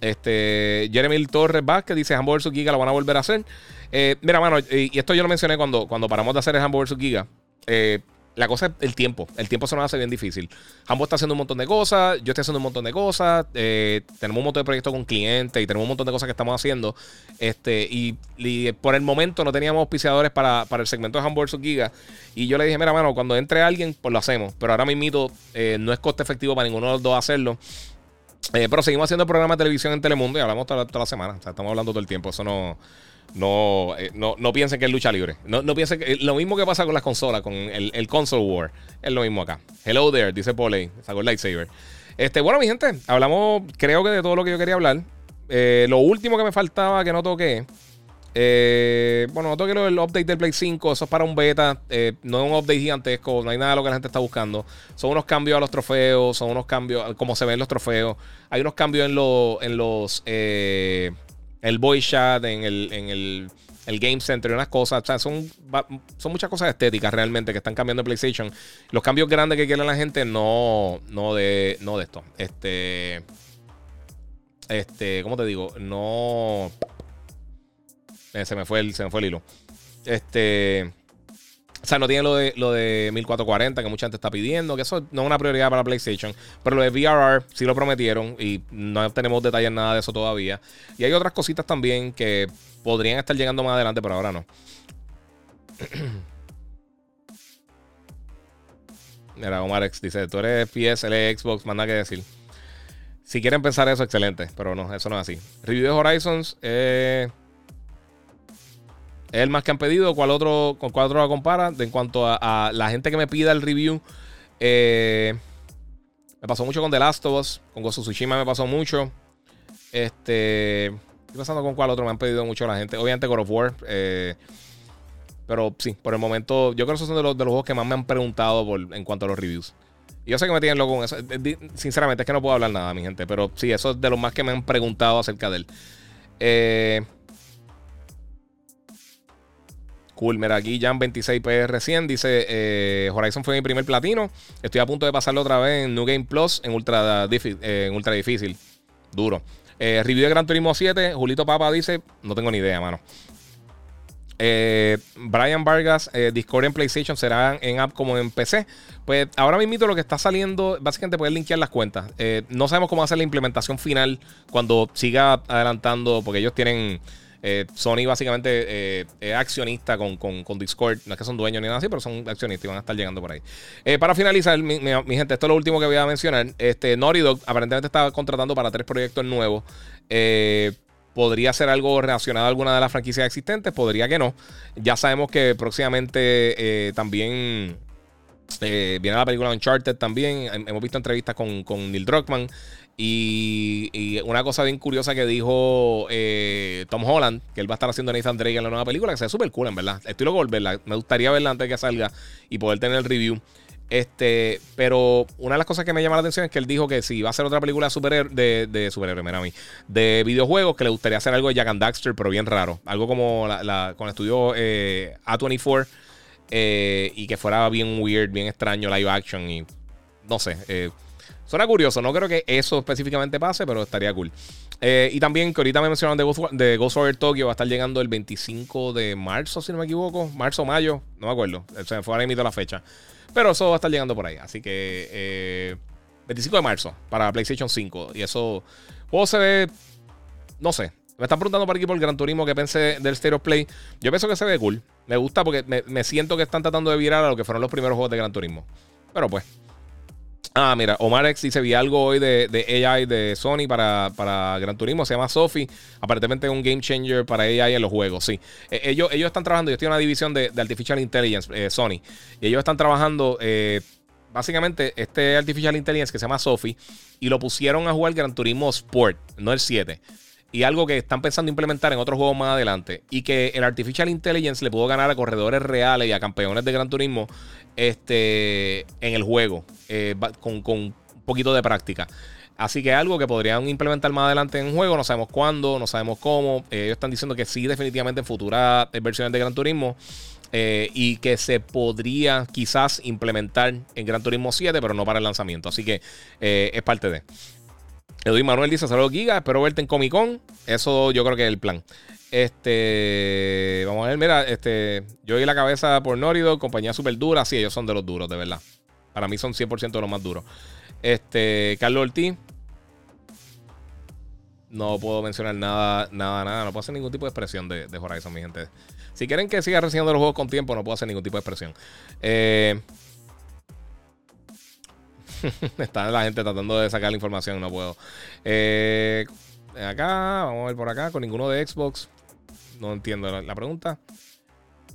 Este, Jeremy Torres Vázquez dice Hamburger vs Giga lo van a volver a hacer. Eh, mira, mano, y, esto yo lo mencioné cuando, cuando paramos de hacer el Hamburger vs Giga. Eh, la cosa es el tiempo. El tiempo se nos hace bien difícil. Hambo está haciendo un montón de cosas, yo estoy haciendo un montón de cosas. Eh, tenemos un montón de proyectos con clientes y tenemos un montón de cosas que estamos haciendo. Este, y, por el momento no teníamos auspiciadores para, el segmento de Hambo vs Giga. Y yo le dije, mira, mano, cuando entre alguien, pues lo hacemos. Pero ahora mismo no es coste efectivo para ninguno de los dos hacerlo. Eh, pero seguimos haciendo programas de televisión en Telemundo y hablamos toda, la semana. O sea, estamos hablando todo el tiempo. Eso no. No, eh, no, no, piensen que es lucha libre. No, no piensen que. Lo mismo que pasa con las consolas, con el, console war. Es lo mismo acá. Hello there, dice Poley. Sacó el lightsaber. Este, bueno, mi gente, hablamos, creo que de todo lo que yo quería hablar. Eh, lo último que me faltaba que no toqué eh, bueno, no toque el update del Play 5. Eso es para un beta. Eh, no es un update gigantesco. No hay nada de lo que la gente está buscando. Son unos cambios a los trofeos. Son unos cambios. Como se ven los trofeos. Hay unos cambios en, en los. El voice chat, en el, en el, Game Center y unas cosas. O sea, son, son muchas cosas estéticas realmente que están cambiando en PlayStation. Los cambios grandes que quiere la gente, no, no, de, no de esto. Este. Este, ¿cómo te digo? No. Eh, se, me fue el, se me fue el hilo. Este. O sea, no tiene lo de, lo de 1440 que mucha gente está pidiendo, que eso no es una prioridad para PlayStation. Pero lo de VRR sí lo prometieron y no tenemos detalles nada de eso todavía. Y hay otras cositas también que podrían estar llegando más adelante, pero ahora no. Mira, Omar X dice: Tú eres PSL, Xbox, manda que decir. Si quieren pensar eso, excelente, pero no, eso no es así. Review de Horizons, eh. ¿Es el más que han pedido? ¿Cuál otro, ¿Con cuál otro la compara? en cuanto a, la gente que me pida el review, eh, me pasó mucho con The Last of Us. Con of Tsushima me pasó mucho. Este. Estoy pasando con cuál otro me han pedido mucho la gente. Obviamente God of War. Eh, pero sí, por el momento, yo creo que esos son de los, de los juegos que más me han preguntado en cuanto a los reviews. Y yo sé que me tienen loco eso. Sinceramente, es que no puedo hablar nada, mi gente. Pero sí, eso es de los más que me han preguntado acerca de él. Eh, Cool, mira, aquí Jan26PR100 dice: eh, Horizon fue mi primer platino. Estoy a punto de pasarlo otra vez en New Game Plus en ultra, eh, ultra difícil. Duro. Eh, review de Gran Turismo 7. Julito Papa dice: No tengo ni idea, mano. Brian Vargas, Discord en PlayStation será en app como en PC. Pues ahora mismo lo que está saliendo, básicamente puedes linkear las cuentas. no sabemos cómo hacer la implementación final cuando siga adelantando, porque ellos tienen eh, Sony básicamente eh, es accionista con, Discord. No es que son dueños ni nada así, pero son accionistas y van a estar llegando por ahí. Eh, para finalizar, mi, gente, esto es lo último que voy a mencionar. Este, Naughty Dog aparentemente está contratando para tres proyectos nuevos. podría ser algo relacionado a alguna de las franquicias existentes, podría que no. Ya sabemos que próximamente también viene la película Uncharted también. Hemos visto entrevistas con, con Neil Druckmann. Y, una cosa bien curiosa que dijo eh, Tom Holland, que él va a estar haciendo Nathan Drake en la nueva película, que se ve súper cool, en verdad. Estoy loco verla. Me gustaría verla antes de que salga y poder tener el review. Este, pero una de las cosas que me llama la atención es que él dijo que si va a hacer otra película de, de, de superhéroe, mira a mí, de videojuegos, que le gustaría hacer algo de Jack and Daxter, pero bien raro. Algo como la, con el estudio eh, A24 eh, y que fuera bien weird, bien extraño, live action y no sé. Suena curioso, no creo que eso específicamente pase, pero estaría cool. Eh, y también que ahorita me mencionaron de Ghost, de Ghost Over Tokyo, va a estar llegando el 25 de marzo, si no me equivoco. Marzo, mayo, no me acuerdo. Se me fue ahora mismo la fecha. Pero eso va a estar llegando por ahí. Así que 25 eh, de marzo para PlayStation 5. Y eso, juego se ve, no sé. Me están preguntando por aquí por el Gran Turismo que pensé del Stereo Play. Yo pienso que se ve cool. Me gusta porque me, me siento que están tratando de virar a lo que fueron los primeros juegos de Gran Turismo. Pero pues, Ah, mira, Omar X dice: Vi algo hoy de, de AI de Sony para, para, Gran Turismo. Se llama Sophie. Aparentemente es un game changer para AI en los juegos. Sí. Eh, ellos, ellos están trabajando. Yo estoy en una división de, Artificial Intelligence, eh, Sony. Y ellos están trabajando. Eh, básicamente, este Artificial Intelligence que se llama Sophie. Y lo pusieron a jugar Gran Turismo Sport, no el 7 y algo que están pensando implementar en otros juegos más adelante. Y que el Artificial Intelligence le pudo ganar a corredores reales y a campeones de Gran Turismo este, en el juego, eh, con, un poquito de práctica. Así que algo que podrían implementar más adelante en el juego. No sabemos cuándo, no sabemos cómo. Eh, ellos están diciendo que sí, definitivamente en futuras versiones de Gran Turismo. Eh, y que se podría quizás implementar en Gran Turismo 7, pero no para el lanzamiento. Así que es parte de. Edwin Manuel dice: Saludos, Giga. Espero verte en Comic Con. Eso yo creo que es el plan. Este, vamos a ver, mira, este, yo vi la cabeza por Norido, compañía súper dura. Sí, ellos son de los duros, de verdad. Para mí son 100% de los más duros. Este, Carlos Ortiz. No puedo mencionar nada, nada, nada. No puedo hacer ningún tipo de expresión de, de Horizon, mi gente. Si quieren que siga reseñando los juegos con tiempo, no puedo hacer ningún tipo de expresión. Eh, Está la gente tratando de sacar la información, no puedo. Eh, acá, vamos a ver por acá, con ninguno de Xbox. No entiendo la, pregunta.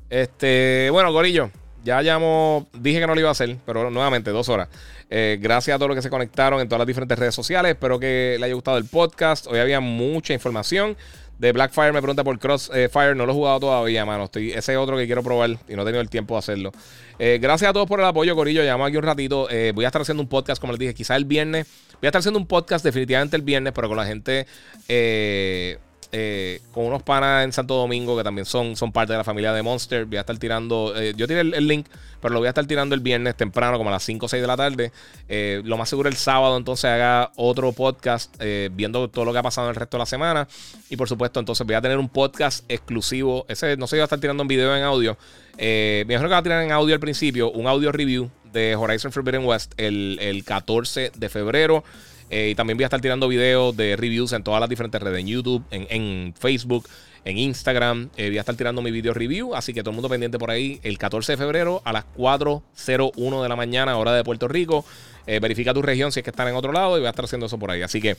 Este, bueno, Gorillo, ya llamo, dije que no lo iba a hacer, pero nuevamente, dos horas. Eh, gracias a todos los que se conectaron en todas las diferentes redes sociales. Espero que les haya gustado el podcast. Hoy había mucha información de Blackfire me pregunta por Crossfire. no lo he jugado todavía, mano. Estoy, ese es otro que quiero probar y no he tenido el tiempo de hacerlo. Eh, gracias a todos por el apoyo, Corillo. Llevamos aquí un ratito. Eh, voy a estar haciendo un podcast, como les dije, quizá el viernes. Voy a estar haciendo un podcast definitivamente el viernes, pero con la gente. Eh, eh, con unos panas en Santo Domingo que también son, son parte de la familia de Monster. Voy a estar tirando, eh, yo tiré el, link, pero lo voy a estar tirando el viernes temprano, como a las 5 o 6 de la tarde. Eh, lo más seguro el sábado entonces haga otro podcast viendo todo lo que ha pasado el resto de la semana. Y por supuesto entonces voy a tener un podcast exclusivo. Ese no sé va a estar tirando en video en audio. me que va a tirar en audio al principio, un audio review de Horizon Forbidden West el, el 14 de febrero. Eh, y también voy a estar tirando videos de reviews en todas las diferentes redes, en YouTube, en, Facebook, en Instagram. Eh, voy a estar tirando mi video review, así que todo el mundo pendiente por ahí el 14 de febrero a las 4.01 de la mañana, hora de Puerto Rico. Eh, verifica tu región si es que están en otro lado y voy a estar haciendo eso por ahí. Así que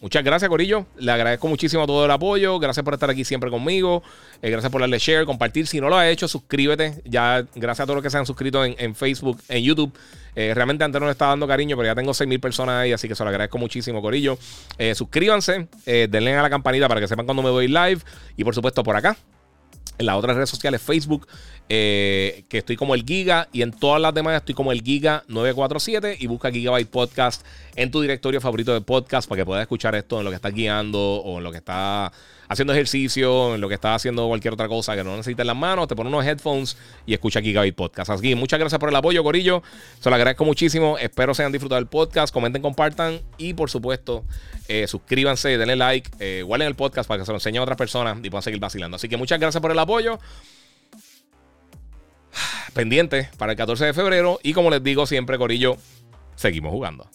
muchas gracias, Corillo. Le agradezco muchísimo todo el apoyo. Gracias por estar aquí siempre conmigo. gracias por darle share, compartir. Si no lo has hecho, suscríbete. Ya, gracias a todos los que se han suscrito en, Facebook, en YouTube. Eh, realmente antes no le estaba dando cariño, pero ya tengo 6.000 personas ahí, así que se lo agradezco muchísimo, Corillo. Eh, suscríbanse, eh, denle a la campanita para que sepan cuando me voy live. Y por supuesto, por acá, en las otras redes sociales, Facebook, que estoy como el Giga, y en todas las demás estoy como el Giga 947 y busca Gigabyte Podcast en tu directorio favorito de podcast para que puedas escuchar esto en lo que estás guiando o en lo que está haciendo ejercicio, en lo que estás haciendo cualquier otra cosa que no necesites las manos, te pones unos headphones y escucha Gaby Podcast. Así que muchas gracias por el apoyo, Corillo. Se lo agradezco muchísimo. Espero se hayan disfrutado del podcast. Comenten, compartan y por supuesto, eh, suscríbanse, denle like, eh, guarden el podcast para que se lo enseñen a otras personas y puedan seguir vacilando. Así que muchas gracias por el apoyo pendiente para el 14 de febrero. Y como les digo siempre, Corillo, seguimos jugando.